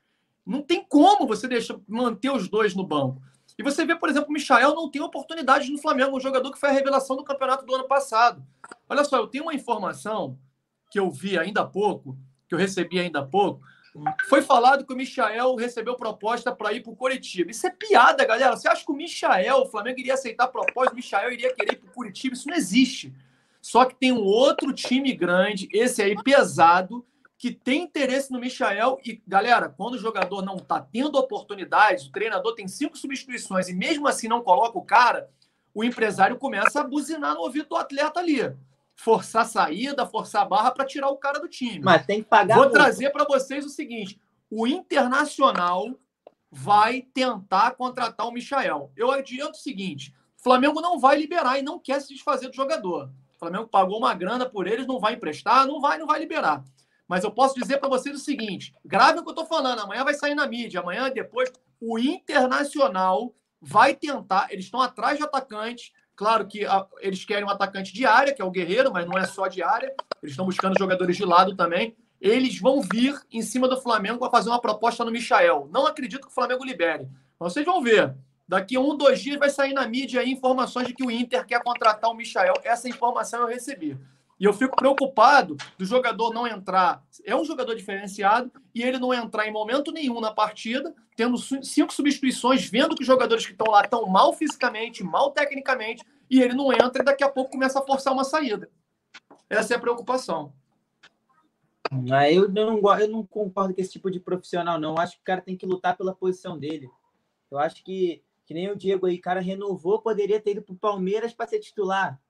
Não tem como você deixar manter os dois no banco. E você vê, por exemplo, o Michael não tem oportunidade no Flamengo, um jogador que foi a revelação do campeonato do ano passado. Olha só, eu tenho uma informação que eu vi ainda há pouco, que eu recebi ainda há pouco, foi falado que o Michael recebeu proposta para ir para o Curitiba. Isso é piada, galera. Você acha que o Michael, o Flamengo iria aceitar a proposta, o Michael iria querer ir para o Curitiba? Isso não existe. Só que tem um outro time grande, esse aí pesado, que tem interesse no Michael. E, galera, quando o jogador não está tendo oportunidades, o treinador tem cinco substituições e mesmo assim não coloca o cara, o empresário começa a buzinar no ouvido do atleta ali forçar a saída, forçar a barra para tirar o cara do time.
Mas tem que pagar.
Vou muito. trazer para vocês o seguinte: o Internacional vai tentar contratar o Michael. Eu adianto o seguinte: o Flamengo não vai liberar e não quer se desfazer do jogador. O Flamengo pagou uma grana por eles, não vai emprestar, não vai, não vai liberar. Mas eu posso dizer para vocês o seguinte: grave o que eu estou falando, amanhã vai sair na mídia, amanhã depois o Internacional vai tentar, eles estão atrás de atacantes, Claro que a, eles querem um atacante de área, que é o Guerreiro, mas não é só de área. Eles estão buscando jogadores de lado também. Eles vão vir em cima do Flamengo para fazer uma proposta no Michael. Não acredito que o Flamengo libere. Mas vocês vão ver. Daqui um, dois dias vai sair na mídia aí informações de que o Inter quer contratar o Michael. Essa informação eu recebi. E eu fico preocupado do jogador não entrar. É um jogador diferenciado e ele não entrar em momento nenhum na partida, tendo cinco substituições, vendo que os jogadores que estão lá estão mal fisicamente, mal tecnicamente, e ele não entra e daqui a pouco começa a forçar uma saída. Essa é a preocupação.
Ah, eu não, eu não concordo com esse tipo de profissional, não. Eu acho que o cara tem que lutar pela posição dele. Eu acho que, que nem o Diego aí, cara renovou, poderia ter ido para o Palmeiras para ser titular.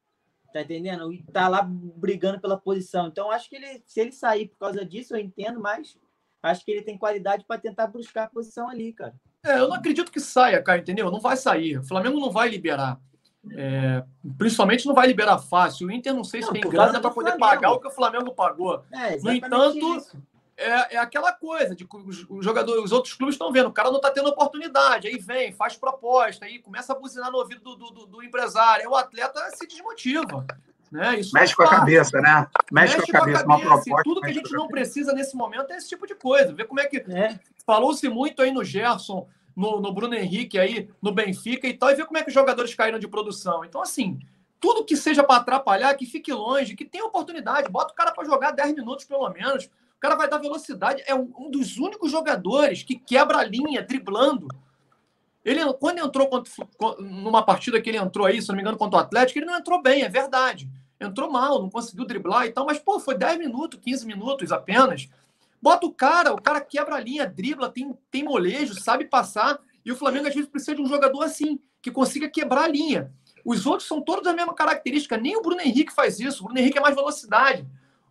Tá entendendo? E tá lá brigando pela posição. Então, acho que ele, se ele sair por causa disso, eu entendo, mas acho que ele tem qualidade para tentar buscar a posição ali, cara.
É, eu não acredito que saia, cara, entendeu? Não vai sair. O Flamengo não vai liberar. É, principalmente não vai liberar fácil. O Inter não sei se não, tem grana para poder Flamengo. pagar o que o Flamengo pagou. É, no entanto, isso é, é aquela coisa de os, os jogadores, os outros clubes estão vendo, o cara não está tendo oportunidade, aí vem, faz proposta, aí começa a buzinar no ouvido do, do, do empresário, aí o atleta se desmotiva. Né?
Isso Mexe com a cabeça, né? Mexe, Mexe com a cabeça, com a cabeça uma proposta.
tudo que a gente não precisa nesse momento é esse tipo de coisa. Ver como é que. É. Falou-se muito aí no Gerson, no, no Bruno Henrique, aí, no Benfica e tal, e ver como é que os jogadores caíram de produção. Então, assim, tudo que seja para atrapalhar, que fique longe, que tenha oportunidade, bota o cara para jogar 10 minutos pelo menos o cara vai dar velocidade. É um, um dos únicos jogadores que quebra a linha, driblando. Ele, quando entrou contra, numa partida que ele entrou aí, se não me engano, contra o Atlético, ele não entrou bem, é verdade. Entrou mal, não conseguiu driblar e tal, mas, pô, foi 10 minutos, 15 minutos apenas. Bota o cara, o cara quebra a linha, dribla, tem, tem molejo, sabe passar. E o Flamengo, às vezes, precisa de um jogador assim, que consiga quebrar a linha. Os outros são todos da mesma característica. Nem o Bruno Henrique faz isso. O Bruno Henrique é mais velocidade.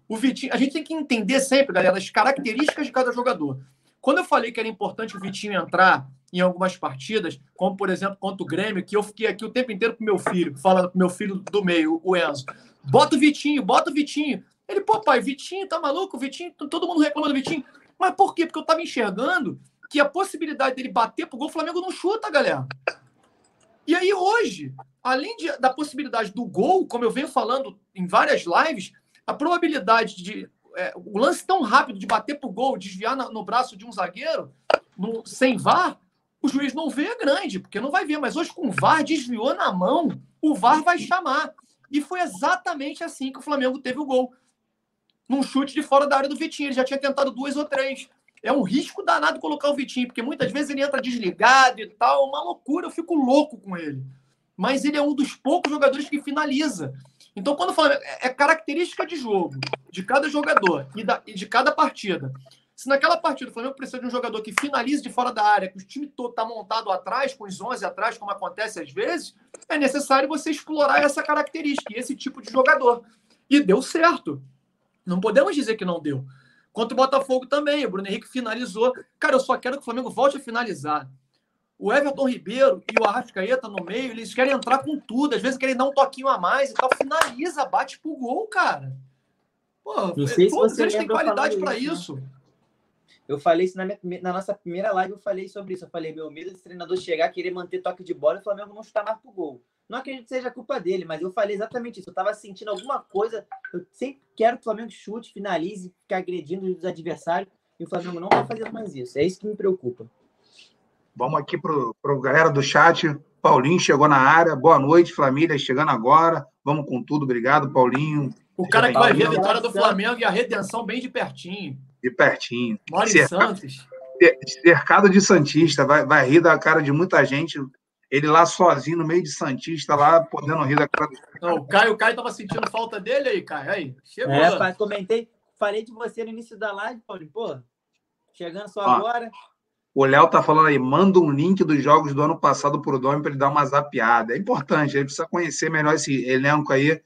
O Vitinho, a gente tem que entender sempre, galera, as características de cada jogador. Quando eu falei que era importante o Vitinho entrar em algumas partidas, como por exemplo contra o Grêmio, que eu fiquei aqui o tempo inteiro com meu filho, falando com meu filho do meio, o Enzo. Bota o Vitinho, bota o Vitinho. Ele, pô, pai, Vitinho, tá maluco? Vitinho, todo mundo reclama do Vitinho. Mas por quê? Porque eu tava enxergando que a possibilidade dele bater pro gol, o Flamengo não chuta, galera. E aí hoje, além de, da possibilidade do gol, como eu venho falando em várias lives, a probabilidade de. É, o lance tão rápido de bater pro gol, desviar na, no braço de um zagueiro, no, sem VAR, o juiz não vê é grande, porque não vai ver. Mas hoje, com o VAR, desviou na mão, o VAR vai chamar. E foi exatamente assim que o Flamengo teve o gol. Num chute de fora da área do Vitinho. Ele já tinha tentado duas ou três. É um risco danado colocar o Vitinho, porque muitas vezes ele entra desligado e tal. Uma loucura, eu fico louco com ele. Mas ele é um dos poucos jogadores que finaliza. Então, quando fala, é, é característica de jogo de cada jogador e, da, e de cada partida. Se naquela partida o Flamengo precisa de um jogador que finalize de fora da área, que o time todo está montado atrás, com os 11 atrás, como acontece às vezes, é necessário você explorar essa característica, esse tipo de jogador. E deu certo. Não podemos dizer que não deu. Contra o Botafogo também, o Bruno Henrique finalizou. Cara, eu só quero que o Flamengo volte a finalizar. O Everton Ribeiro e o Arrascaeta no meio, eles querem entrar com tudo. Às vezes querem dar um toquinho a mais e tal. Finaliza, bate pro gol, cara. Pô,
se
todos eles têm qualidade para
isso,
isso.
Eu falei isso na, minha na nossa primeira live, eu falei sobre isso. Eu falei, meu medo desse treinador chegar, querer manter toque de bola e o Flamengo não chutar mais pro gol. Não acredito que seja culpa dele, mas eu falei exatamente isso. Eu tava sentindo alguma coisa. Eu sempre quero que o Flamengo chute, finalize, fique agredindo os adversários. E o Flamengo não vai fazer mais isso. É isso que me preocupa.
Vamos aqui pro, pro galera do chat. Paulinho chegou na área. Boa noite, família, chegando agora. Vamos com tudo. Obrigado, Paulinho.
O cara que vai ver a vitória do Flamengo e a redenção bem de pertinho.
De pertinho.
Mora em Santos.
cercado de Santista, vai, vai rir da cara de muita gente. Ele lá sozinho, no meio de Santista, lá, podendo rir da cara do
Não, o Caio, o Caio tava sentindo falta dele aí, Caio. Aí, chegou.
É, pai, comentei, falei de você no início da live, Paulinho. Pô, chegando só
Ó.
agora.
O Léo tá falando aí, manda um link dos jogos do ano passado pro Domi para ele dar uma zapiada. É importante, ele precisa conhecer melhor esse elenco aí,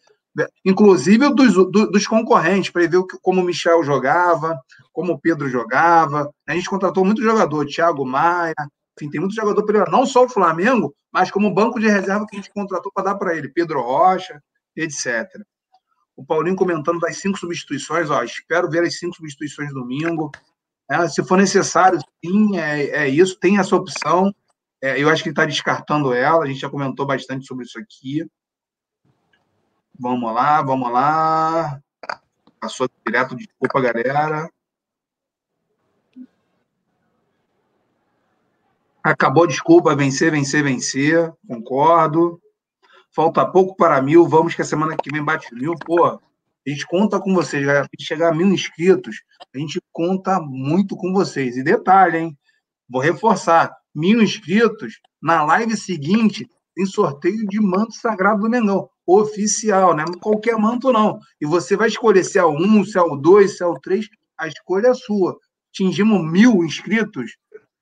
inclusive o dos, do- dos concorrentes, para ele ver o como o Michel jogava, como o Pedro jogava. A gente contratou muito jogador, Thiago Maia, enfim, tem muito jogador para ele, não só o Flamengo, mas como banco de reserva que a gente contratou para dar para ele, Pedro Rocha, etc. O Paulinho comentando das cinco substituições, ó, espero ver as cinco substituições domingo. É, se for necessário, sim, é, é isso, tem essa opção. É, eu acho que ele está descartando ela, a gente já comentou bastante sobre isso aqui. Vamos lá, vamos lá. Passou direto, desculpa, galera. Acabou, desculpa, vencer, vencer, vencer. Concordo. Falta pouco para mil, vamos que a semana que vem bate mil. Pô, a gente conta com vocês, galera. Se chegar a mil inscritos, a gente conta muito com vocês. E detalhe, hein? Vou reforçar: mil inscritos, na live seguinte, tem sorteio de manto sagrado do Mengão. Oficial, né? Qualquer manto, não. E você vai escolher se é o 1, se é o 2, se é o 3, a escolha é sua. Atingimos mil inscritos,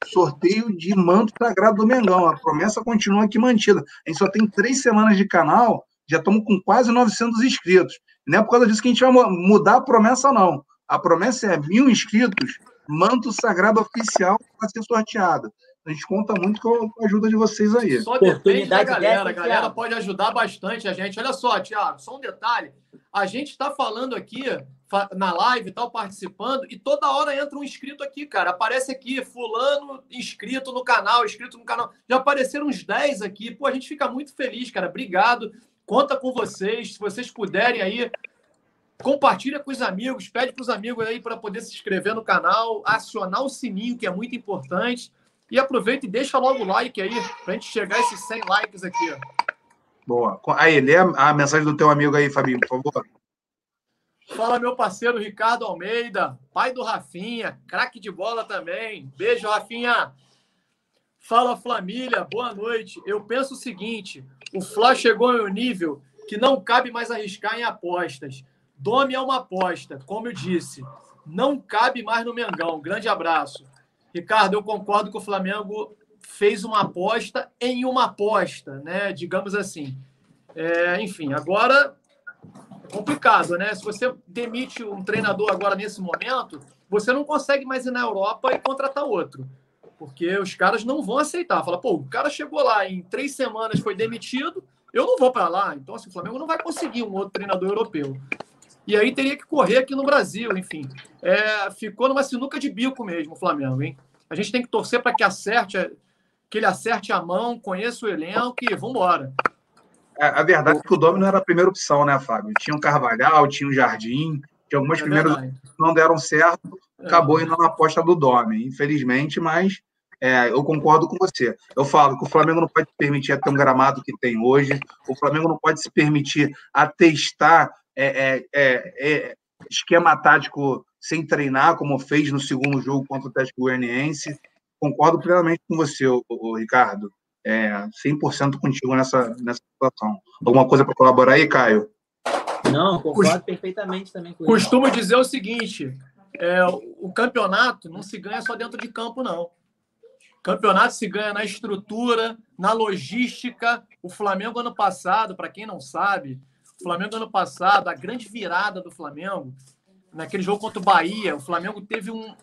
sorteio de manto sagrado do Mengão. A promessa continua aqui mantida. A gente só tem três semanas de canal, já estamos com quase 900 inscritos. Não é por causa disso que a gente vai mu- mudar a promessa, não. A promessa é mil inscritos, manto sagrado oficial para ser sorteado. A gente conta muito com a ajuda de vocês aí.
Só depende da
Oportunidade
galera. A galera pode ajudar bastante a gente. Olha só, Thiago, só um detalhe. A gente está falando aqui na live e tal, participando, e toda hora entra um inscrito aqui, cara. Aparece aqui, fulano inscrito no canal, inscrito no canal. Já apareceram uns 10 aqui. Pô, a gente fica muito feliz, cara. Obrigado. Conta com vocês. Se vocês puderem aí, compartilha com os amigos, pede para os amigos aí para poder se inscrever no canal, acionar o sininho, que é muito importante. E aproveita e deixa logo o like aí, pra gente chegar a esses 100 likes aqui.
Boa. Aí, lê a, a mensagem do teu amigo aí, Fabinho, por favor.
Fala, meu parceiro Ricardo Almeida, pai do Rafinha, craque de bola também. Beijo, Rafinha. Fala, família, boa noite. Eu penso o seguinte: o Fla chegou em um nível que não cabe mais arriscar em apostas. Dome é uma aposta, como eu disse. Não cabe mais no Mengão. Grande abraço. Ricardo, eu concordo que o Flamengo fez uma aposta em uma aposta, né? Digamos assim. É, enfim, agora é complicado, né? Se você demite um treinador agora nesse momento, você não consegue mais ir na Europa e contratar outro. Porque os caras não vão aceitar. Fala, pô, o cara chegou lá em três semanas, foi demitido, eu não vou para lá. Então, assim, o Flamengo não vai conseguir um outro treinador europeu. E aí teria que correr aqui no Brasil, enfim. É, ficou numa sinuca de bico mesmo o Flamengo, hein? A gente tem que torcer para que acerte, que ele acerte a mão, conheça o elenco e vambora.
A, a verdade é que o Domi não era a primeira opção, né, Fábio? Tinha o Carvalhal, tinha o Jardim, tinha algumas
É
primeiras que não deram certo,
É.
acabou indo na aposta do Domi, infelizmente, mas é, eu concordo com você. Eu falo que o Flamengo não pode se permitir ter um gramado que tem hoje, o Flamengo não pode se permitir atestar é, é, é, é, esquema tático sem treinar, como fez no segundo jogo contra o Atlético Goianiense. Concordo plenamente com você, ô, ô, Ricardo. É, 100% contigo nessa, nessa situação. Alguma coisa para colaborar aí, Caio?
Não, concordo perfeitamente também com isso.
Costumo dizer o seguinte: é, o campeonato não se ganha só dentro de campo, não. Campeonato se ganha na estrutura, na logística. O Flamengo, ano passado, para quem não sabe, o Flamengo, ano passado, a grande virada do Flamengo naquele jogo contra o Bahia, o Flamengo teve um,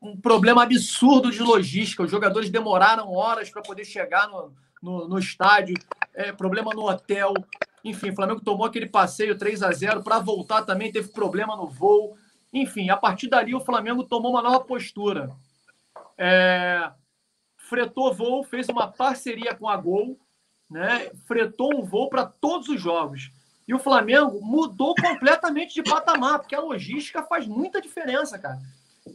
um problema absurdo de logística. Os jogadores demoraram horas para poder chegar no, no, no estádio, é, problema no hotel. Enfim, o Flamengo tomou aquele passeio 3 a 0 para voltar também, teve problema no voo. Enfim, a partir dali o Flamengo tomou uma nova postura. É, fretou voo, fez uma parceria com a Gol, né? fretou um voo para todos os jogos. E o Flamengo mudou completamente de patamar, porque a logística faz muita diferença, cara.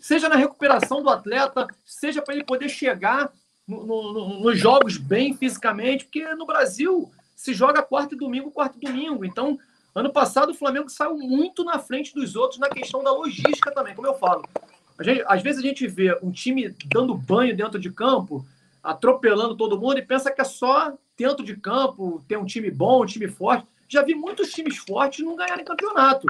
Seja na recuperação do atleta, seja para ele poder chegar no, no, nos jogos bem fisicamente, porque no Brasil se joga quarta e domingo, quarta e domingo. Então, ano passado o Flamengo saiu muito na frente dos outros na questão da logística também, como eu falo. Gente, às vezes a gente vê um time dando banho dentro de campo, atropelando todo mundo e pensa que é só dentro de campo ter um time bom, um time forte. Já vi muitos times fortes não ganharem campeonato.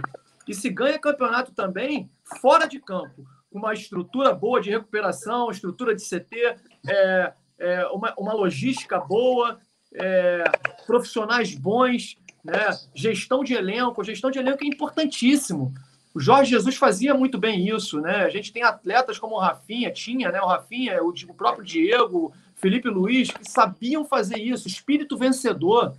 E se ganha campeonato também fora de campo, com uma estrutura boa de recuperação, estrutura de CT, é, é, uma, uma logística boa, é, profissionais bons, né? gestão de elenco. Gestão de elenco é importantíssimo. O Jorge Jesus fazia muito bem isso, né? A gente tem atletas como o Rafinha, tinha, né? O Rafinha, o, o próprio Diego, Felipe Luiz, que sabiam fazer isso, espírito vencedor.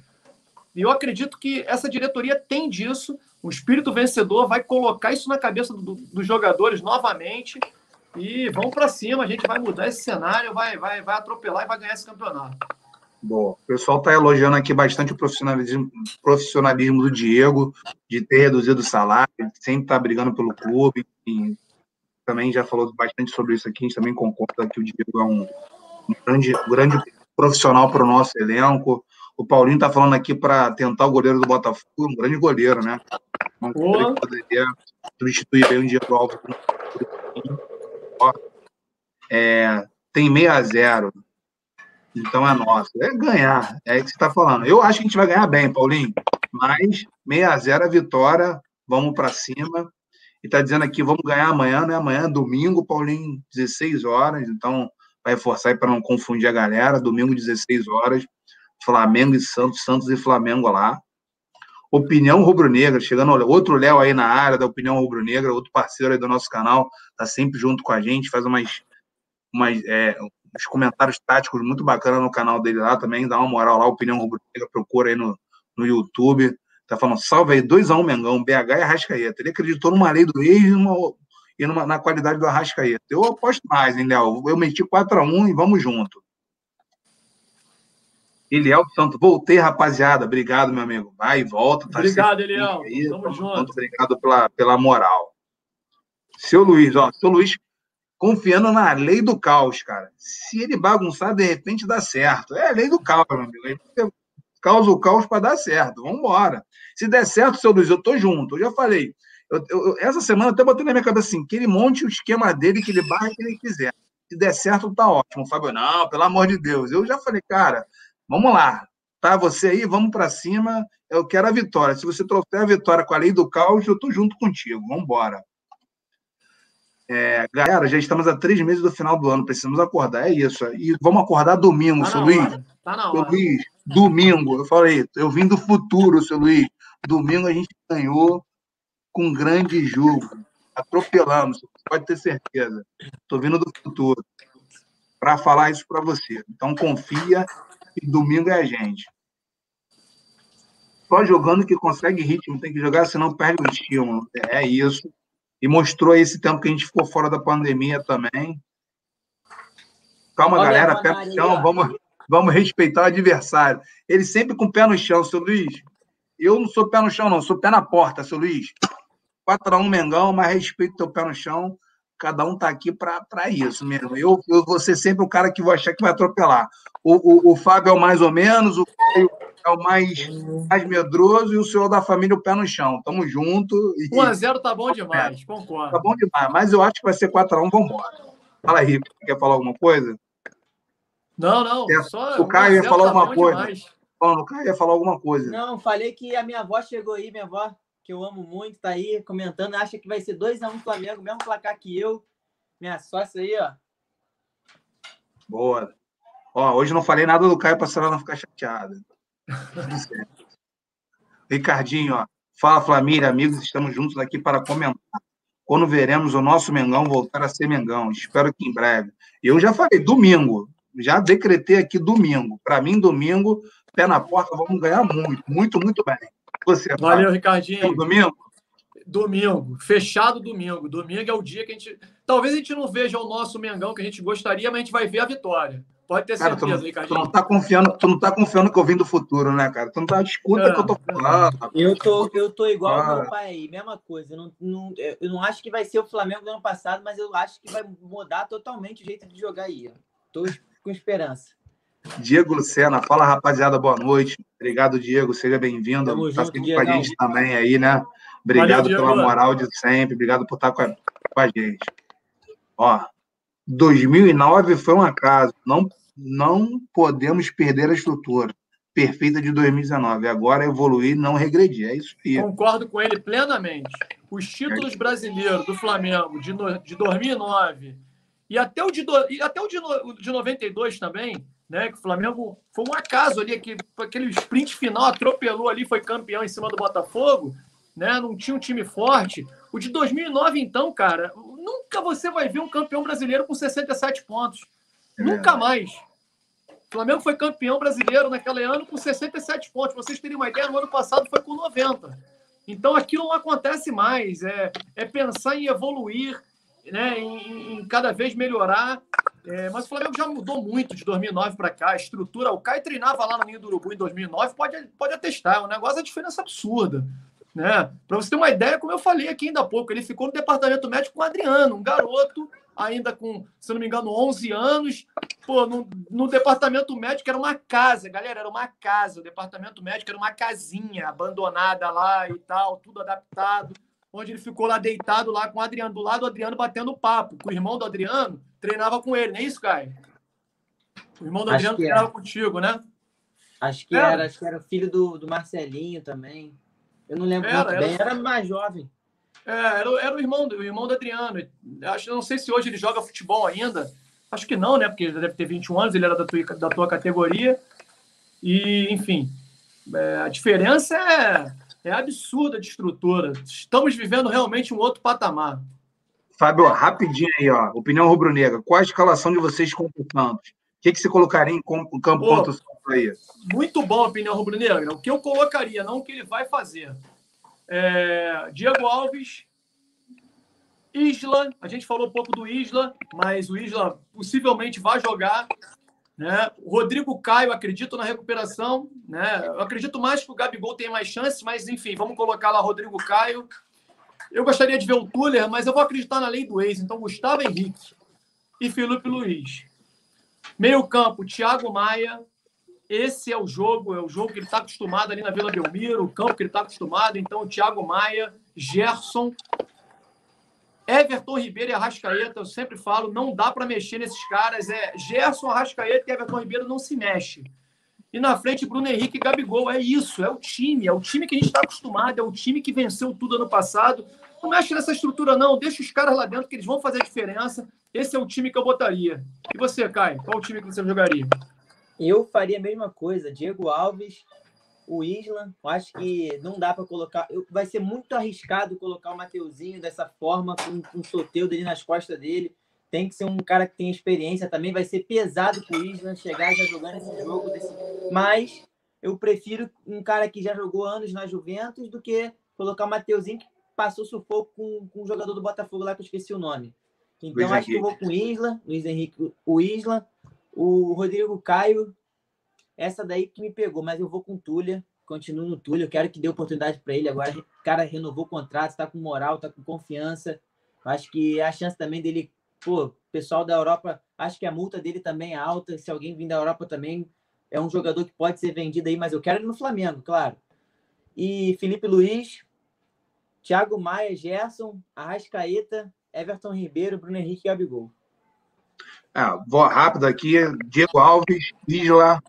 E eu acredito que essa diretoria tem disso. O espírito vencedor vai colocar isso na cabeça do, dos jogadores novamente. E vamos para cima, a gente vai mudar esse cenário, vai, vai, vai atropelar e vai ganhar esse campeonato.
Bom, o pessoal está elogiando aqui bastante o profissionalismo, profissionalismo do Diego, de ter reduzido o salário, sempre está brigando pelo clube. E também já falou bastante sobre isso aqui, a gente também concorda que o Diego é um, um grande, um grande profissional para o nosso elenco. O Paulinho está falando aqui para tentar o goleiro do Botafogo, um grande goleiro, né? Um goleiro poderia substituir bem o Diego Alves. É, tem 6 a 0 então é nosso. É ganhar, é isso que você está falando. Eu acho que a gente vai ganhar bem, Paulinho, mas 6 a 0 a vitória, vamos para cima. E está dizendo aqui, vamos ganhar amanhã, né? Amanhã, domingo, Paulinho, 16 horas. Então, vai reforçar aí para não confundir a galera. Domingo, 16 horas. Flamengo e Santos, Santos e Flamengo lá. Opinião Rubro-Negra, chegando outro Léo aí na área da Opinião Rubro-Negra, outro parceiro aí do nosso canal, tá sempre junto com a gente, faz umas, umas é, uns comentários táticos muito bacana no canal dele lá também, dá uma moral lá, Opinião Rubro-Negra, procura aí no, no YouTube. Tá falando, salve aí, 2x1 um, Mengão, BH e Arrascaeta. Ele acreditou numa lei do ex e, numa, e numa, na qualidade do Arrascaeta. Eu aposto mais, hein, Léo? Eu meti 4x1 e vamos junto. Eliel Santos, voltei, rapaziada. Obrigado, meu amigo. Vai e volta.
Tá obrigado, Eliel. Tamo junto.
Obrigado pela, pela moral. Seu Luiz, ó, seu Luiz confiando na lei do caos, cara. Se ele bagunçar, de repente dá certo. É a lei do caos, meu amigo. Causa o caos para dar certo. Vamos embora. Se der certo, seu Luiz, eu tô junto. Eu já falei. Eu, eu, essa semana eu até botei na minha cabeça assim, que ele monte o esquema dele, que ele barra que ele quiser. Se der certo, tá ótimo. Fábio, não, pelo amor de Deus. Eu já falei, cara, Vamos lá. Tá, você aí, vamos para cima. Eu quero a vitória. Se você trouxer a vitória com a lei do caos, eu tô junto contigo. Vamos embora. É, galera, já estamos a três meses do final do ano. Precisamos acordar. É isso. E vamos acordar domingo, tá seu Luiz. Tá na hora. Seu Luiz, domingo. Eu falei, eu vim do futuro, seu Luiz. Domingo a gente ganhou com um grande jogo. Atropelamos, pode ter certeza. Estou vindo do futuro para falar isso para você. Então confia e domingo é a gente. Só jogando que consegue ritmo, tem que jogar, senão perde o estímulo. É isso. E mostrou esse tempo que a gente ficou fora da pandemia também. Calma, Olha, galera, pé no chão, vamos, vamos respeitar o adversário. Ele sempre com o pé no chão, seu Luiz. Eu não sou pé no chão, não, sou pé na porta, seu Luiz. 4x1 Mengão, mas respeito teu pé no chão. Cada um tá aqui para isso mesmo. Eu, eu vou ser sempre o cara que vou achar que vai atropelar. O, o, o Fábio é o mais ou menos, o Caio é o mais, mais medroso e o senhor da família o pé no chão. Tamo junto.
E... 1x0 tá bom demais, concordo.
Tá bom demais, mas eu acho que vai ser 4x1, vamos embora. Fala aí, quer falar alguma coisa?
Não, não.
É, só o Caio ia falar tá alguma coisa. Demais. o Caio ia falar alguma coisa.
Não, falei que a minha avó chegou aí, minha avó que eu amo muito, tá aí comentando, acha que vai ser 2x1 um Flamengo, mesmo placar que eu. Minha sócia aí, ó.
Boa. Ó, hoje não falei nada do Caio para a não ficar chateada. Ricardinho, ó. Fala, família, amigos, estamos juntos aqui para comentar. quando veremos o nosso Mengão voltar a ser Mengão. Espero que em breve. Eu já falei, domingo. Já decretei aqui domingo. Para mim, domingo, pé na porta, vamos ganhar muito, muito, muito bem.
Você, Valeu, tá? Ricardinho.
domingo?
Domingo, fechado domingo. Domingo é o dia que a gente. Talvez a gente não veja o nosso Mengão que a gente gostaria, mas a gente vai ver a vitória. Pode ter cara, certeza,
tu, Ricardinho. Tu não tá confiando, tu não tá confiando que eu vim do futuro, né, cara? Tu não tá escuta é, que eu tô falando.
Eu tô, eu tô igual ah. ao meu pai aí, mesma coisa. Eu não, não, eu não acho que vai ser o Flamengo do ano passado, mas eu acho que vai mudar totalmente o jeito de jogar aí. Tô com esperança.
Diego Lucena, fala rapaziada, boa noite. Obrigado, Diego, seja bem-vindo. Tá sempre com a gente também aí, né? Obrigado Valeu, pela moral de sempre, obrigado por estar com a, com a gente. Ó, 2009 foi um acaso, não, não podemos perder a estrutura perfeita de 2019. Agora evoluir, não regredir. É isso aí.
Concordo com ele plenamente. Os títulos brasileiros do Flamengo de, no, de 2009 e até o de, do, e até o de, no, de 92 também, né? Que o Flamengo foi um acaso ali, que, aquele sprint final atropelou ali, foi campeão em cima do Botafogo né? Não tinha um time forte. O de 2009, então, cara, nunca você vai ver um campeão brasileiro com 67 pontos. É nunca mais. O Flamengo foi campeão brasileiro naquele ano com 67 pontos. Vocês terem uma ideia, no ano passado foi com 90. Então aquilo não acontece mais. É, é pensar em evoluir, né, em, em cada vez melhorar. É, mas o Flamengo já mudou muito de 2009 para cá. A estrutura, o Caio treinava lá no Ninho do Urubu em 2009, pode, pode atestar. O negócio é diferença absurda. Né? Para você ter uma ideia, como eu falei aqui ainda há pouco, ele ficou no departamento médico com o Adriano, um garoto, ainda com, se não me engano, 11 anos. Pô, no, no departamento médico era uma casa, galera, era uma casa. O departamento médico era uma casinha abandonada lá e tal, tudo adaptado. Onde ele ficou lá deitado lá com o Adriano, do lado do Adriano batendo papo. O irmão do Adriano treinava com ele, não é isso, Caio? O irmão do acho Adriano treinava contigo, né?
Acho que era, acho que era filho do, do Marcelinho também. Eu não lembro era, muito bem, era, mais jovem.
É, era, era o irmão, o irmão do Adriano. Acho, não sei se hoje ele joga futebol ainda. Acho que não, né? Porque ele deve ter 21 anos, ele era da tua, da tua categoria. E, enfim, é, a diferença é, é absurda de estrutura. Estamos vivendo realmente um outro patamar.
Fábio, rapidinho aí, ó. Opinião rubro-negra. Qual a escalação de vocês contra o Campos? O que, que você colocaria em campo contra o aí.
Muito bom a opinião rubro-negra. O que eu colocaria, não o que ele vai fazer. É, Diego Alves, Isla, a gente falou um pouco do Isla, mas o Isla possivelmente vai jogar. Né? Rodrigo Caio, acredito na recuperação. Né? Eu acredito mais que o Gabigol tem mais chances, mas enfim, vamos colocar lá Rodrigo Caio. Eu gostaria de ver o Tuller, mas eu vou acreditar na lei do ex. Então, Gustavo Henrique e Felipe Luiz. Meio campo, Thiago Maia, esse é o jogo, é o jogo que ele está acostumado ali na Vila Belmiro, o campo que ele está acostumado. Então, Thiago Maia, Gerson, Everton Ribeiro e Arrascaeta, eu sempre falo, não dá para mexer nesses caras. É Gerson, Arrascaeta e Everton Ribeiro não se mexe. E na frente, Bruno Henrique e Gabigol. É isso, é o time, é o time que a gente está acostumado, é o time que venceu tudo ano passado. Não mexe nessa estrutura, não. Deixa os caras lá dentro que eles vão fazer a diferença. Esse é o time que eu botaria. E você, Caio? Qual o time que você jogaria?
Eu faria a mesma coisa. Diego Alves, o Isla. Acho que não dá para colocar. Vai ser muito arriscado colocar o Mateuzinho dessa forma, com um Soteudo ali nas costas dele. Tem que ser um cara que tem experiência também. Vai ser pesado para o Isla chegar já jogando esse jogo. Desse... Mas eu prefiro um cara que já jogou anos na Juventus do que colocar o Mateuzinho que passou sufoco com, com um jogador do Botafogo lá que eu esqueci o nome. Então Luiz acho Henrique. que eu vou com o Isla, Luiz Henrique, o Isla, o Rodrigo Caio, essa daí que me pegou, mas eu vou com o Túlia, continuo no Túlio, quero que dê oportunidade para ele. Agora, o cara renovou o contrato, está com moral, está com confiança. Acho que a chance também dele, pô, pessoal da Europa, acho que a multa dele também é alta. Se alguém vir da Europa também, é um jogador que pode ser vendido aí, mas eu quero ele no Flamengo, claro. E Felipe Luiz, Thiago Maia, Gerson, Arrascaeta, Everton Ribeiro, Bruno Henrique e Gabigol.
É, vou rápido aqui. Diego Alves, Isla,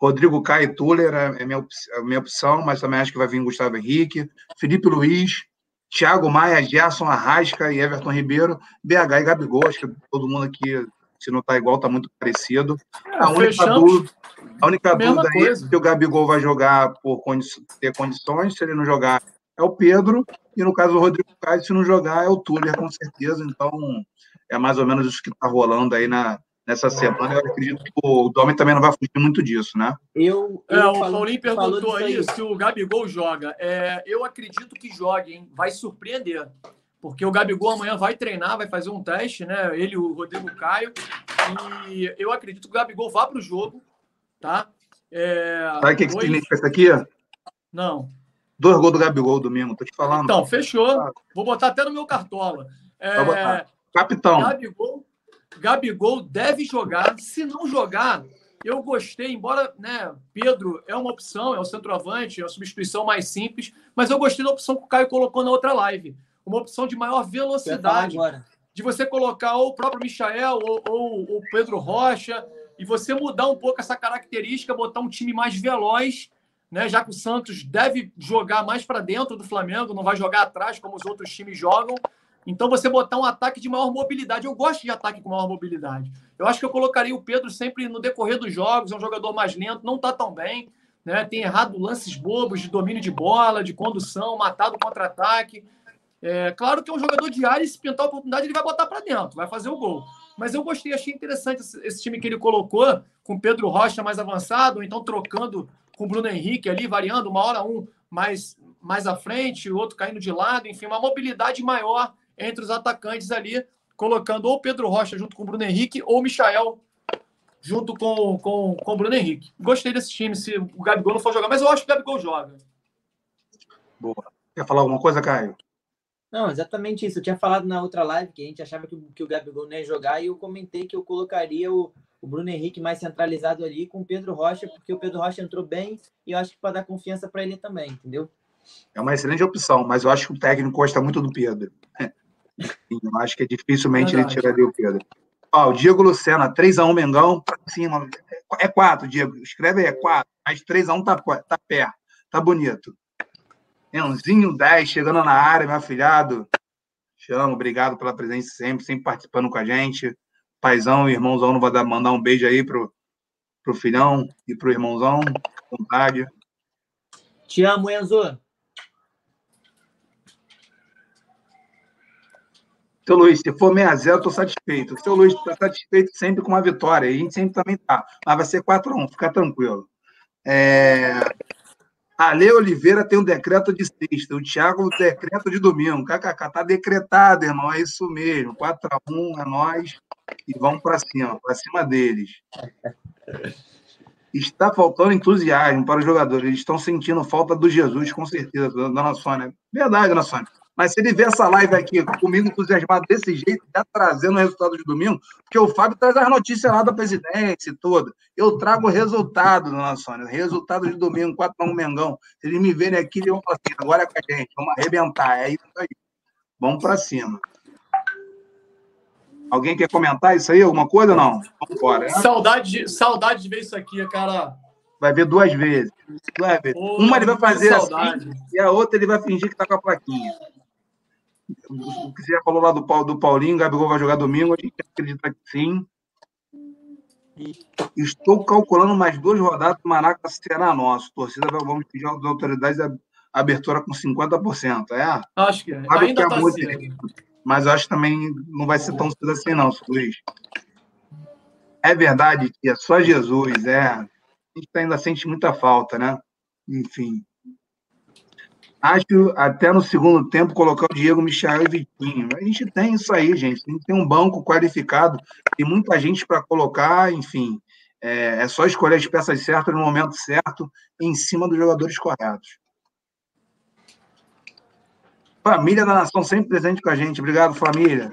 Rodrigo Caio Tuller é, é minha, é minha opção, mas também acho que vai vir Gustavo Henrique, Felipe Luiz, Thiago Maia, Gerson Arrasca e Everton Ribeiro, BH e Gabigol. Acho que todo mundo aqui, se não está igual, está muito parecido. É, a única dúvida, a única dúvida aí é se o Gabigol vai jogar por condi ter condições, se ele não jogar, é o Pedro. E no caso do Rodrigo Caio, se não jogar, é o Tuller, com certeza. Então, é mais ou menos isso que está rolando aí na, nessa semana. Eu acredito que o Domi também não vai fugir muito disso, né?
Eu, eu é, o Paulinho perguntou aí, aí se o Gabigol joga. É, eu acredito que jogue, hein? Vai surpreender. Porque o Gabigol amanhã vai treinar, vai fazer um teste, né? Ele e o Rodrigo Caio. E eu acredito que o Gabigol vá para o jogo, tá?
É, Sabe o que, dois... que significa isso aqui?
Não.
Dois gols do Gabigol domingo, tô te falando.
Então, fechou. Vou botar até no meu cartola.
É, Capitão.
Gabigol, Gabigol deve jogar. Se não jogar, eu gostei, embora né, Pedro é uma opção, é o centroavante, é a substituição mais simples, mas eu gostei da opção que o Caio colocou na outra live. Uma opção de maior velocidade. De você colocar ou o próprio Michael ou, ou o Pedro Rocha e você mudar um pouco essa característica, botar um time mais veloz, né? Já que o Santos deve jogar mais para dentro do Flamengo, não vai jogar atrás como os outros times jogam. Então você botar um ataque de maior mobilidade. Eu gosto de ataque com maior mobilidade. Eu acho que eu colocaria o Pedro sempre no decorrer dos jogos, é um jogador mais lento, não está tão bem, né? Tem errado lances bobos de domínio de bola, de condução, matado contra-ataque. É, claro que é um jogador de área e se pintar a oportunidade, ele vai botar para dentro, vai fazer o gol. Mas eu gostei, achei interessante esse, esse, time que ele colocou, com Pedro Rocha mais avançado, ou então trocando com o Bruno Henrique ali, variando, uma hora um mais, mais à frente, o outro caindo de lado, enfim, uma mobilidade maior entre os atacantes ali, colocando ou Pedro Rocha junto com o Bruno Henrique, ou o Michael junto com, com, com o Bruno Henrique. Gostei desse time, se o Gabigol não for jogar, mas eu acho que o Gabigol joga.
Boa. Quer falar alguma coisa, Caio?
Não, exatamente isso. Eu tinha falado na outra live que a gente achava que, que o Gabigol não ia jogar e eu comentei que eu colocaria o, o Bruno Henrique mais centralizado ali com o Pedro Rocha, porque o Pedro Rocha entrou bem e eu acho que para dar confiança para ele também, entendeu?
É uma excelente opção, mas eu acho que o técnico gosta muito do Pedro. Eu acho que é dificilmente ele tiraria o Pedro. Ó, o Diego Lucena, 3x1 Mengão, pra cima. É 4, Diego. Escreve aí, é 4. Mas 3x1 tá, tá perto. Tá bonito. Enzinho 10, chegando na área, meu afilhado. Chamo, obrigado pela presença sempre, sempre participando com a gente. Paizão e irmãozão, não vou dar, mandar um beijo aí pro, pro filhão e pro irmãozão. Vontade.
Te amo, Enzo.
Seu Luiz, se for 6x0, eu tô satisfeito. Seu Luiz está satisfeito sempre com uma vitória. A gente sempre também tá. Mas vai ser 4x1, fica tranquilo. É... A Lei Oliveira tem um decreto de sexta, o Thiago o decreto de domingo. KKK, tá decretado, irmão, é isso mesmo. 4 a 1 é nós e vamos para cima, para cima deles. Está faltando entusiasmo para os jogadores. Eles estão sentindo falta do Jesus, com certeza, dona Sônia. Verdade, dona Sônia. Mas se ele ver essa live aqui comigo entusiasmado desse jeito, já trazendo o resultado de domingo, porque o Fábio traz as notícias lá da presidência e toda. Eu trago o resultado, dona Sônia. Resultado de domingo, 4x1 Mengão. Se eles me verem aqui, eles vão falar assim: agora é com a gente, vamos arrebentar. É isso aí. Vamos para cima. Alguém quer comentar isso aí? Alguma coisa ou não? Vamos
embora. Né? Saudade, de, saudade de ver isso aqui, cara.
Vai ver duas vezes. Vezes. Pô, Uma ele vai fazer assim e a outra ele vai fingir que tá com a plaquinha o que você já falou lá do, do Paulinho, o Gabigol vai jogar domingo, a gente acredita que sim. Estou calculando mais duas rodadas, o Maraca será nosso. Torcida, vamos pedir às autoridades a abertura com 50%. É?
Acho que é. ainda está
Mas eu acho que também não vai ser tão cedo assim, não, Luiz. É verdade que é só Jesus, é. A gente ainda sente muita falta, né? Enfim. Acho até no segundo tempo colocar o Diego, Michel e Vitinho. A gente tem isso aí, gente. A gente tem um banco qualificado, tem muita gente para colocar, enfim. É, é, só escolher as peças certas no momento certo, em cima dos jogadores corretos. Família da Nação sempre presente com a gente. Obrigado, família.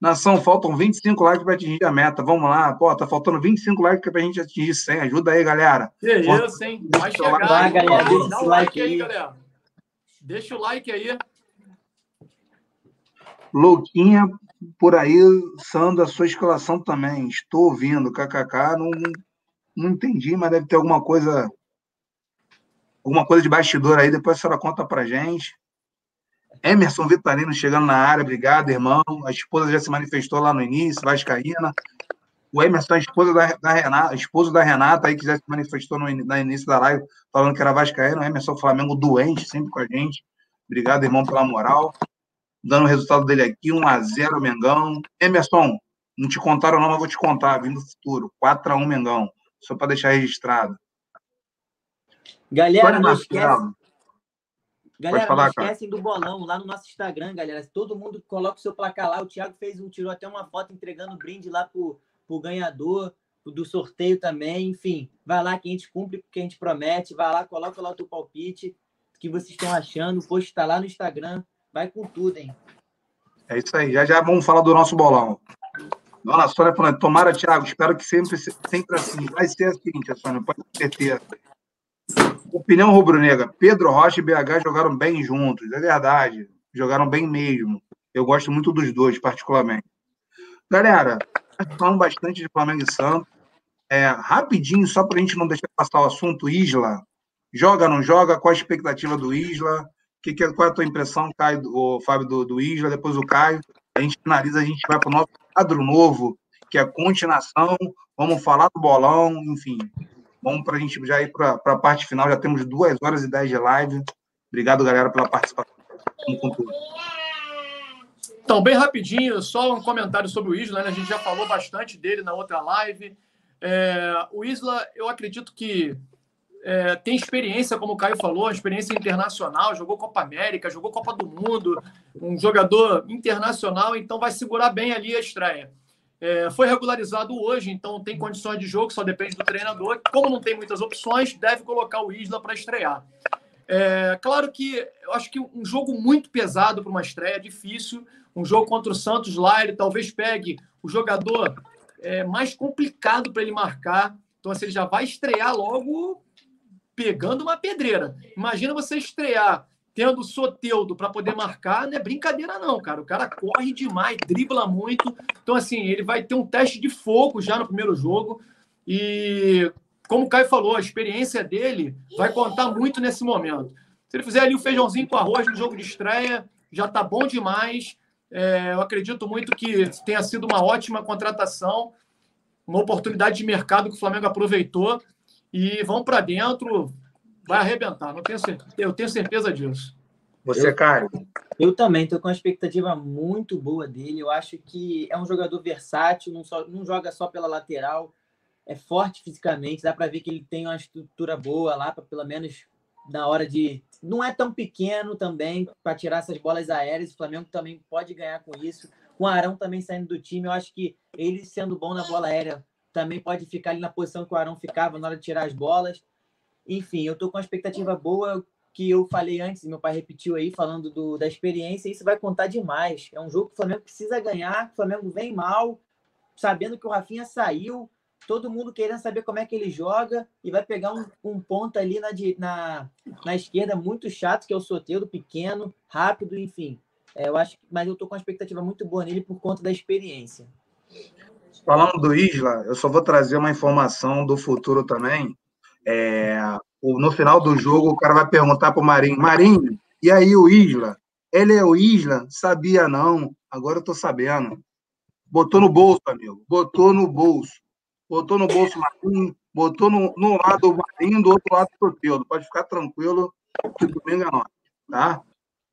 Nação, faltam 25 likes para atingir a meta. Vamos lá. Pô, tá faltando 25 likes para a gente atingir 100. Ajuda aí, galera.
Que isso, hein? Vai chegar. Vai, galera. Dá um like aí, galera. Deixa o like aí.
Louquinha por aí, Sandro, a sua escalação também. Estou ouvindo, kkk. Não, não entendi, mas deve ter alguma coisa alguma coisa de bastidor aí, depois a senhora conta pra gente. Emerson Vitalino chegando na área, obrigado, irmão. A esposa já se manifestou lá no início, Vascaína. O Emerson, esposa da, da Renata, esposo da Renata, aí que já se manifestou no, no início da live, falando que era Vascaíno. O Emerson Flamengo doente, sempre com a gente. Obrigado, irmão, pela moral. Dando o resultado dele aqui, 1x0 Mengão. Emerson, não te contaram não, mas vou te contar, vindo do futuro. 4x1 Mengão. Só para deixar registrado.
Galera, não esquece. Galera, falar, não esquecem do bolão lá no nosso Instagram, galera. Todo mundo coloca o seu placar lá. O Thiago fez um, tirou até uma foto entregando brinde lá pro, pro ganhador do sorteio também. Enfim, vai lá que a gente cumpre o que a gente promete. Vai lá, coloca lá o teu palpite, o que vocês estão achando. O post está lá no Instagram. Vai com tudo, hein?
É isso aí. Já já vamos falar do nosso bolão. Dona Sônia falando, tomara, Thiago, espero que sempre, sempre assim. Vai ser assim, Sônia, pode ter certeza. Opinião rubro-negra. Pedro Rocha e BH jogaram bem juntos, é verdade. Jogaram bem mesmo. Eu gosto muito dos dois, particularmente. Galera, falando bastante de Flamengo e Santos. É, rapidinho, só para a gente não deixar passar o assunto, Isla. Joga, não joga? Qual a expectativa do Isla? Que, que, qual é a tua impressão, Caio, o Fábio, do, do Isla? Depois o Caio. A gente finaliza, a gente vai para o nosso quadro novo, que é a continuação. Vamos falar do bolão, enfim. Vamos para a gente já ir para a parte final. Já temos duas horas e dez de live. Obrigado, galera, pela participação. Vamos com tudo.
Então, bem rapidinho, só um comentário sobre o Isla, né? A gente já falou bastante dele na outra live. É, o Isla, eu acredito que é, tem experiência, como o Caio falou, experiência internacional, jogou Copa América, jogou Copa do Mundo, um jogador internacional, então vai segurar bem ali a estreia. É, foi regularizado hoje, então tem condições de jogo, só depende do treinador. Como não tem muitas opções, deve colocar o Isla para estrear. É, claro que eu acho que um jogo muito pesado para uma estreia, difícil. Um jogo contra o Santos lá, ele talvez pegue o jogador é, mais complicado para ele marcar. Então, assim, ele já vai estrear logo pegando uma pedreira. Imagina você estrear tendo o Soteudo para poder marcar, não é brincadeira não, cara. O cara corre demais, dribla muito. Então, assim, ele vai ter um teste de fogo já no primeiro jogo. E, como o Caio falou, a experiência dele vai contar muito nesse momento. Se ele fizer ali o feijãozinho com arroz no jogo de estreia, já tá bom demais. É, eu acredito muito que tenha sido uma ótima contratação, uma oportunidade de mercado que o Flamengo aproveitou e vão para dentro, vai arrebentar. Não tenho certeza, eu tenho certeza disso.
Você, Caio?
Eu também estou com uma expectativa muito boa dele. Eu acho que é um jogador versátil, não, só, não joga só pela lateral, é forte fisicamente, dá para ver que ele tem uma estrutura boa lá, para pelo menos na hora de. Não é tão pequeno também para tirar essas bolas aéreas. O Flamengo também pode ganhar com isso. Com o Arão também saindo do time, eu acho que ele sendo bom na bola aérea também pode ficar ali na posição que o Arão ficava na hora de tirar as bolas. Enfim, eu estou com uma expectativa boa que eu falei antes, meu pai repetiu aí, falando do, da experiência, isso vai contar demais. É um jogo que o Flamengo precisa ganhar, o Flamengo vem mal, sabendo que o Rafinha saiu, todo mundo querendo saber como é que ele joga e vai pegar um, um ponto ali na, na, na esquerda muito chato, que é o Soteldo, pequeno, rápido, enfim. É, eu acho, mas eu tô com uma expectativa muito boa nele por conta da experiência.
Falando do Isla, eu só vou trazer uma informação do futuro também. É, no final do jogo, o cara vai perguntar para o Marinho: Marinho, e aí o Isla? Ele é o Isla? Sabia não, agora eu tô sabendo. Botou no bolso, amigo, botou no bolso botou no bolso Marquinhos, botou no, no lado do Marinho, do outro lado do Toteudo. Pode ficar tranquilo que domingo é nosso, tá?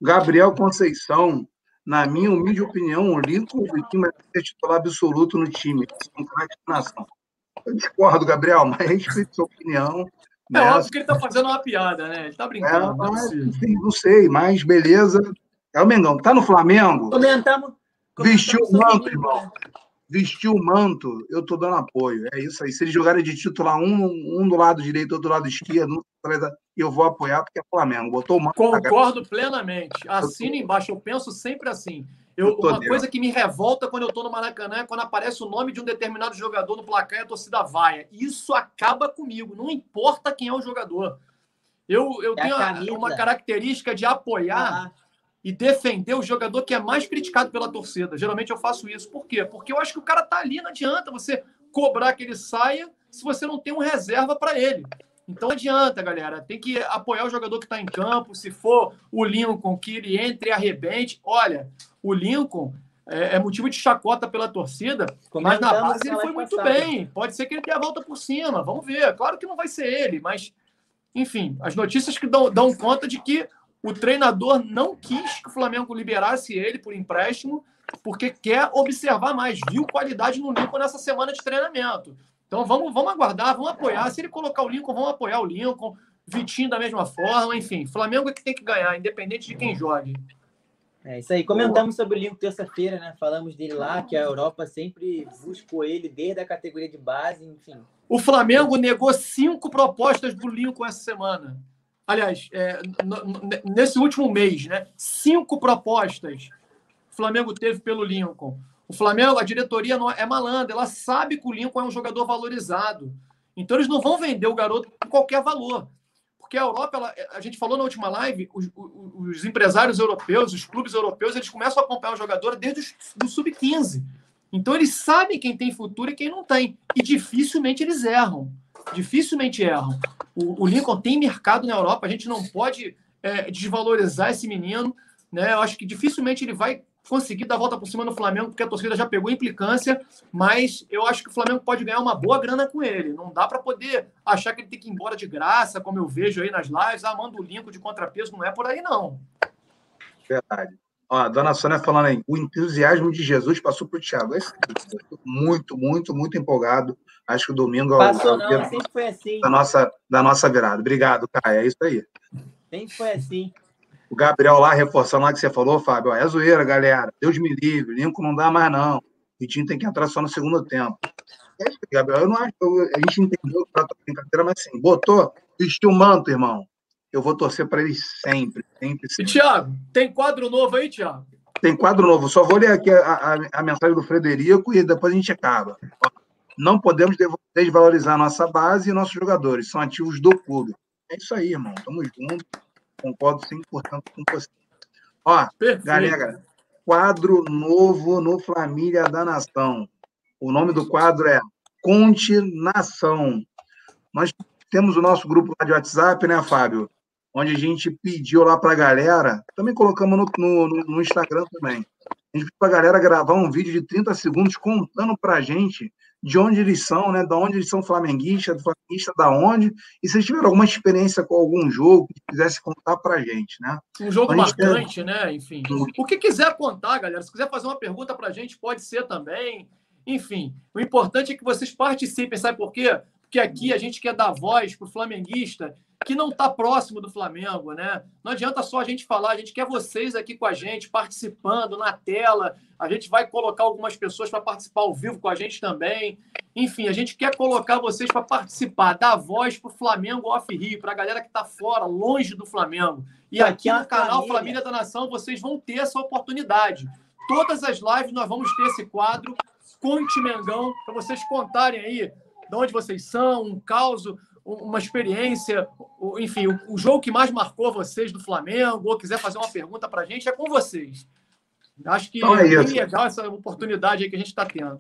Gabriel Conceição, na minha humilde opinião, o Lincoln Vitinho é titular absoluto no time. É um de nação. Eu discordo, Gabriel, *laughs* mas respeito sua opinião.
É né? óbvio que ele tá fazendo uma piada, né? Ele tá brincando. É,
mas, enfim, não sei, mas beleza. É o Mengão. Tá no Flamengo?
Comentamos.
Vestiu o manto, irmão vestiu o manto, eu tô dando apoio. É isso aí. Se eles jogarem de titular um, um do lado direito, outro do lado esquerdo, eu vou apoiar porque é Flamengo. Botou o manto.
Concordo plenamente. Assina embaixo. Eu penso sempre assim. Eu, uma dentro. coisa que me revolta quando eu tô no Maracanã é quando aparece o nome de um determinado jogador no placar e a torcida vaia. Isso acaba comigo. Não importa quem é o jogador. Eu, eu é tenho uma característica de apoiar. Ah e defender o jogador que é mais criticado pela torcida. Geralmente eu faço isso. Por quê? Porque eu acho que o cara tá ali, não adianta você cobrar que ele saia se você não tem um reserva para ele. Então não adianta, galera. Tem que apoiar o jogador que está em campo. Se for o Lincoln, que ele entre e arrebente. Olha, o Lincoln é, é motivo de chacota pela torcida, mas na base ele foi muito passada. bem. Pode ser que ele dê a volta por cima. Vamos ver. Claro que não vai ser ele, mas, enfim, as notícias que dão, dão conta de que o treinador não quis que o Flamengo liberasse ele por empréstimo, porque quer observar mais, viu qualidade no Lincoln nessa semana de treinamento. Então vamos, vamos aguardar, vamos apoiar. Se ele colocar o Lincoln, vamos apoiar o Lincoln. Vitinho da mesma forma, enfim. Flamengo é que tem que ganhar, independente de quem jogue.
É isso aí. Comentamos sobre o Lincoln terça-feira, né? Falamos dele lá, que a Europa sempre buscou ele desde a categoria de base, enfim.
O Flamengo negou cinco propostas do Lincoln essa semana. Aliás, é, nesse último mês, né? Cinco propostas o Flamengo teve pelo Lincoln. O Flamengo, a diretoria é malandra, ela sabe que o Lincoln é um jogador valorizado. Então eles não vão vender o garoto por qualquer valor. Porque a Europa, ela, a gente falou na última live, os, os, empresários europeus, os clubes europeus, eles começam a acompanhar o jogador desde o sub-15. Então eles sabem quem tem futuro e quem não tem. E dificilmente eles erram. Dificilmente erram. O, o Lincoln tem mercado na Europa, a gente não pode é, desvalorizar esse menino. Né? Eu acho que dificilmente ele vai conseguir dar a volta por cima no Flamengo, porque a torcida já pegou implicância, mas eu acho que o Flamengo pode ganhar uma boa grana com ele. Não dá para poder achar que ele tem que ir embora de graça, como eu vejo aí nas lives, ah, manda o Lincoln de contrapeso, não é por aí não.
Verdade. Ó, a dona Sônia falando aí, o entusiasmo de Jesus passou para o Thiago. Esse, muito, muito, muito empolgado. Acho que o domingo
Passou, é o, não, sempre foi assim.
Da nossa, da nossa virada. Obrigado, Caio. É isso aí.
Sempre foi assim.
O Gabriel lá, reforçando lá que você falou, Fábio, ó, é zoeira, galera. Deus me livre, Lincoln não dá mais, não. Vitinho tem que entrar só no segundo tempo. É isso, Gabriel. Eu não acho a gente entendeu que tá brincadeira, mas assim, botou, vestiu o manto, irmão eu vou torcer para ele sempre, sempre, sempre.
E, Thiago, tem quadro novo aí, Thiago?
Tem quadro novo. Só vou ler aqui a, a, a mensagem do Frederico e depois a gente acaba. Não podemos desvalorizar nossa base e nossos jogadores. São ativos do clube. É isso aí, irmão. Tamo junto. Concordo 100% com você. Ó, Perfeito. galera, quadro novo no Família da Nação. O nome do quadro é Conte Nação. Nós temos o nosso grupo lá de WhatsApp, né, Fábio? onde a gente pediu lá para a galera, também colocamos no, no, no Instagram também, a gente pediu para a galera gravar um vídeo de 30 segundos contando para a gente de onde eles são, né? Da onde eles são flamenguistas, flamenguista da onde, e se tiveram alguma experiência com algum jogo que quisesse contar para a gente, né?
Um jogo marcante, né? Enfim. O que quiser contar, galera, se quiser fazer uma pergunta para a gente, pode ser também. Enfim, o importante é que vocês participem, sabe por quê? Porque aqui a gente quer dar voz para o flamenguista que não está próximo do Flamengo, né? Não adianta só a gente falar, a gente quer vocês aqui com a gente, participando na tela. A gente vai colocar algumas pessoas para participar ao vivo com a gente também. Enfim, a gente quer colocar vocês para participar, dar voz para o Flamengo Off Rio, para a galera que está fora, longe do Flamengo. E aqui no canal família. Da Nação, vocês vão ter essa oportunidade. Todas as lives nós vamos ter esse quadro, Conte Mengão, para vocês contarem aí de onde vocês são, um caos, uma experiência, enfim, o, jogo que mais marcou vocês do Flamengo, ou quiser fazer uma pergunta para a gente, é com vocês. Acho que então é, é bem legal essa oportunidade aí que a gente está tendo.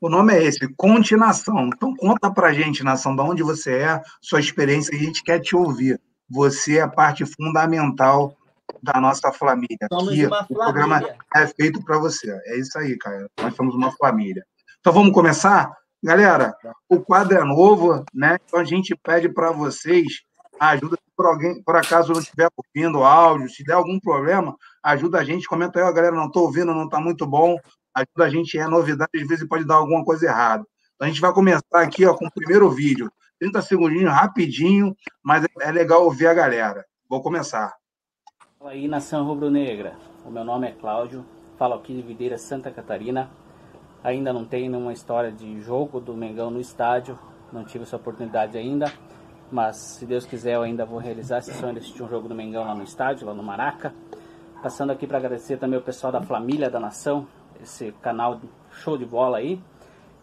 O nome é esse, Conte Nação. Então conta para a gente, Nação, de onde você é, sua experiência, a gente quer te ouvir. Você é a parte fundamental da nossa família.
Somos Aqui, o
programa é feito para você. É isso aí, cara. Nós somos uma família. Então vamos começar? Galera, o quadro é novo, né? Então a gente pede para vocês ajuda por alguém, por acaso não estiver ouvindo áudio, se der algum problema, ajuda a gente, comenta aí, galera, não estou ouvindo, não está muito bom, ajuda a gente, é novidade, às vezes pode dar alguma coisa errada. Então a gente vai começar aqui ó, com o primeiro vídeo, 30 segundinhos, rapidinho, mas é legal ouvir a galera. Vou começar.
Fala aí, Nação Rubro-Negra. O meu nome é Cláudio, falo aqui de Videira, Santa Catarina. Ainda não tenho nenhuma história de jogo do Mengão no estádio, não tive essa oportunidade ainda, mas se Deus quiser eu ainda vou realizar esse sonho de assistir um jogo do Mengão lá no estádio, lá no Maraca. Passando aqui para agradecer também o pessoal da Família da Nação, esse canal show de bola aí.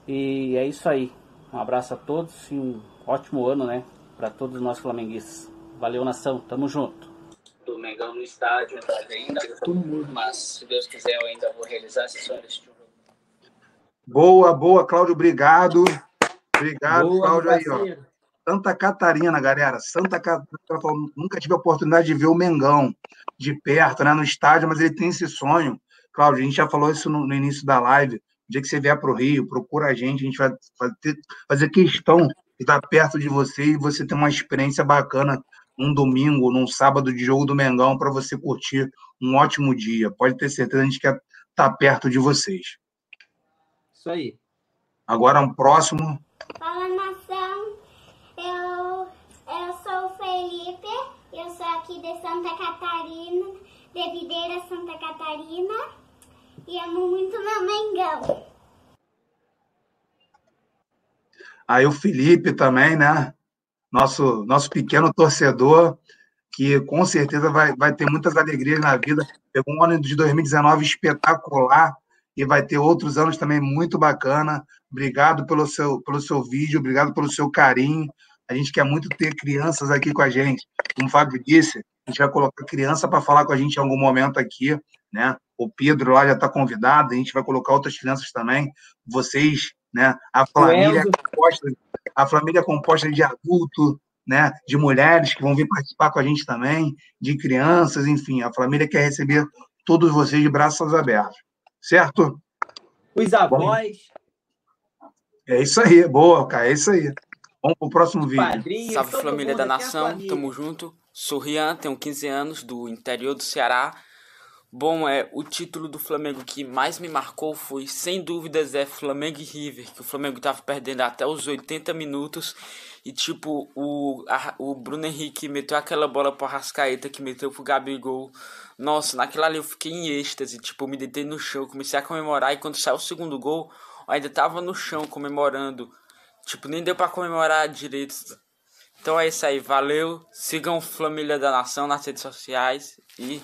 E é isso aí. Um abraço a todos e um ótimo ano, né, para todos nós flamenguistas. Valeu, nação. Tamo junto. Do Mengão no estádio, ainda, mas se Deus quiser eu ainda vou realizar esse sonho de
Boa, boa, Cláudio, obrigado. Obrigado, boa, Cláudio, aí, ó. Santa Catarina, galera. Santa Catarina, nunca tive a oportunidade de ver o Mengão de perto, né, no estádio, mas ele tem esse sonho. Cláudio, a gente já falou isso no, no início da live. O dia que você vier para o Rio, procura a gente, a gente vai fazer, fazer questão de estar perto de você e você ter uma experiência bacana um domingo, num sábado de jogo do Mengão para você curtir um ótimo dia. Pode ter certeza, a gente quer estar tá perto de vocês.
Isso aí.
Agora um próximo.
Fala nação, eu, eu sou o Felipe, eu sou aqui de Santa Catarina, de Videira, Santa Catarina, e amo muito meu Mengão.
Aí o Felipe também, né? Nosso, nosso pequeno torcedor, que com certeza vai, vai ter muitas alegrias na vida. Pegou um ano de 2019 espetacular e vai ter outros anos também muito bacana. Obrigado pelo seu, pelo seu vídeo, obrigado pelo seu carinho. A gente quer muito ter crianças aqui com a gente. Como o Fábio disse, a gente vai colocar criança para falar com a gente em algum momento aqui, né? O Pedro lá já está convidado, a gente vai colocar outras crianças também. Vocês, né? A família composta, a família composta de adulto, né? De mulheres que vão vir participar com a gente também, de crianças, enfim, a família quer receber todos vocês de braços abertos certo?
Os avós.
É isso aí, boa, cara, é isso aí. Vamos pro próximo vídeo.
Padrinhos, Salve família da nação, família. tamo junto. Sou Rian, tenho 15 anos, do interior do Ceará. Bom, é o título do Flamengo que mais me marcou foi, sem dúvidas, é Flamengo e River, que o Flamengo tava perdendo até os 80 minutos e tipo, o, a, o Bruno Henrique meteu aquela bola pro Rascaeta que meteu pro Gabigol. Nossa, naquela ali eu fiquei em êxtase, tipo, me deitei no chão, comecei a comemorar e quando saiu o segundo gol, eu ainda tava no chão comemorando. Tipo, nem deu para comemorar direito. Então é isso aí, valeu. Sigam Família da Nação nas redes sociais e.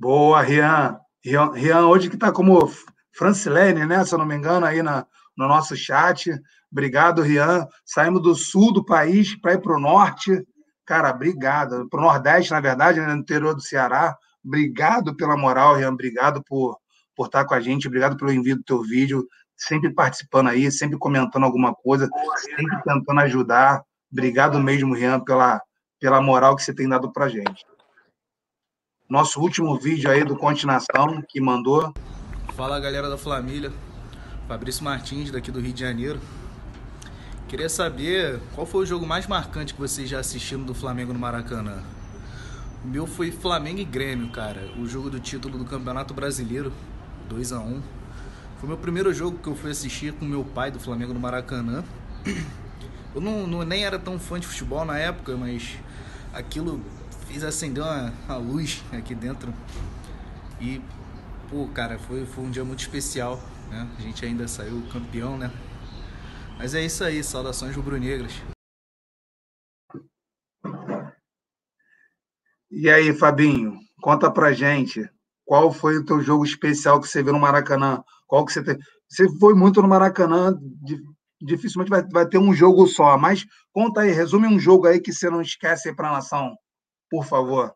Boa, Rian. Rian, Rian hoje que tá como Francilene, né? Se eu não me engano, aí na, no nosso chat. Obrigado, Rian. Saímos do sul do país para ir para o norte. Cara, obrigado. Para o Nordeste, na verdade, né, no interior do Ceará. Obrigado pela moral, Rian. Obrigado por, por estar com a gente. Obrigado pelo envio do teu vídeo. Sempre participando aí, sempre comentando alguma coisa, sempre tentando ajudar. Obrigado mesmo, Rian, pela, pela moral que você tem dado para gente. Nosso último vídeo aí do Continuação que mandou.
Fala galera da família, Fabrício Martins, daqui do Rio de Janeiro. Queria saber qual foi o jogo mais marcante que vocês já assistiram do Flamengo no Maracanã. O meu foi Flamengo e Grêmio, cara. O jogo do título do Campeonato Brasileiro, 2 a 1 Foi meu primeiro jogo que eu fui assistir com meu pai do Flamengo no Maracanã. Eu não, não nem era tão fã de futebol na época, mas aquilo fez acender uma, uma luz aqui dentro. E, pô, cara, foi, foi um dia muito especial né? A gente ainda saiu campeão, né? Mas é isso aí, saudações rubro-negras.
E aí, Fabinho, conta pra gente, qual foi o teu jogo especial que você viu no Maracanã? Qual que você teve? Você foi muito no Maracanã, dificilmente vai, vai ter um jogo só, mas conta aí, resume um jogo aí que você não esquece para a nação, por favor.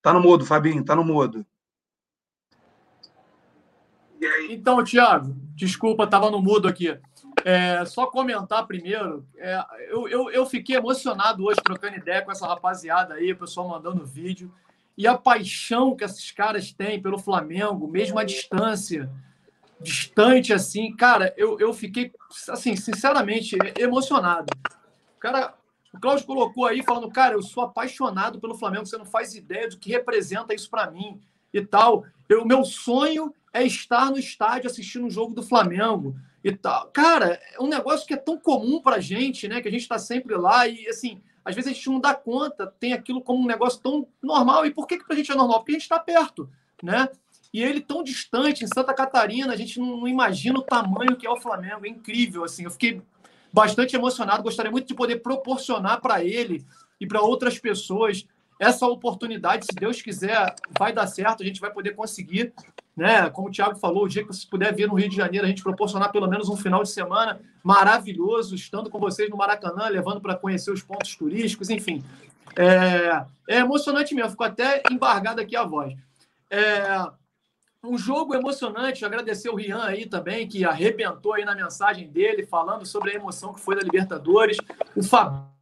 Tá no mudo, Fabinho, tá no mudo.
Então, Thiago, desculpa, estava no mudo aqui. É, só comentar primeiro, é, eu, eu, eu, fiquei emocionado hoje trocando ideia com essa rapaziada aí, o pessoal mandando vídeo, e a paixão que esses caras têm pelo Flamengo, mesmo à distância, distante assim, cara, eu, eu fiquei, assim, sinceramente, emocionado. O cara, o Cláudio colocou aí falando, cara, eu sou apaixonado pelo Flamengo, você não faz ideia do que representa isso para mim e tal. O meu sonho é estar no estádio assistindo um jogo do Flamengo e tal. Cara, é um negócio que é tão comum pra gente, né? Que a gente está sempre lá e, assim, às vezes a gente não dá conta, tem aquilo como um negócio tão normal. E por que, que pra gente é normal? Porque a gente está perto, né? E ele tão distante, em Santa Catarina, a gente não, não, imagina o tamanho que é o Flamengo. É incrível, assim. Eu fiquei bastante emocionado. Gostaria muito de poder proporcionar para ele e para outras pessoas essa oportunidade. Se Deus quiser, vai dar certo. A gente vai poder conseguir né? Como o Thiago falou, o dia que vocês puder vir no Rio de Janeiro, a gente proporcionar pelo menos um final de semana maravilhoso, estando com vocês no Maracanã, levando para conhecer os pontos turísticos, enfim. É, é emocionante mesmo, ficou até embargado aqui a voz. É, um jogo emocionante, agradecer o Rian aí também, que arrebentou aí na mensagem dele, falando sobre a emoção que foi da Libertadores. O Fabio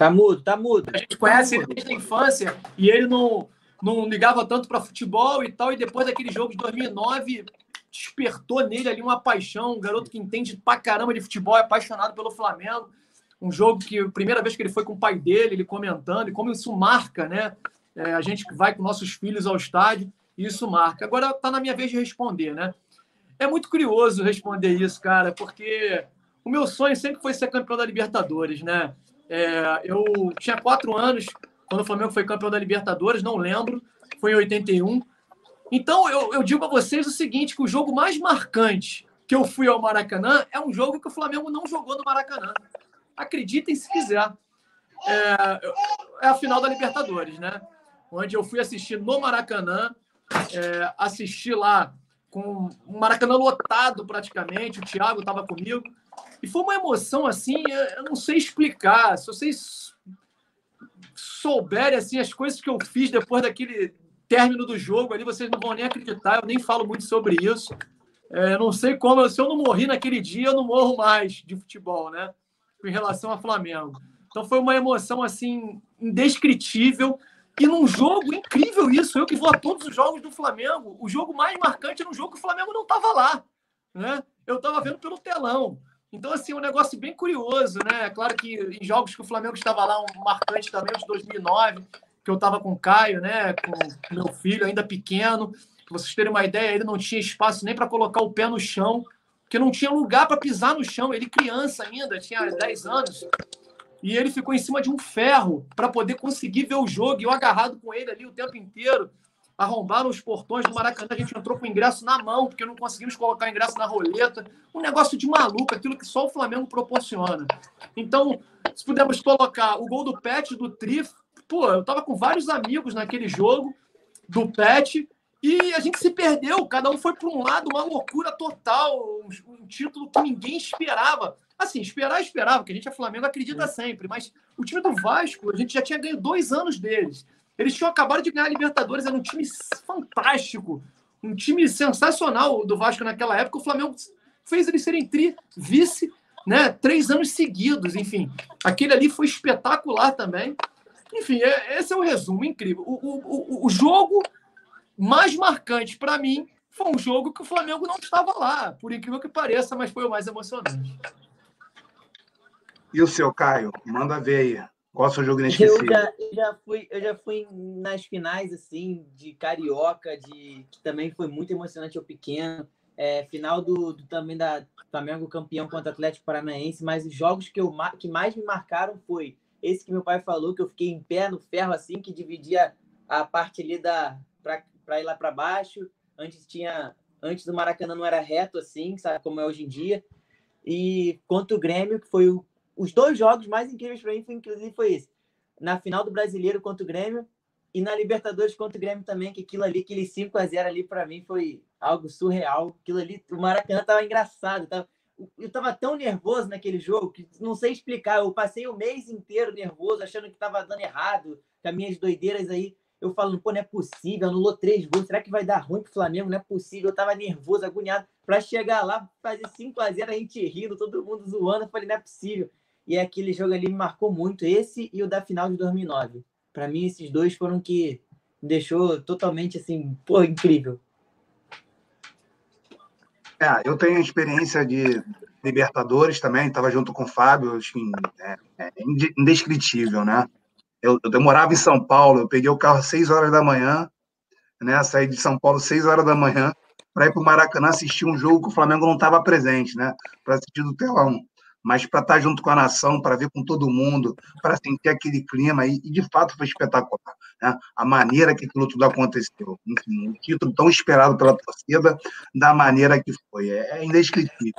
Tá mudo, tá mudo.
A gente conhece ele desde a infância e ele não, não ligava tanto para futebol e tal. E depois daquele jogo de 2009, despertou nele ali uma paixão, um garoto que entende pra caramba de futebol, é apaixonado pelo Flamengo. Um jogo que, a primeira vez que ele foi com o pai dele, ele comentando, e como isso marca, né? É, a gente vai com nossos filhos ao estádio, isso marca. Agora tá na minha vez de responder, né? É muito curioso responder isso, cara, porque o meu sonho sempre foi ser campeão da Libertadores, né? É, eu tinha quatro anos quando o Flamengo foi campeão da Libertadores, não lembro, foi em 81. Então eu, eu digo a vocês o seguinte: que o jogo mais marcante que eu fui ao Maracanã é um jogo que o Flamengo não jogou no Maracanã. Acreditem se quiser. É, é a final da Libertadores, né? Onde eu fui assistir no Maracanã, é, assisti lá com o Maracanã lotado praticamente, o Thiago estava comigo. E foi uma emoção assim, eu não sei explicar. Se vocês souberem assim as coisas que eu fiz depois daquele término do jogo ali, vocês não vão nem acreditar. Eu nem falo muito sobre isso. É, não sei como, se eu não morri naquele dia, eu não morro mais de futebol, né? Em relação ao Flamengo. Então foi uma emoção assim indescritível. E num jogo incrível isso, eu que vou a todos os jogos do Flamengo, o jogo mais marcante era um jogo que o Flamengo não estava lá, né? Eu estava vendo pelo telão. Então, assim, um negócio bem curioso, né? É claro que em jogos que o Flamengo estava lá, um marcante também, de 2009, que eu estava com o Caio, né? Com meu filho ainda pequeno. Pra vocês terem uma ideia, ele não tinha espaço nem para colocar o pé no chão, porque não tinha lugar para pisar no chão. Ele criança ainda, tinha 10 anos. E ele ficou em cima de um ferro para poder conseguir ver o jogo. E eu agarrado com ele ali o tempo inteiro arrombaram os portões do Maracanã, a gente entrou com o ingresso na mão, porque não conseguimos colocar o ingresso na roleta. Um negócio de maluco, aquilo que só o Flamengo proporciona. Então, se pudermos colocar o gol do Pet, do Tri, pô, eu tava com vários amigos naquele jogo, do Pet, e a gente se perdeu, cada um foi para um lado, uma loucura total, um, um, título que ninguém esperava. Assim, esperar, esperava, porque a gente é Flamengo, acredita sempre, mas o time do Vasco, a gente já tinha ganho dois anos deles. Eles tinham acabado de ganhar a Libertadores, era um time fantástico, um time sensacional do Vasco naquela época. O Flamengo fez eles serem tri, vice, né? Três anos seguidos, enfim. Aquele ali foi espetacular também. Enfim, é, esse é o resumo, incrível. O, o, o, o jogo mais marcante para mim foi um jogo que o Flamengo não estava lá, por incrível que pareça, mas foi o mais emocionante.
E o seu, Caio? Manda ver aí. Qual é o seu jogo inesquecível?
Eu já, eu já, fui, eu já fui nas finais, assim, de Carioca, de, que também foi muito emocionante eu pequeno. É, final do, do, também da Flamengo campeão contra o Atlético Paranaense, mas os jogos que, eu, que mais me marcaram foi esse que meu pai falou, que eu fiquei em pé no ferro, assim, que dividia a parte ali da para ir lá para baixo. Antes tinha antes do Maracanã não era reto assim, sabe como é hoje em dia. E contra o Grêmio, que foi o os dois jogos mais incríveis para mim, foi, inclusive, foi esse. Na final do Brasileiro contra o Grêmio e na Libertadores contra o Grêmio também, que aquilo ali, aquele 5 a 0 ali, para mim, foi algo surreal. Aquilo ali, o Maracanã tava engraçado. Tava, eu tava tão nervoso naquele jogo que não sei explicar. Eu passei o mês inteiro nervoso, achando que tava dando errado, com as minhas doideiras aí. Eu falando, pô, não é possível, anulou três gols. Será que vai dar ruim pro Flamengo? Não é possível. Eu tava nervoso, agoniado. Para chegar lá, fazer 5 a 0 a gente rindo, todo mundo zoando. Eu falei, não é possível. E aquele jogo ali me marcou muito, esse e o da final de 2009. Para mim, esses dois foram que me deixou totalmente assim, pô, incrível.
É, eu tenho experiência de Libertadores também, estava junto com o Fábio, assim, é, é indescritível, né? Eu, eu em São Paulo, eu peguei o carro às 6 horas da manhã, né? Saí de São Paulo às 6 horas da manhã para ir para o Maracanã assistir um jogo que o Flamengo não estava presente, né? Para assistir do telão mas para estar tá junto com a nação, para ver com todo mundo, para sentir aquele clima, e, e, de fato foi espetacular. Né? A maneira que aquilo tudo aconteceu. Enfim, um título tão esperado pela torcida, da maneira que foi. É, é indescritível.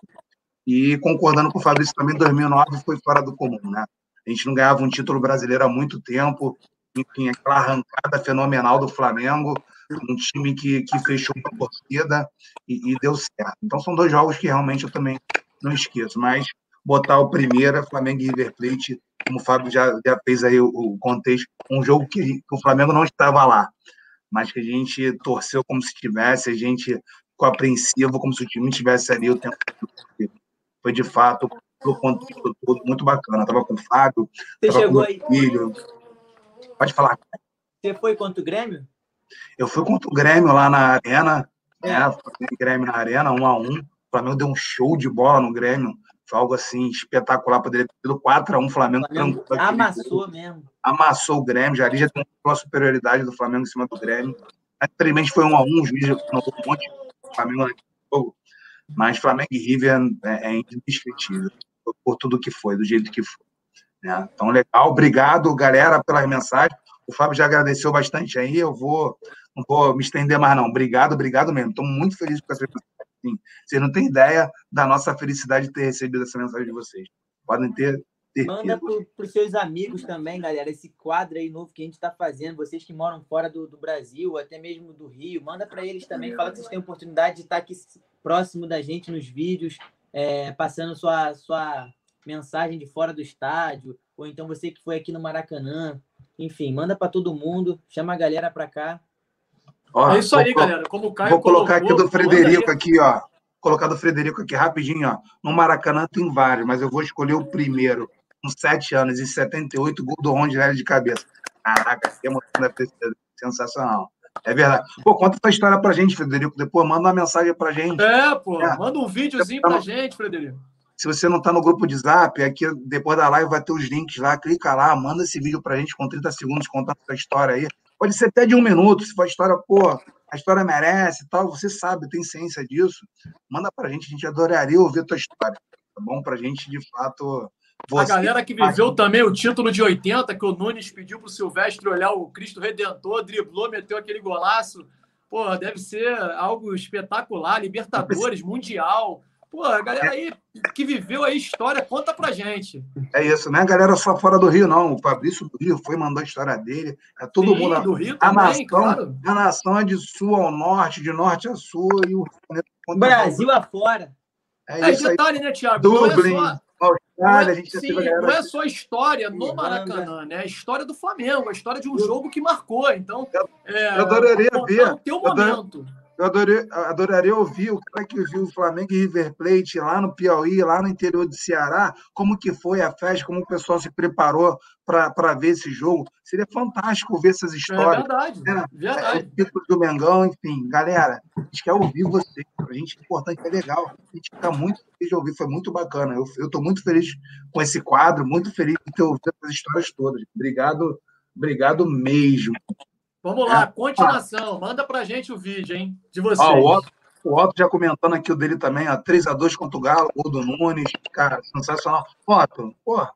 E concordando com o Fabrício também, 2009 foi fora do comum. Né? A gente não ganhava um título brasileiro há muito tempo, enfim, aquela arrancada fenomenal do Flamengo, um time que, que fechou a torcida e, e deu certo. Então são dois jogos que realmente eu também não esqueço, mas botar o primeiro, Flamengo e River Plate, como o Fábio já, já fez aí o, o contexto, um jogo que, que, o Flamengo não estava lá, mas que a gente torceu como se tivesse, a gente ficou apreensivo, como se o time estivesse ali o tempo todo. Foi de fato o contexto todo muito bacana. Estava com o Fábio,
Você chegou aí.
filho. Pode falar.
Você foi contra o Grêmio?
Eu fui contra o Grêmio lá na Arena, É, e Grêmio na Arena, um a um. O Flamengo deu um show de bola no Grêmio. Foi algo assim espetacular. Poderia ter sido 4x1 Flamengo.
Flamengo amassou mesmo.
Amassou o Grêmio. Já ali já tem uma superioridade do Flamengo em cima do Grêmio. Infelizmente foi um a um. O juiz não um monte do Flamengo naquele jogo. Mas Flamengo e River é, é indescritível por tudo que foi, do jeito que foi. Né? Então, legal. Obrigado, galera, pelas mensagens. O Fábio já agradeceu bastante aí. Eu vou, não vou me estender mais, não. Obrigado, obrigado mesmo. Estou muito feliz com essa mensagem. Vocês não têm ideia da nossa felicidade de ter recebido essa mensagem de vocês. Podem ter. ter
Manda para os seus amigos também, galera, esse quadro aí novo que a gente está fazendo. Vocês que moram fora do, do Brasil, até mesmo do Rio, manda para eles também. Fala que vocês têm oportunidade de estar aqui próximo da gente nos vídeos, é, passando sua, sua mensagem de fora do estádio, ou então você que foi aqui no Maracanã. Enfim, manda para todo mundo, chama a galera para cá.
Ó, é isso aí, galera. Como o Caio
Vou colocar colocou, aqui do Frederico aqui, ó. Colocar do Frederico aqui rapidinho, ó. No Maracanã tem vários, mas eu vou escolher o primeiro. Com sete anos e 78, gol do Rondelli de cabeça. Caraca, que emoção deve ter sido sensacional. É verdade. Pô, conta essa história pra gente, Frederico. Depois manda uma mensagem pra gente.
É, pô. É. Manda um videozinho pra gente, Frederico.
Se você não está no grupo de zap, aqui depois da live vai ter os links lá, clica lá, manda esse vídeo para a gente com 30 segundos contando essa história aí. Pode ser até de um minuto, se for a história, pô, a história merece e tal, você sabe, tem ciência disso. Manda para a gente, a gente adoraria ouvir a tua história, tá bom? Para a gente, de fato.
Você... A galera que viveu também o título de 80, que o Nunes pediu para o Silvestre olhar o Cristo Redentor, driblou, meteu aquele golaço. Pô, deve ser algo espetacular, Libertadores, Mundial. Pô, a galera aí que viveu a história, conta pra gente.
É isso, não é a galera só fora do Rio, não. O Fabrício do Rio foi, mandou a história dele. É todo Sim, mundo.
Do Rio a também,
nação, claro. A nação é de sul ao norte, de norte a sul. E o
Brasil afora.
É, é isso detalhe, aí. né, Tiago?
Dublin, não é só... Austrália, a gente
Sim, não é só a história no Maracanã, né? É a história do Flamengo, a história de um jogo que marcou. Então,
eu, é, eu adoraria ver.
É o teu momento.
Eu adorei, adoraria ouvir o cara que viu o Flamengo e River Plate lá no Piauí, lá no interior do Ceará, como que foi a festa, como o pessoal se preparou para ver esse jogo. Seria fantástico ver essas histórias.
É verdade, né? verdade. É, o
título do Mengão, enfim. Galera, a gente quer ouvir vocês. A gente é importante, é legal. A gente fica muito feliz de ouvir, foi muito bacana. Eu estou muito feliz com esse quadro, muito feliz de ter ouvido essas histórias todas. Obrigado, obrigado mesmo.
Vamos lá, continuação. Manda pra gente o vídeo, hein? De vocês.
Ó, o, Otto, o Otto já comentando aqui o dele também, ó. 3x2 contra o Galo, gol do Nunes. Cara, sensacional. Otto, pô,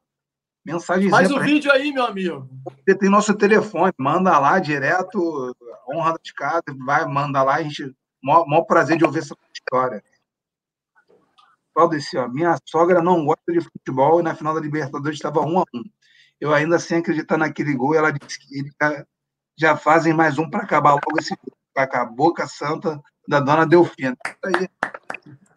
mensagem.
Faz o vídeo aí, meu amigo.
Você tem nosso telefone, manda lá direto, honra de casa, vai, manda lá, a gente. Maior, prazer de ouvir essa história. Claudeci, ó, minha sogra não gosta de futebol e na final da Libertadores estava 1 a 1 Eu ainda sem acreditar naquele gol, ela disse que ele já fazem mais um para acabar logo esse com a boca santa da dona Delfina. Aí,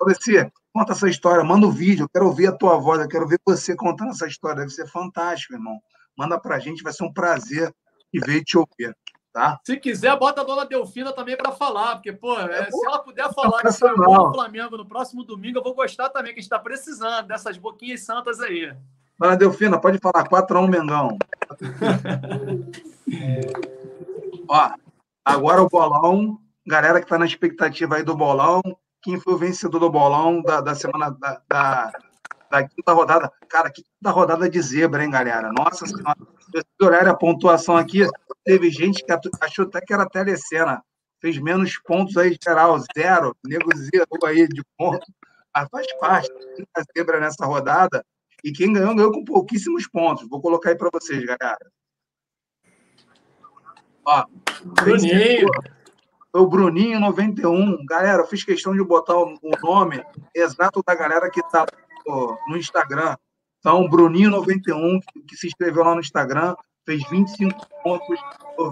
Alessia, conta essa história, manda o um vídeo, eu quero ouvir a tua voz, eu quero ver você contando essa história, deve ser fantástico, irmão. Manda pra gente, vai ser um prazer e ver te ouvir. Tá?
Se quiser, bota a dona Delfina também para falar, porque, pô, é, se ela puder falar que foi o Flamengo no próximo domingo, eu vou gostar também, que a gente está precisando dessas boquinhas santas aí.
Dona Delfina, pode falar 4x1 Mengão. *laughs* *laughs* Ó, agora o bolão, galera que está na expectativa aí do bolão, quem foi o vencedor do bolão da, da semana da, da, da, quinta rodada? Cara, quinta rodada de zebra, hein, galera? Nossa senhora. Se olhar a pontuação aqui, teve gente que achou até que era telecena. Fez menos pontos aí, geral, zero. Nego zerou aí de ponto. Mas faz parte. Quinta zebra nessa rodada. E quem ganhou, ganhou com pouquíssimos pontos. Vou colocar aí para vocês, galera. Ó,
Bruninho.
O Bruninho 91. Galera, eu fiz questão de botar o nome exato da galera que está no Instagram. Então, Bruninho 91, que se inscreveu lá no Instagram, fez 25 pontos,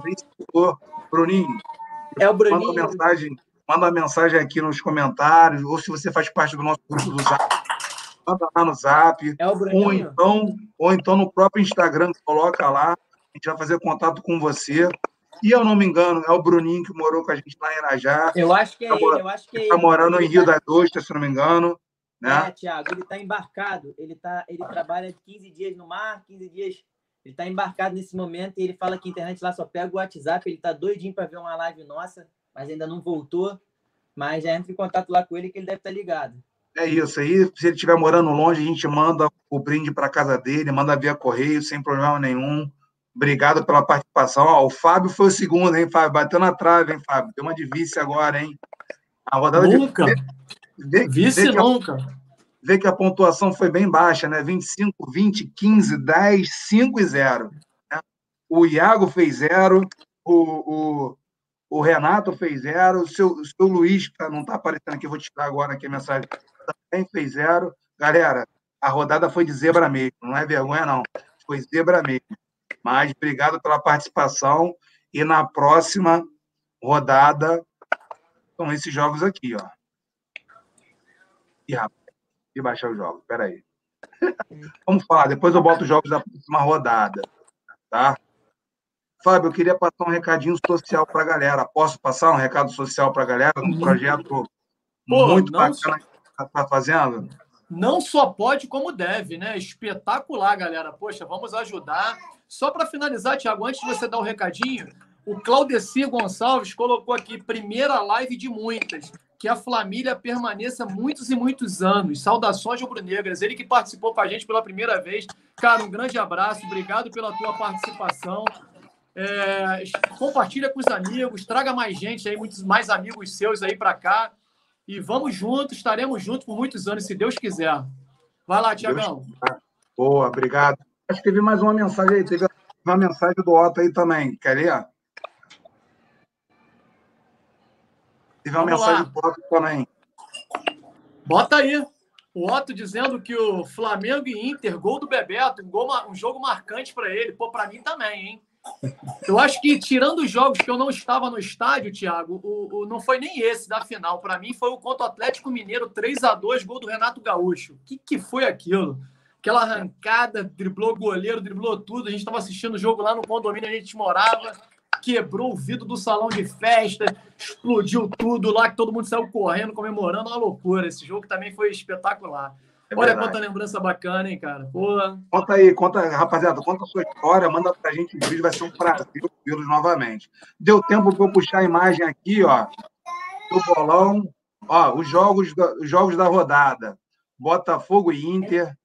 vencedor. Bruninho,
é o Bruninho.
Manda uma mensagem, manda uma mensagem aqui nos comentários, ou se você faz parte do nosso grupo do Zap, manda lá no Zap.
É o Bruninho.
Ou então, ou então no próprio Instagram, coloca lá, a gente vai fazer contato com você. Se eu não me engano, é o Bruninho que morou com a gente lá em Irajá.
Eu acho que é tá, ele, eu acho que é
ele. Está morando em Rio tá... das Ostras, se não me engano. Né?
É, Tiago, ele está embarcado. Ele, tá, ele trabalha 15 dias no mar, 15 dias. Ele está embarcado nesse momento e ele fala que a internet lá só pega o WhatsApp. Ele está doidinho para ver uma live nossa, mas ainda não voltou. Mas já entra em contato lá com ele que ele deve estar ligado.
É isso aí. Se ele estiver morando longe, a gente manda o brinde para casa dele, manda via correio, sem problema nenhum. Obrigado pela participação. Ó, o Fábio foi o segundo, hein, Fábio? Bateu na trave, hein, Fábio? Deu uma de vice agora, hein?
A rodada nunca. De... Vê, vice vê nunca. A...
Vê que a pontuação foi bem baixa, né? 25, 20, 15, 10, 5 e 0. Né? O Iago fez zero, o, o, o Renato fez zero, o seu, o seu Luiz, que não está aparecendo aqui, vou tirar agora aqui a mensagem, também fez zero. Galera, a rodada foi de zebra mesmo, não é vergonha, não. Foi zebra mesmo. Mas obrigado pela participação. E na próxima rodada são esses jogos aqui, ó. E rapaz, e baixar os jogos. Espera aí. *laughs* Vamos falar, depois eu boto os jogos da próxima rodada, tá? Fábio, eu queria passar um recadinho social para a galera. Posso passar um recado social para a galera um uhum. projeto Pô, muito bacana só... que está fazendo?
Não só pode, como deve, né? Espetacular, galera. Poxa, vamos ajudar. Só para finalizar, Tiago, antes de você dar o um recadinho, o Claudeci Gonçalves colocou aqui, primeira live de muitas. Que a família permaneça muitos e muitos anos. Saudações rubro-negras. Ele que participou com a gente pela primeira vez. Cara, um grande abraço. Obrigado pela tua participação. É, compartilha com os amigos, traga mais gente aí, muitos mais amigos seus aí para cá. E vamos juntos, estaremos juntos por muitos anos, se Deus quiser. Vai lá, Tiagão.
Boa, obrigado. Acho que teve mais uma mensagem aí. Teve uma mensagem do Otto aí também. Quer ler? Teve uma Vamos mensagem lá. do Otto também.
Bota aí. O Otto dizendo que o Flamengo e Inter, gol do Bebeto, um, gol, um jogo marcante para ele. Pô, para mim também, hein? Eu acho que, tirando os jogos que eu não estava no estádio, Thiago, o, o não foi nem esse da final. Para mim, foi o contra o Atlético Mineiro 3 a 2 gol do Renato Gaúcho. O que, que foi aquilo? Aquela arrancada, driblou o goleiro, driblou tudo. A gente estava assistindo o jogo lá no condomínio onde a gente morava, quebrou o vidro do salão de festa, explodiu tudo lá, que todo mundo saiu correndo, comemorando, uma loucura. Esse jogo também foi espetacular. É Olha quanta lembrança bacana, hein, cara? Porra.
Conta aí, conta, rapaziada, conta a sua história, manda pra gente o vídeo, vai ser um prazer vê-los novamente. Deu tempo para eu puxar a imagem aqui, ó, do bolão. Ó, os jogos da, os jogos da rodada. Botafogo e Inter,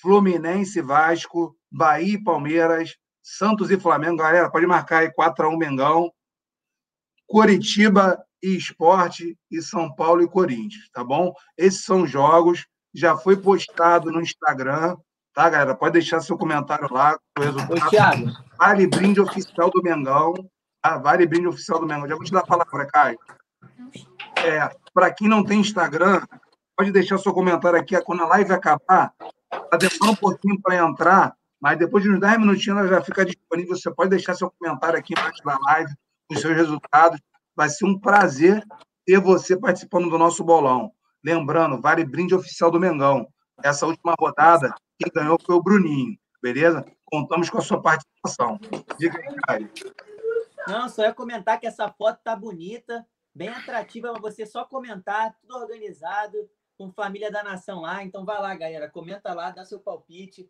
Fluminense, Vasco, Bahia e Palmeiras, Santos e Flamengo. Galera, pode marcar aí 4x1 Mengão. Coritiba e Esporte e São Paulo e Corinthians, tá bom? Esses são jogos. Já foi postado no Instagram, tá, galera? Pode deixar seu comentário lá
com o resultado. Ô, Thiago.
Vale brinde oficial do Mengão. Tá? Vale brinde oficial do Mengão. Já vou te dar a palavra, Caio. É, Para quem não tem Instagram, pode deixar seu comentário aqui. Quando a live acabar, Está demorando um pouquinho para entrar, mas depois de uns 10 minutinhos ela já fica disponível. Você pode deixar seu comentário aqui embaixo da live os seus resultados. Vai ser um prazer ter você participando do nosso bolão. Lembrando, vale brinde oficial do Mengão. Essa última rodada, quem ganhou foi o Bruninho, beleza? Contamos com a sua participação. Diga aí.
Não, só ia comentar que essa foto tá bonita, bem atrativa, você só comentar, tudo organizado com Família da Nação lá. Então vai lá, galera. Comenta lá, dá seu palpite.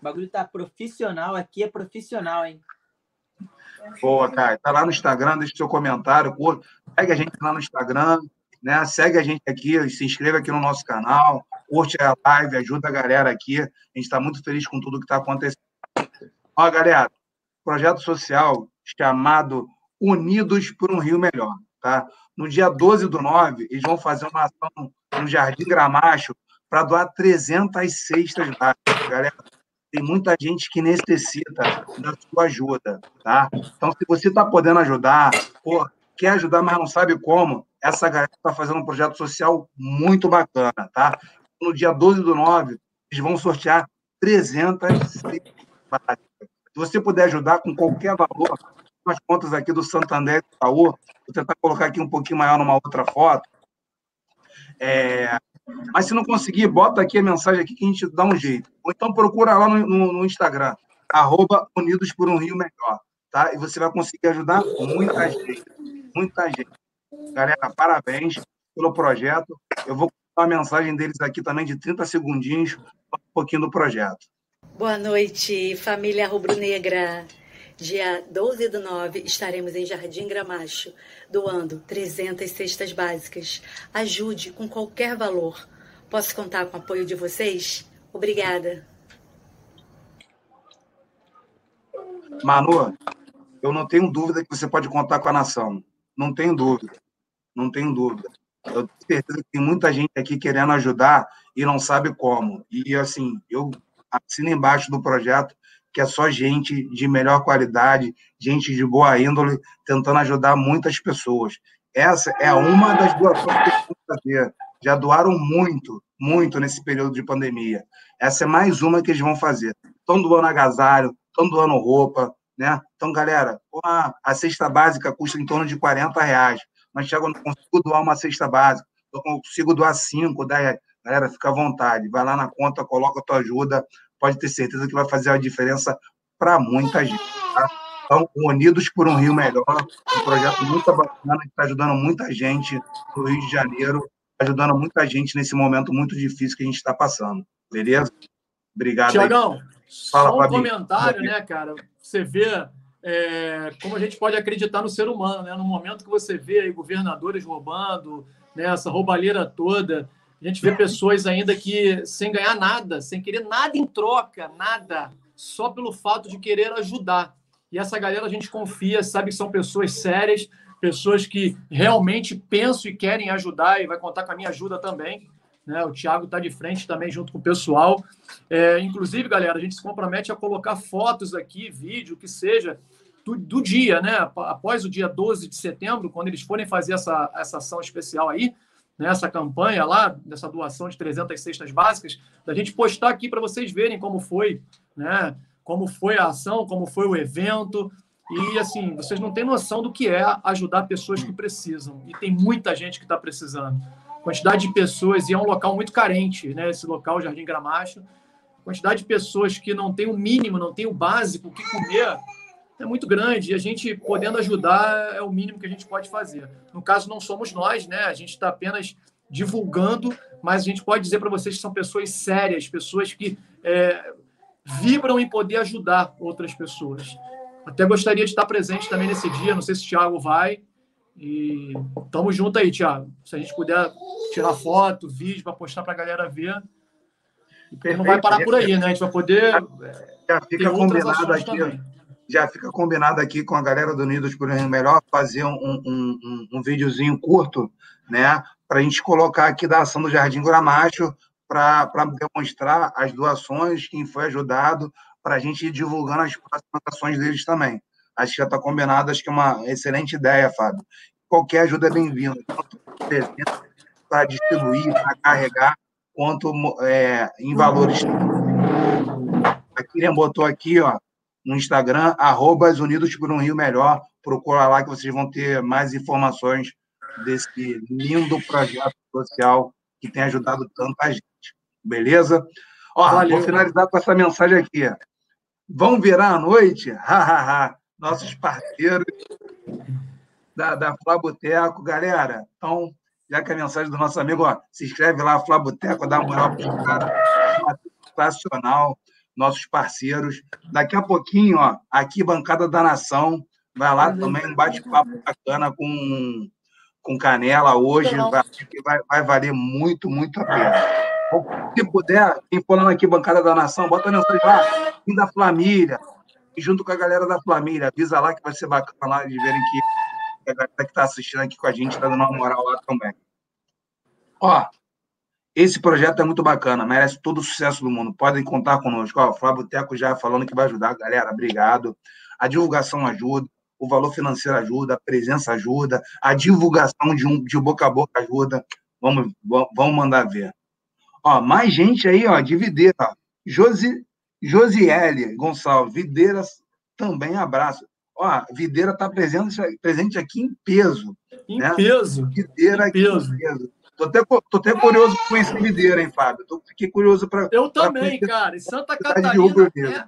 O bagulho tá profissional. Aqui é profissional, hein?
Boa, cara. Tá lá no Instagram, deixa seu comentário. Segue a gente lá no Instagram, né? Segue a gente aqui, se inscreva aqui no nosso canal, curte a live, ajuda a galera aqui. A gente está muito feliz com tudo que está acontecendo. Ó, galera, projeto social chamado Unidos por um Rio Melhor, tá? No dia 12 do 9, eles vão fazer uma ação no Jardim Gramacho para doar 300 cestas básicas, galera. Tem muita gente que necessita da sua ajuda, tá? Então, se você está podendo ajudar, quer ajudar, mas não sabe como, essa galera está fazendo um projeto social muito bacana, tá? No dia 12 do 9, eles vão sortear 300 cestas básicas. Se você puder ajudar com qualquer valor, as contas aqui do Santander e Itaú, vou tentar colocar aqui um pouquinho maior numa outra foto. É, mas se não conseguir, bota aqui a mensagem aqui que a gente dá um jeito. Ou então procura lá no, no, no Instagram, arroba Unidos por um Rio Melhor, tá? E você vai conseguir ajudar muita gente, muita gente. Galera, parabéns pelo projeto. Eu vou a mensagem deles aqui também de 30 segundinhos, um pouquinho do projeto.
Boa noite, família rubro-negra. Dia 12 do 9, estaremos em Jardim Gramacho, doando 300 cestas básicas. Ajude com qualquer valor. Posso contar com o apoio de vocês? Obrigada.
Manu, eu não tenho dúvida que você pode contar com a nação. Não tenho dúvida. Não tenho dúvida. Eu tenho certeza que tem muita gente aqui querendo ajudar e não sabe como. E, assim, eu assino embaixo do projeto que é só gente de melhor qualidade, gente de boa índole, tentando ajudar muitas pessoas. Essa é uma das doações que eles fazer. Já doaram muito, muito nesse período de pandemia. Essa é mais uma que eles vão fazer. Estão doando agasalho, estão doando roupa, né? Então, galera, a cesta básica custa em torno de 40 reais. Mas, Thiago, eu não consigo doar uma cesta básica. Eu consigo doar 5, 10 reais. Galera, fica à vontade. Vai lá na conta, coloca a tua ajuda pode ter certeza que vai fazer a diferença para muita gente. Tá? Então, Unidos por um Rio Melhor, um projeto muito bacana que está ajudando muita gente no Rio de Janeiro, ajudando muita gente nesse momento muito difícil que a gente está passando. Beleza? Obrigado.
Tiagão, só um Fabinho. comentário, né, cara? Você vê é, como a gente pode acreditar no ser humano, né? No momento que você vê aí governadores roubando, né, essa roubalheira toda, a gente vê pessoas ainda que, sem ganhar nada, sem querer nada em troca, nada, só pelo fato de querer ajudar. E essa galera a gente confia, sabe que são pessoas sérias, pessoas que realmente pensam e querem ajudar, e vai contar com a minha ajuda também. Né? O Thiago está de frente também, junto com o pessoal. É, inclusive, galera, a gente se compromete a colocar fotos aqui, vídeo, que seja, do, do, dia, né? Após o dia 12 de setembro, quando eles forem fazer essa, essa ação especial aí, nessa campanha lá, nessa doação de 300 cestas básicas, da gente postar aqui para vocês verem como foi, né? Como foi a ação, como foi o evento. E assim, vocês não têm noção do que é ajudar pessoas que precisam. E tem muita gente que está precisando. Quantidade de pessoas, e é um local muito carente, né? Esse local, Jardim Gramacho. Quantidade de pessoas que não tem o mínimo, não tem o básico, o que comer, é muito grande e a gente podendo ajudar é o mínimo que a gente pode fazer. No caso, não somos nós, né? A gente está apenas divulgando, mas a gente pode dizer para vocês que são pessoas sérias, pessoas que é, vibram em poder ajudar outras pessoas. Até gostaria de estar presente também nesse dia, não sei se o Thiago vai. E tamo junto aí, Thiago. Se a gente puder tirar foto, vídeo para postar para a galera ver. Porque não vai parar por aí, né? A gente vai poder.
Já fica combinado aqui. Também já fica combinado aqui com a galera do Unidos por um Melhor fazer um, um, um, um videozinho curto, né, para a gente colocar aqui da ação do Jardim Gramacho para demonstrar as doações, quem foi ajudado, para a gente ir divulgando as próximas ações deles também. Acho que já está combinado, acho que é uma excelente ideia, Fábio. Qualquer ajuda é bem-vinda, tanto para distribuir, para carregar, quanto é, em valores. A Kirian botou aqui, ó, no Instagram, arroba Unidos por um Rio Melhor. Procura lá que vocês vão ter mais informações desse lindo projeto social que tem ajudado tanta gente. Beleza? Ó, Valeu. vou finalizar com essa mensagem aqui. Vão virar a noite? Nossos parceiros da, da Flaboteco. Galera, então, já que a mensagem do nosso amigo, ó, se inscreve lá, Flaboteco, dá uma moral para os caras. Sensacional nossos parceiros. Daqui a pouquinho, ó, aqui, Bancada da Nação, vai lá também um bate-papo bacana com, com Canela hoje, vai, vai, vai, valer muito, muito a pena. Se puder, quem for lá na Bancada da Nação, bota a mensagem lá, fim da família, junto com a galera da família, avisa lá que vai ser bacana lá de verem que a galera que está assistindo aqui com a gente está dando uma moral lá também. Ó, esse projeto é muito bacana, merece todo o sucesso do mundo. Podem contar conosco. Ó, o Flávio Teco já falando que vai ajudar, galera. Obrigado. A divulgação ajuda, o valor financeiro ajuda, a presença ajuda, a divulgação de, um, de boca a boca ajuda. Vamos, vamos mandar ver. Ó, mais gente aí, ó, de Videira. Josi, Josiele Gonçalves, Videiras também abraço. Ó, Videira está presente, presente aqui em peso.
Em né? peso.
Videira em aqui peso. em peso. Tô até, tô até curioso para conhecer Videira, hein, Fábio? Tô, fiquei curioso para.
Eu também, cara. E Santa Catarina. É,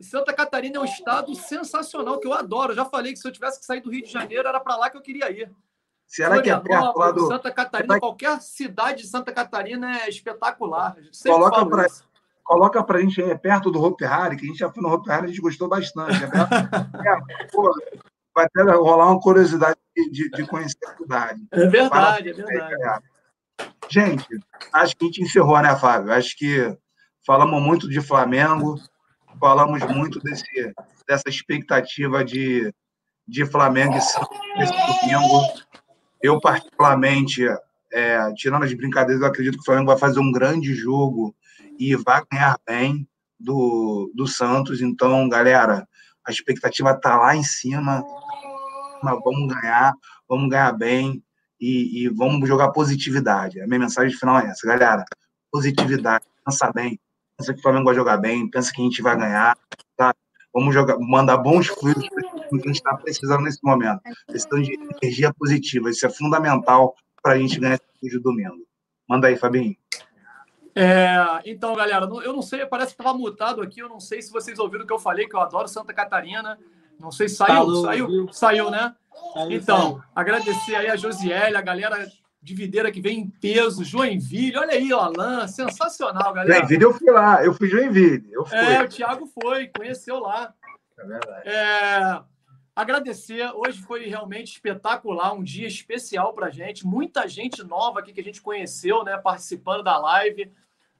Santa Catarina é um estado sensacional que eu adoro. Eu já falei que se eu tivesse que sair do Rio de Janeiro, era para lá que eu queria ir.
Será que é perto lá do...
Santa Catarina, qualquer cidade de Santa Catarina é espetacular.
Coloca para coloca pra gente aí, perto do Hope Harry, que a gente já foi no Hope Harry, a gente gostou bastante. É, é, pô, vai até rolar uma curiosidade de, de conhecer a cidade.
É verdade, é verdade.
Gente, acho que a gente encerrou, né, Fábio? Acho que falamos muito de Flamengo, falamos muito desse, dessa expectativa de, de Flamengo e Santos nesse domingo. Eu, particularmente, é, tirando as brincadeiras, eu acredito que o Flamengo vai fazer um grande jogo e vai ganhar bem do, do Santos. Então, galera, a expectativa está lá em cima. Mas vamos ganhar, vamos ganhar bem e, e, vamos jogar positividade. A minha mensagem final é essa, galera. Positividade, pensa bem, pensa que o Flamengo vai jogar bem, pensa que a gente vai ganhar, tá? Vamos jogar, mandar bons fluidos que a gente está precisando nesse momento. Questão de energia positiva, isso é fundamental para a gente ganhar esse vídeo domingo. Manda aí, Fabinho.
É, então, galera, eu não sei, parece que estava mutado aqui, eu não sei se vocês ouviram o que eu falei, que eu adoro Santa Catarina. Não sei se saiu, Falou, saiu, viu? saiu, né? Saiu, então, saiu. agradecer aí a Josiele, a galera de Videira que vem em peso, Joinville, olha aí, o Alan, sensacional, galera.
Joinville eu fui lá, eu fui Joinville. Eu fui.
É, o Thiago foi, conheceu lá. É verdade. É, agradecer, hoje foi realmente espetacular, um dia especial pra gente, muita gente nova aqui que a gente conheceu, né, participando da live.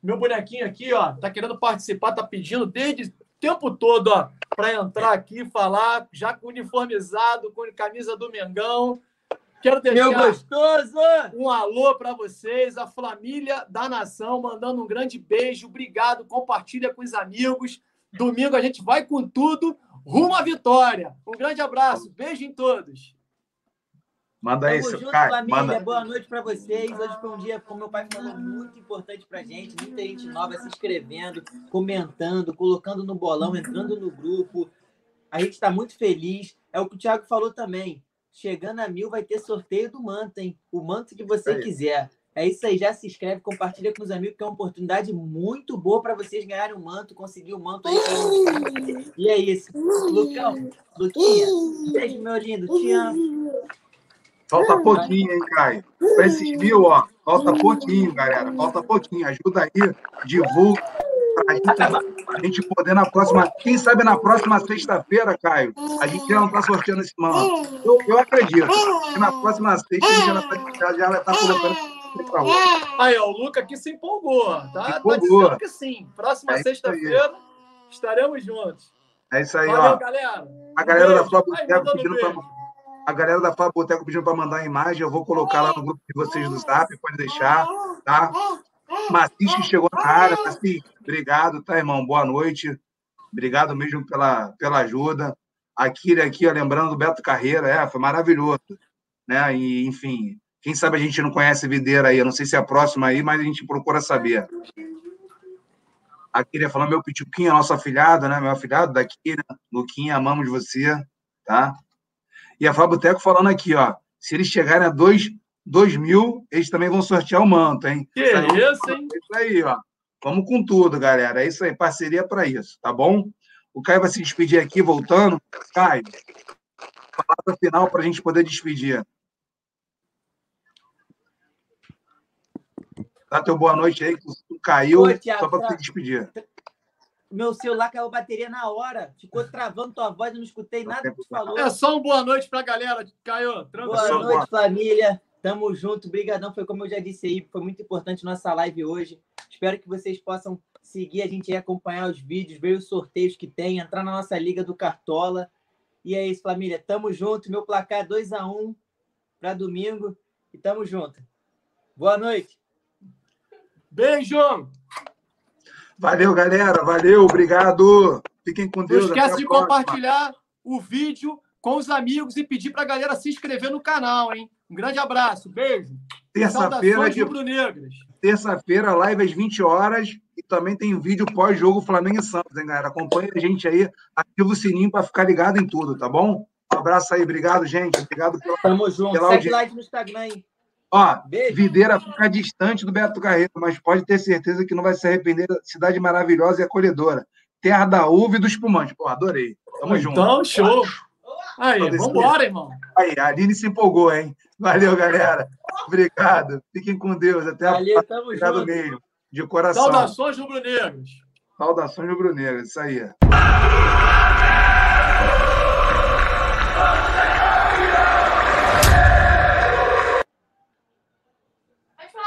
Meu bonequinho aqui, ó, tá querendo participar, tá pedindo desde tempo todo, ó, para entrar aqui falar, já uniformizado, com camisa do Mengão. Quero deixar
Meu gostoso!
um alô para vocês, a família da nação, mandando um grande beijo. Obrigado, compartilha com os amigos. Domingo a gente vai com tudo, rumo à vitória. Um grande abraço, beijo em todos.
Manda aí,
Tamo junto, Caio, família. Manda. Boa noite para vocês. Hoje foi um dia, como meu pai falou, muito importante para gente. Muita gente nova se inscrevendo, comentando, colocando no bolão, entrando no grupo. A gente está muito feliz. É o que o Thiago falou também. Chegando a mil, vai ter sorteio do manto, hein? O manto que você é quiser. É isso aí, já se inscreve, compartilha com os amigos, que é uma oportunidade muito boa para vocês ganharem um manto, conseguir o um manto aí. E é isso. Lucão, Luquinha, beijo, meu lindo, te amo.
Falta pouquinho, hein, Caio? Para esses mil, ó, falta pouquinho, galera. Falta pouquinho. Ajuda aí, divulga. A gente, a gente poder na próxima. Quem sabe na próxima sexta-feira, Caio, a gente já não está sorteando esse mano. Eu, eu acredito. Que na próxima sexta a gente já, tá, já vai estar tá colocando.
Aí, ó, o Luca aqui se empolgou. Tá, empolgou. tá dizendo que sim. Próxima é sexta-feira estaremos juntos.
É isso aí,
Valeu,
ó.
galera.
A galera da Flávia pedindo para a galera da Faboteco pedindo para mandar a imagem, eu vou colocar lá no grupo de vocês do Zap, pode deixar, tá? Macis que chegou na área, Macis, obrigado, tá, irmão? Boa noite. Obrigado mesmo pela, pela ajuda. A Kira aqui, ó, lembrando do Beto Carreira, é, foi maravilhoso, né? E, enfim, quem sabe a gente não conhece Videira aí, eu não sei se é a próxima aí, mas a gente procura saber. A Kira falando, meu Pituquinha, nosso afilhado, né? Meu afilhado da Kira, Luquinha, amamos você, tá? E a Faboteco falando aqui, ó. Se eles chegarem a 2 mil, eles também vão sortear o manto, hein?
Que isso, aí, isso hein?
É isso aí, ó. Vamos com tudo, galera. É isso aí, parceria para isso, tá bom? O Caio vai se despedir aqui, voltando. Caio, palavra final para a gente poder despedir. Dá teu boa noite aí, que tu caiu, Ô, Thiago, só para te despedir
meu celular caiu a bateria na hora. Ficou travando tua voz, eu não escutei nada que tu falou.
É só um boa noite pra galera, Caio.
Tranquilo. Boa noite, família. Tamo junto, brigadão. Foi como eu já disse aí, foi muito importante nossa live hoje. Espero que vocês possam seguir a gente aí, acompanhar os vídeos, ver os sorteios que tem, entrar na nossa liga do Cartola. E é isso, família. Tamo junto. Meu placar 2 a 1 para domingo. E tamo junto. Boa noite.
Beijo!
Valeu, galera. Valeu, obrigado. Fiquem com Deus.
Não esquece de compartilhar o vídeo com os amigos e pedir para a galera se inscrever no canal, hein? Um grande abraço, beijo.
Terça-feira, de... terça-feira, live às 20 horas e também tem vídeo pós-jogo Flamengo e Santos, hein, galera? Acompanhe a gente aí, ativa o sininho para ficar ligado em tudo, tá bom? Um abraço aí, obrigado, gente. Obrigado
pela. Tamo junto. Pela Segue like no Instagram aí.
Ó, Beijo. Videira fica distante do Beto Carreiro, mas pode ter certeza que não vai se arrepender. Cidade maravilhosa e acolhedora. Terra da uva e do espumante. Pô, adorei. Tamo junto.
Então, show. Aí, vambora, irmão.
Aí, a Aline se empolgou, hein? Valeu, galera. Obrigado. Fiquem com Deus. Até
Valeu, a próxima. Obrigado
mesmo. De coração.
Saudações rubro-negros.
Saudações rubro-negras, isso aí.